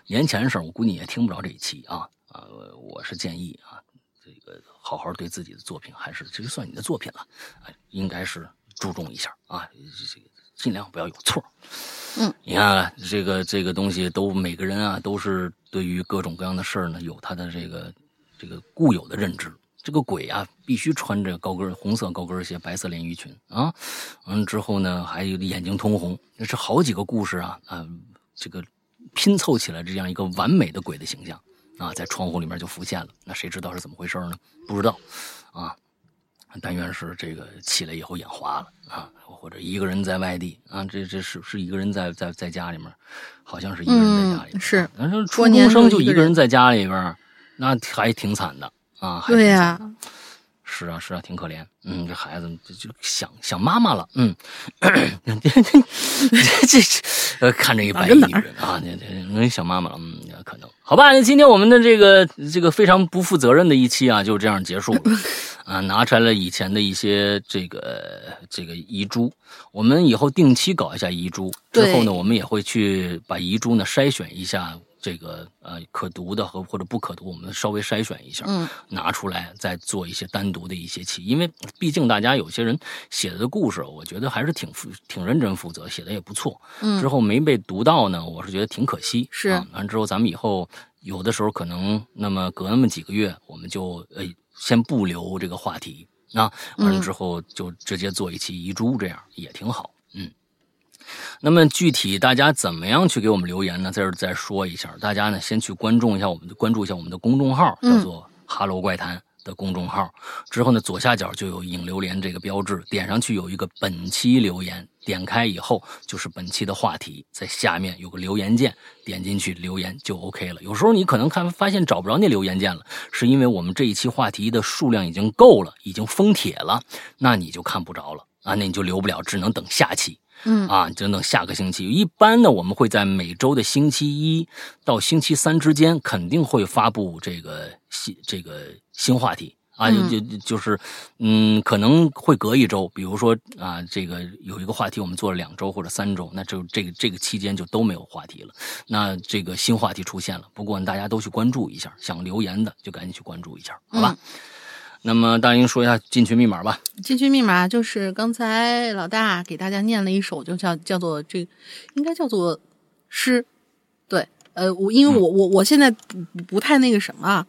年前的事儿，我估计你也听不着这一期啊。啊，我是建议啊。好好对自己的作品，还是这就算你的作品了，应该是注重一下啊，这个尽量不要有错。嗯，你看这个这个东西，都每个人啊，都是对于各种各样的事儿呢，有他的这个这个固有的认知。这个鬼啊，必须穿着高跟红色高跟鞋、白色连衣裙啊，完了之后呢，还有眼睛通红，那是好几个故事啊啊，这个拼凑起来这样一个完美的鬼的形象。啊，在窗户里面就浮现了，那谁知道是怎么回事呢？不知道，啊，但愿是这个起来以后眼花了。啊，或者一个人在外地。啊，这这是是一个人在在在家里面，好像是一个人在家里，是，反正初中生就一个人在家里边，那还挺惨的。啊，对呀。是啊，是啊，挺可怜。嗯，这孩子就就想想妈妈了。嗯，这这呃，看着一白衣人啊，这这想妈妈了。嗯，可能好吧。那今天我们的这个这个非常不负责任的一期啊，就这样结束了。啊，拿出来了以前的一些这个这个遗珠，我们以后定期搞一下遗珠。之后呢，我们也会去把遗珠呢筛选一下。这个呃，可读的和或者不可读，我们稍微筛选一下，嗯，拿出来再做一些单独的一些期，因为毕竟大家有些人写的故事，我觉得还是挺负、挺认真负责，写的也不错。嗯，之后没被读到呢，我是觉得挺可惜。是，完之后咱们以后有的时候可能那么隔那么几个月，我们就呃先不留这个话题那，完了之后就直接做一期遗珠，这样也挺好。嗯。那么具体大家怎么样去给我们留言呢？在这再说一下，大家呢先去关注一下我们的关注一下我们的公众号，叫做“哈喽怪谈”的公众号。之后呢，左下角就有引流连这个标志，点上去有一个本期留言，点开以后就是本期的话题，在下面有个留言键，点进去留言就 OK 了。有时候你可能看发现找不着那留言键了，是因为我们这一期话题的数量已经够了，已经封帖了，那你就看不着了啊，那你就留不了，只能等下期。嗯。啊，等等下个星期，一般呢，我们会在每周的星期一到星期三之间，肯定会发布这个新这个新话题。啊，就就是，嗯，可能会隔一周，比如说啊，这个有一个话题我们做了两周或者三周，那就这个这个期间就都没有话题了，那这个新话题出现了，不过大家都去关注一下，想留言的就赶紧去关注一下，好吧？那么大英说一下进群密码吧。进群密码就是刚才老大给大家念了一首，就叫叫做这，应该叫做诗。对，呃，我因为我我我现在不不太那个什么，啊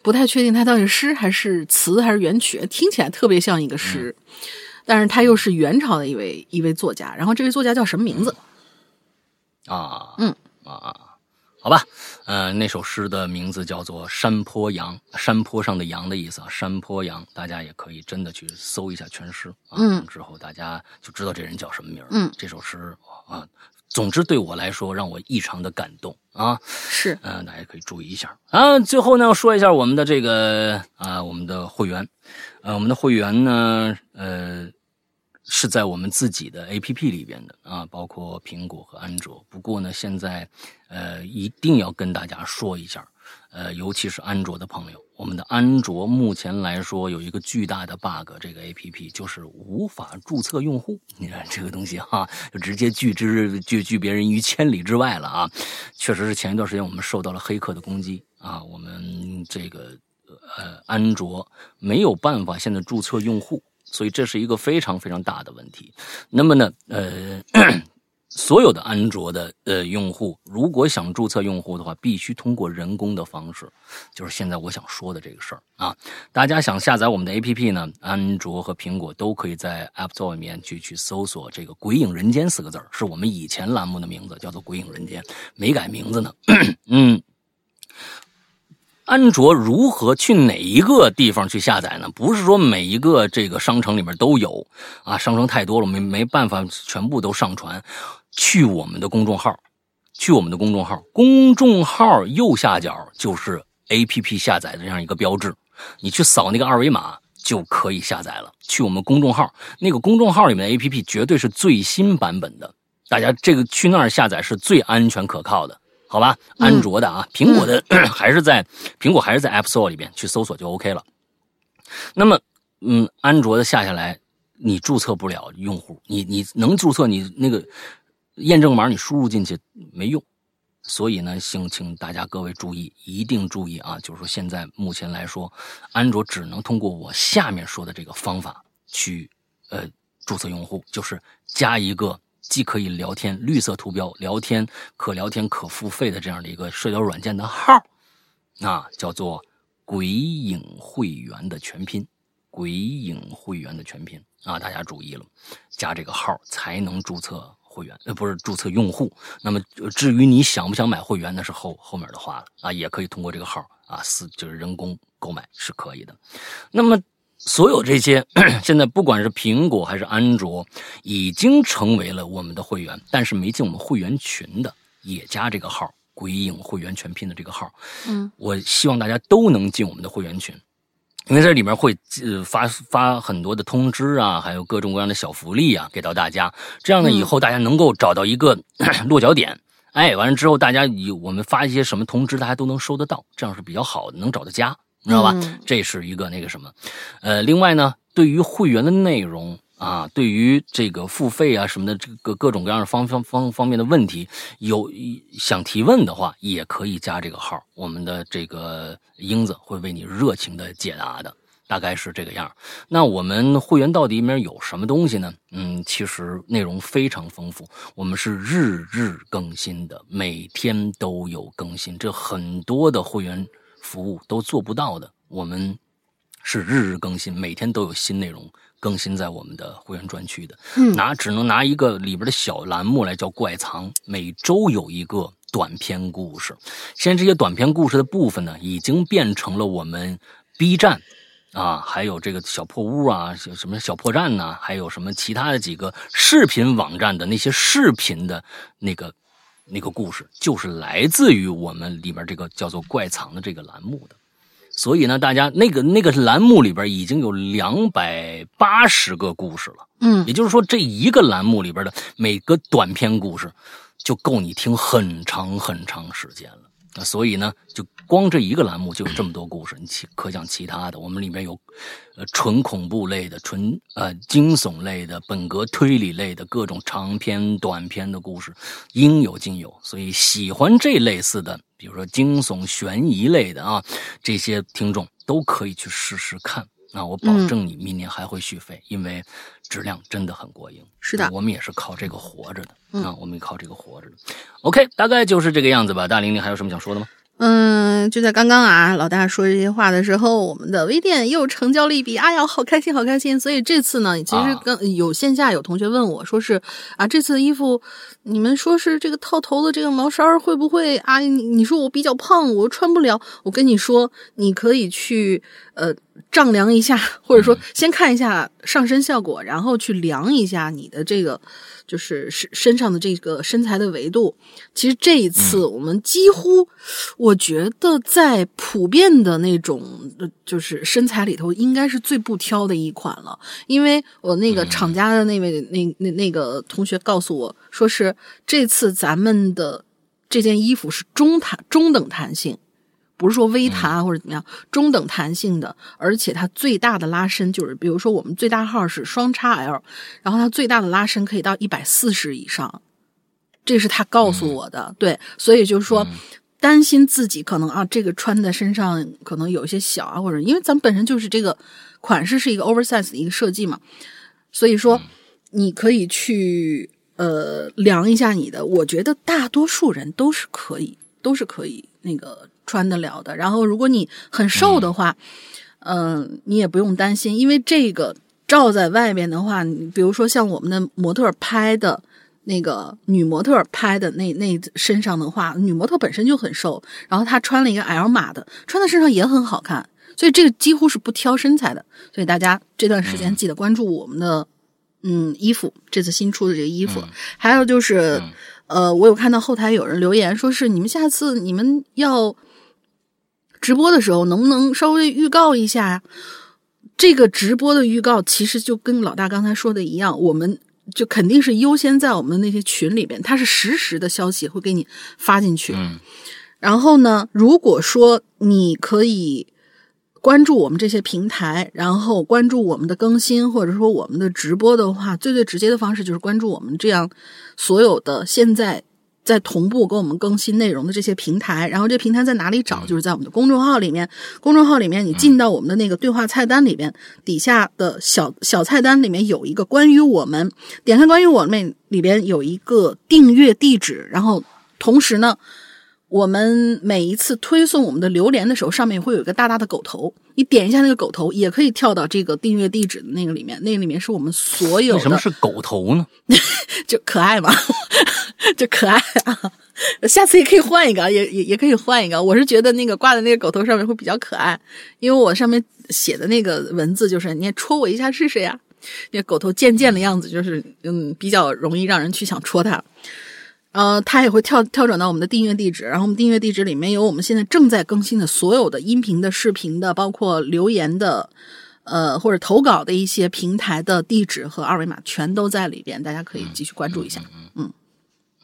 不太确定它到底是诗还是词还是原曲，听起来特别像一个诗，但是他又是元朝的一位一位作家。然后这位作家叫什么名字？啊，嗯，啊。好吧，呃，那首诗的名字叫做《山坡羊》，山坡上的羊的意思啊。山坡羊，大家也可以真的去搜一下全诗啊。嗯，之后大家就知道这人叫什么名嗯，这首诗啊，总之对我来说，让我异常的感动啊！是，嗯，大家可以注意一下啊。最后呢，要说一下我们的这个啊，我们的会员，呃，我们的会员呢，呃。是在我们自己的 A P P 里边的啊，包括苹果和安卓。不过呢，现在，呃，一定要跟大家说一下，呃，尤其是安卓的朋友，我们的安卓目前来说有一个巨大的 bug，这个 A P P 就是无法注册用户。你看这个东西哈，就直接拒之拒拒别人于千里之外了啊！确实是前一段时间我们受到了黑客的攻击啊，我们这个呃安卓没有办法现在注册用户。所以这是一个非常非常大的问题。那么呢，呃，所有的安卓的呃用户，如果想注册用户的话，必须通过人工的方式，就是现在我想说的这个事儿啊。大家想下载我们的 APP 呢，安卓和苹果都可以在 App Store 里面去去搜索这个“鬼影人间”四个字是我们以前栏目的名字，叫做“鬼影人间”，没改名字呢。嗯。安卓如何去哪一个地方去下载呢？不是说每一个这个商城里面都有啊，商城太多了，没没办法全部都上传。去我们的公众号，去我们的公众号，公众号右下角就是 APP 下载的这样一个标志，你去扫那个二维码就可以下载了。去我们公众号，那个公众号里面的 APP 绝对是最新版本的，大家这个去那儿下载是最安全可靠的。好吧，安卓的啊，苹果的 还是在苹果还是在 App Store 里边去搜索就 OK 了。那么，嗯，安卓的下下来，你注册不了用户，你你能注册你那个验证码，你输入进去没用。所以呢，请请大家各位注意，一定注意啊！就是说，现在目前来说，安卓只能通过我下面说的这个方法去呃注册用户，就是加一个。既可以聊天，绿色图标聊天，可聊天可付费的这样的一个社交软件的号，啊，叫做“鬼影会员”的全拼，“鬼影会员”的全拼啊，大家注意了，加这个号才能注册会员，呃，不是注册用户。那么至于你想不想买会员，那是后后面的话了啊，也可以通过这个号啊，私就是人工购买是可以的。那么。所有这些，现在不管是苹果还是安卓，已经成为了我们的会员，但是没进我们会员群的，也加这个号“鬼影会员全拼”的这个号。嗯，我希望大家都能进我们的会员群，因为这里面会呃发发很多的通知啊，还有各种各样的小福利啊，给到大家。这样呢，以后大家能够找到一个 落脚点。哎，完了之后，大家以我们发一些什么通知，大家都能收得到，这样是比较好的，能找到家。知道吧？这是一个那个什么，呃，另外呢，对于会员的内容啊，对于这个付费啊什么的，这个各种各样的方方方方面的问题，有想提问的话，也可以加这个号，我们的这个英子会为你热情的解答的，大概是这个样。那我们会员到底里面有什么东西呢？嗯，其实内容非常丰富，我们是日日更新的，每天都有更新，这很多的会员。服务都做不到的，我们是日日更新，每天都有新内容更新在我们的会员专区的。拿只能拿一个里边的小栏目来叫怪藏，每周有一个短篇故事。现在这些短篇故事的部分呢，已经变成了我们 B 站啊，还有这个小破屋啊，什么小破站呐，还有什么其他的几个视频网站的那些视频的那个。那个故事就是来自于我们里边这个叫做“怪藏”的这个栏目的，所以呢，大家那个那个栏目里边已经有两百八十个故事了，嗯，也就是说，这一个栏目里边的每个短篇故事就够你听很长很长时间了。那所以呢，就光这一个栏目就有这么多故事，你其可讲其他的，我们里面有，呃，纯恐怖类的，纯呃惊悚类的，本格推理类的各种长篇、短篇的故事，应有尽有。所以喜欢这类似的，比如说惊悚、悬疑类的啊，这些听众都可以去试试看。那我保证你明年还会续费，因为质量真的很过硬。是的，我们也是靠这个活着的啊，我们也靠这个活着的。OK，大概就是这个样子吧。大玲，你还有什么想说的吗？嗯，就在刚刚啊，老大说这些话的时候，我们的微店又成交了一笔，哎呀，好开心，好开心！所以这次呢，其实跟有线下有同学问我说是啊，这次的衣服你们说是这个套头的这个毛衫会不会啊？你你说我比较胖，我穿不了。我跟你说，你可以去呃丈量一下，或者说先看一下上身效果，然后去量一下你的这个就是身身上的这个身材的维度。其实这一次我们几乎，我觉得在普遍的那种就是身材里头，应该是最不挑的一款了。因为我那个厂家的那位那那那个同学告诉我说，是这次咱们的这件衣服是中弹中等弹性。不是说微弹或者怎么样，中等弹性的，而且它最大的拉伸就是，比如说我们最大号是双叉 L，然后它最大的拉伸可以到一百四十以上，这是他告诉我的。对，所以就是说，担心自己可能啊，这个穿在身上可能有一些小啊，或者因为咱们本身就是这个款式是一个 oversize 的一个设计嘛，所以说你可以去呃量一下你的，我觉得大多数人都是可以，都是可以那个。穿得了的，然后如果你很瘦的话，嗯，你也不用担心，因为这个罩在外面的话，你比如说像我们的模特拍的那个女模特拍的那那身上的话，女模特本身就很瘦，然后她穿了一个 L 码的，穿在身上也很好看，所以这个几乎是不挑身材的。所以大家这段时间记得关注我们的嗯衣服，这次新出的这个衣服，还有就是呃，我有看到后台有人留言说是你们下次你们要。直播的时候能不能稍微预告一下呀？这个直播的预告其实就跟老大刚才说的一样，我们就肯定是优先在我们那些群里边，它是实时的消息会给你发进去。嗯，然后呢，如果说你可以关注我们这些平台，然后关注我们的更新或者说我们的直播的话，最最直接的方式就是关注我们这样所有的现在。在同步给我们更新内容的这些平台，然后这平台在哪里找？就是在我们的公众号里面。公众号里面，你进到我们的那个对话菜单里边，底下的小小菜单里面有一个关于我们，点开关于我们里边有一个订阅地址，然后同时呢。我们每一次推送我们的榴莲的时候，上面会有一个大大的狗头，你点一下那个狗头，也可以跳到这个订阅地址的那个里面。那个里面是我们所有的。为什么是狗头呢？就可爱嘛，就可爱啊！下次也可以换一个，也也也可以换一个。我是觉得那个挂在那个狗头上面会比较可爱，因为我上面写的那个文字就是“你戳我一下试试呀”，那狗头贱贱的样子，就是嗯，比较容易让人去想戳它。呃，它也会跳跳转到我们的订阅地址，然后我们订阅地址里面有我们现在正在更新的所有的音频的、视频的，包括留言的，呃，或者投稿的一些平台的地址和二维码，全都在里边，大家可以继续关注一下。嗯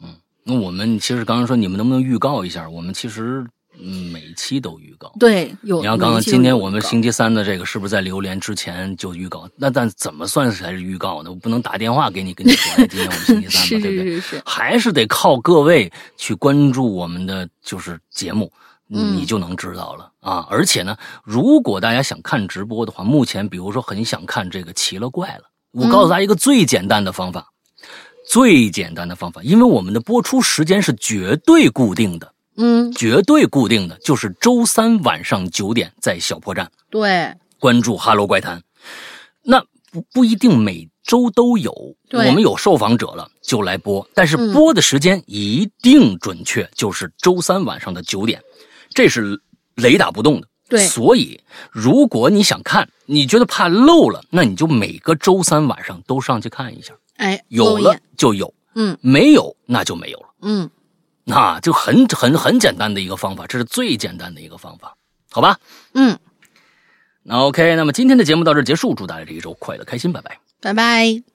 嗯，那我们其实刚刚说你们能不能预告一下？我们其实。嗯，每期都预告。对，有。你看，刚刚今天我们星期三的这个是不是在榴莲之前就预告？那但怎么算才是预告呢？我不能打电话给你跟你说，今天我们星期三嘛，对不对？是是是。还是得靠各位去关注我们的就是节目，你就能知道了啊。而且呢，如果大家想看直播的话，目前比如说很想看这个奇了怪了，我告诉大家一个最简单的方法，最简单的方法，因为我们的播出时间是绝对固定的。嗯，绝对固定的就是周三晚上九点在小破站。对，关注《哈喽怪谈》，那不不一定每周都有。我们有受访者了就来播，但是播的时间一定准确，就是周三晚上的九点，这是雷打不动的。对，所以如果你想看，你觉得怕漏了，那你就每个周三晚上都上去看一下。哎，有了就有，嗯，没有那就没有了。嗯。那就很很很简单的一个方法，这是最简单的一个方法，好吧？嗯，那 OK，那么今天的节目到这结束，祝大家这一周快乐开心，拜拜，拜拜。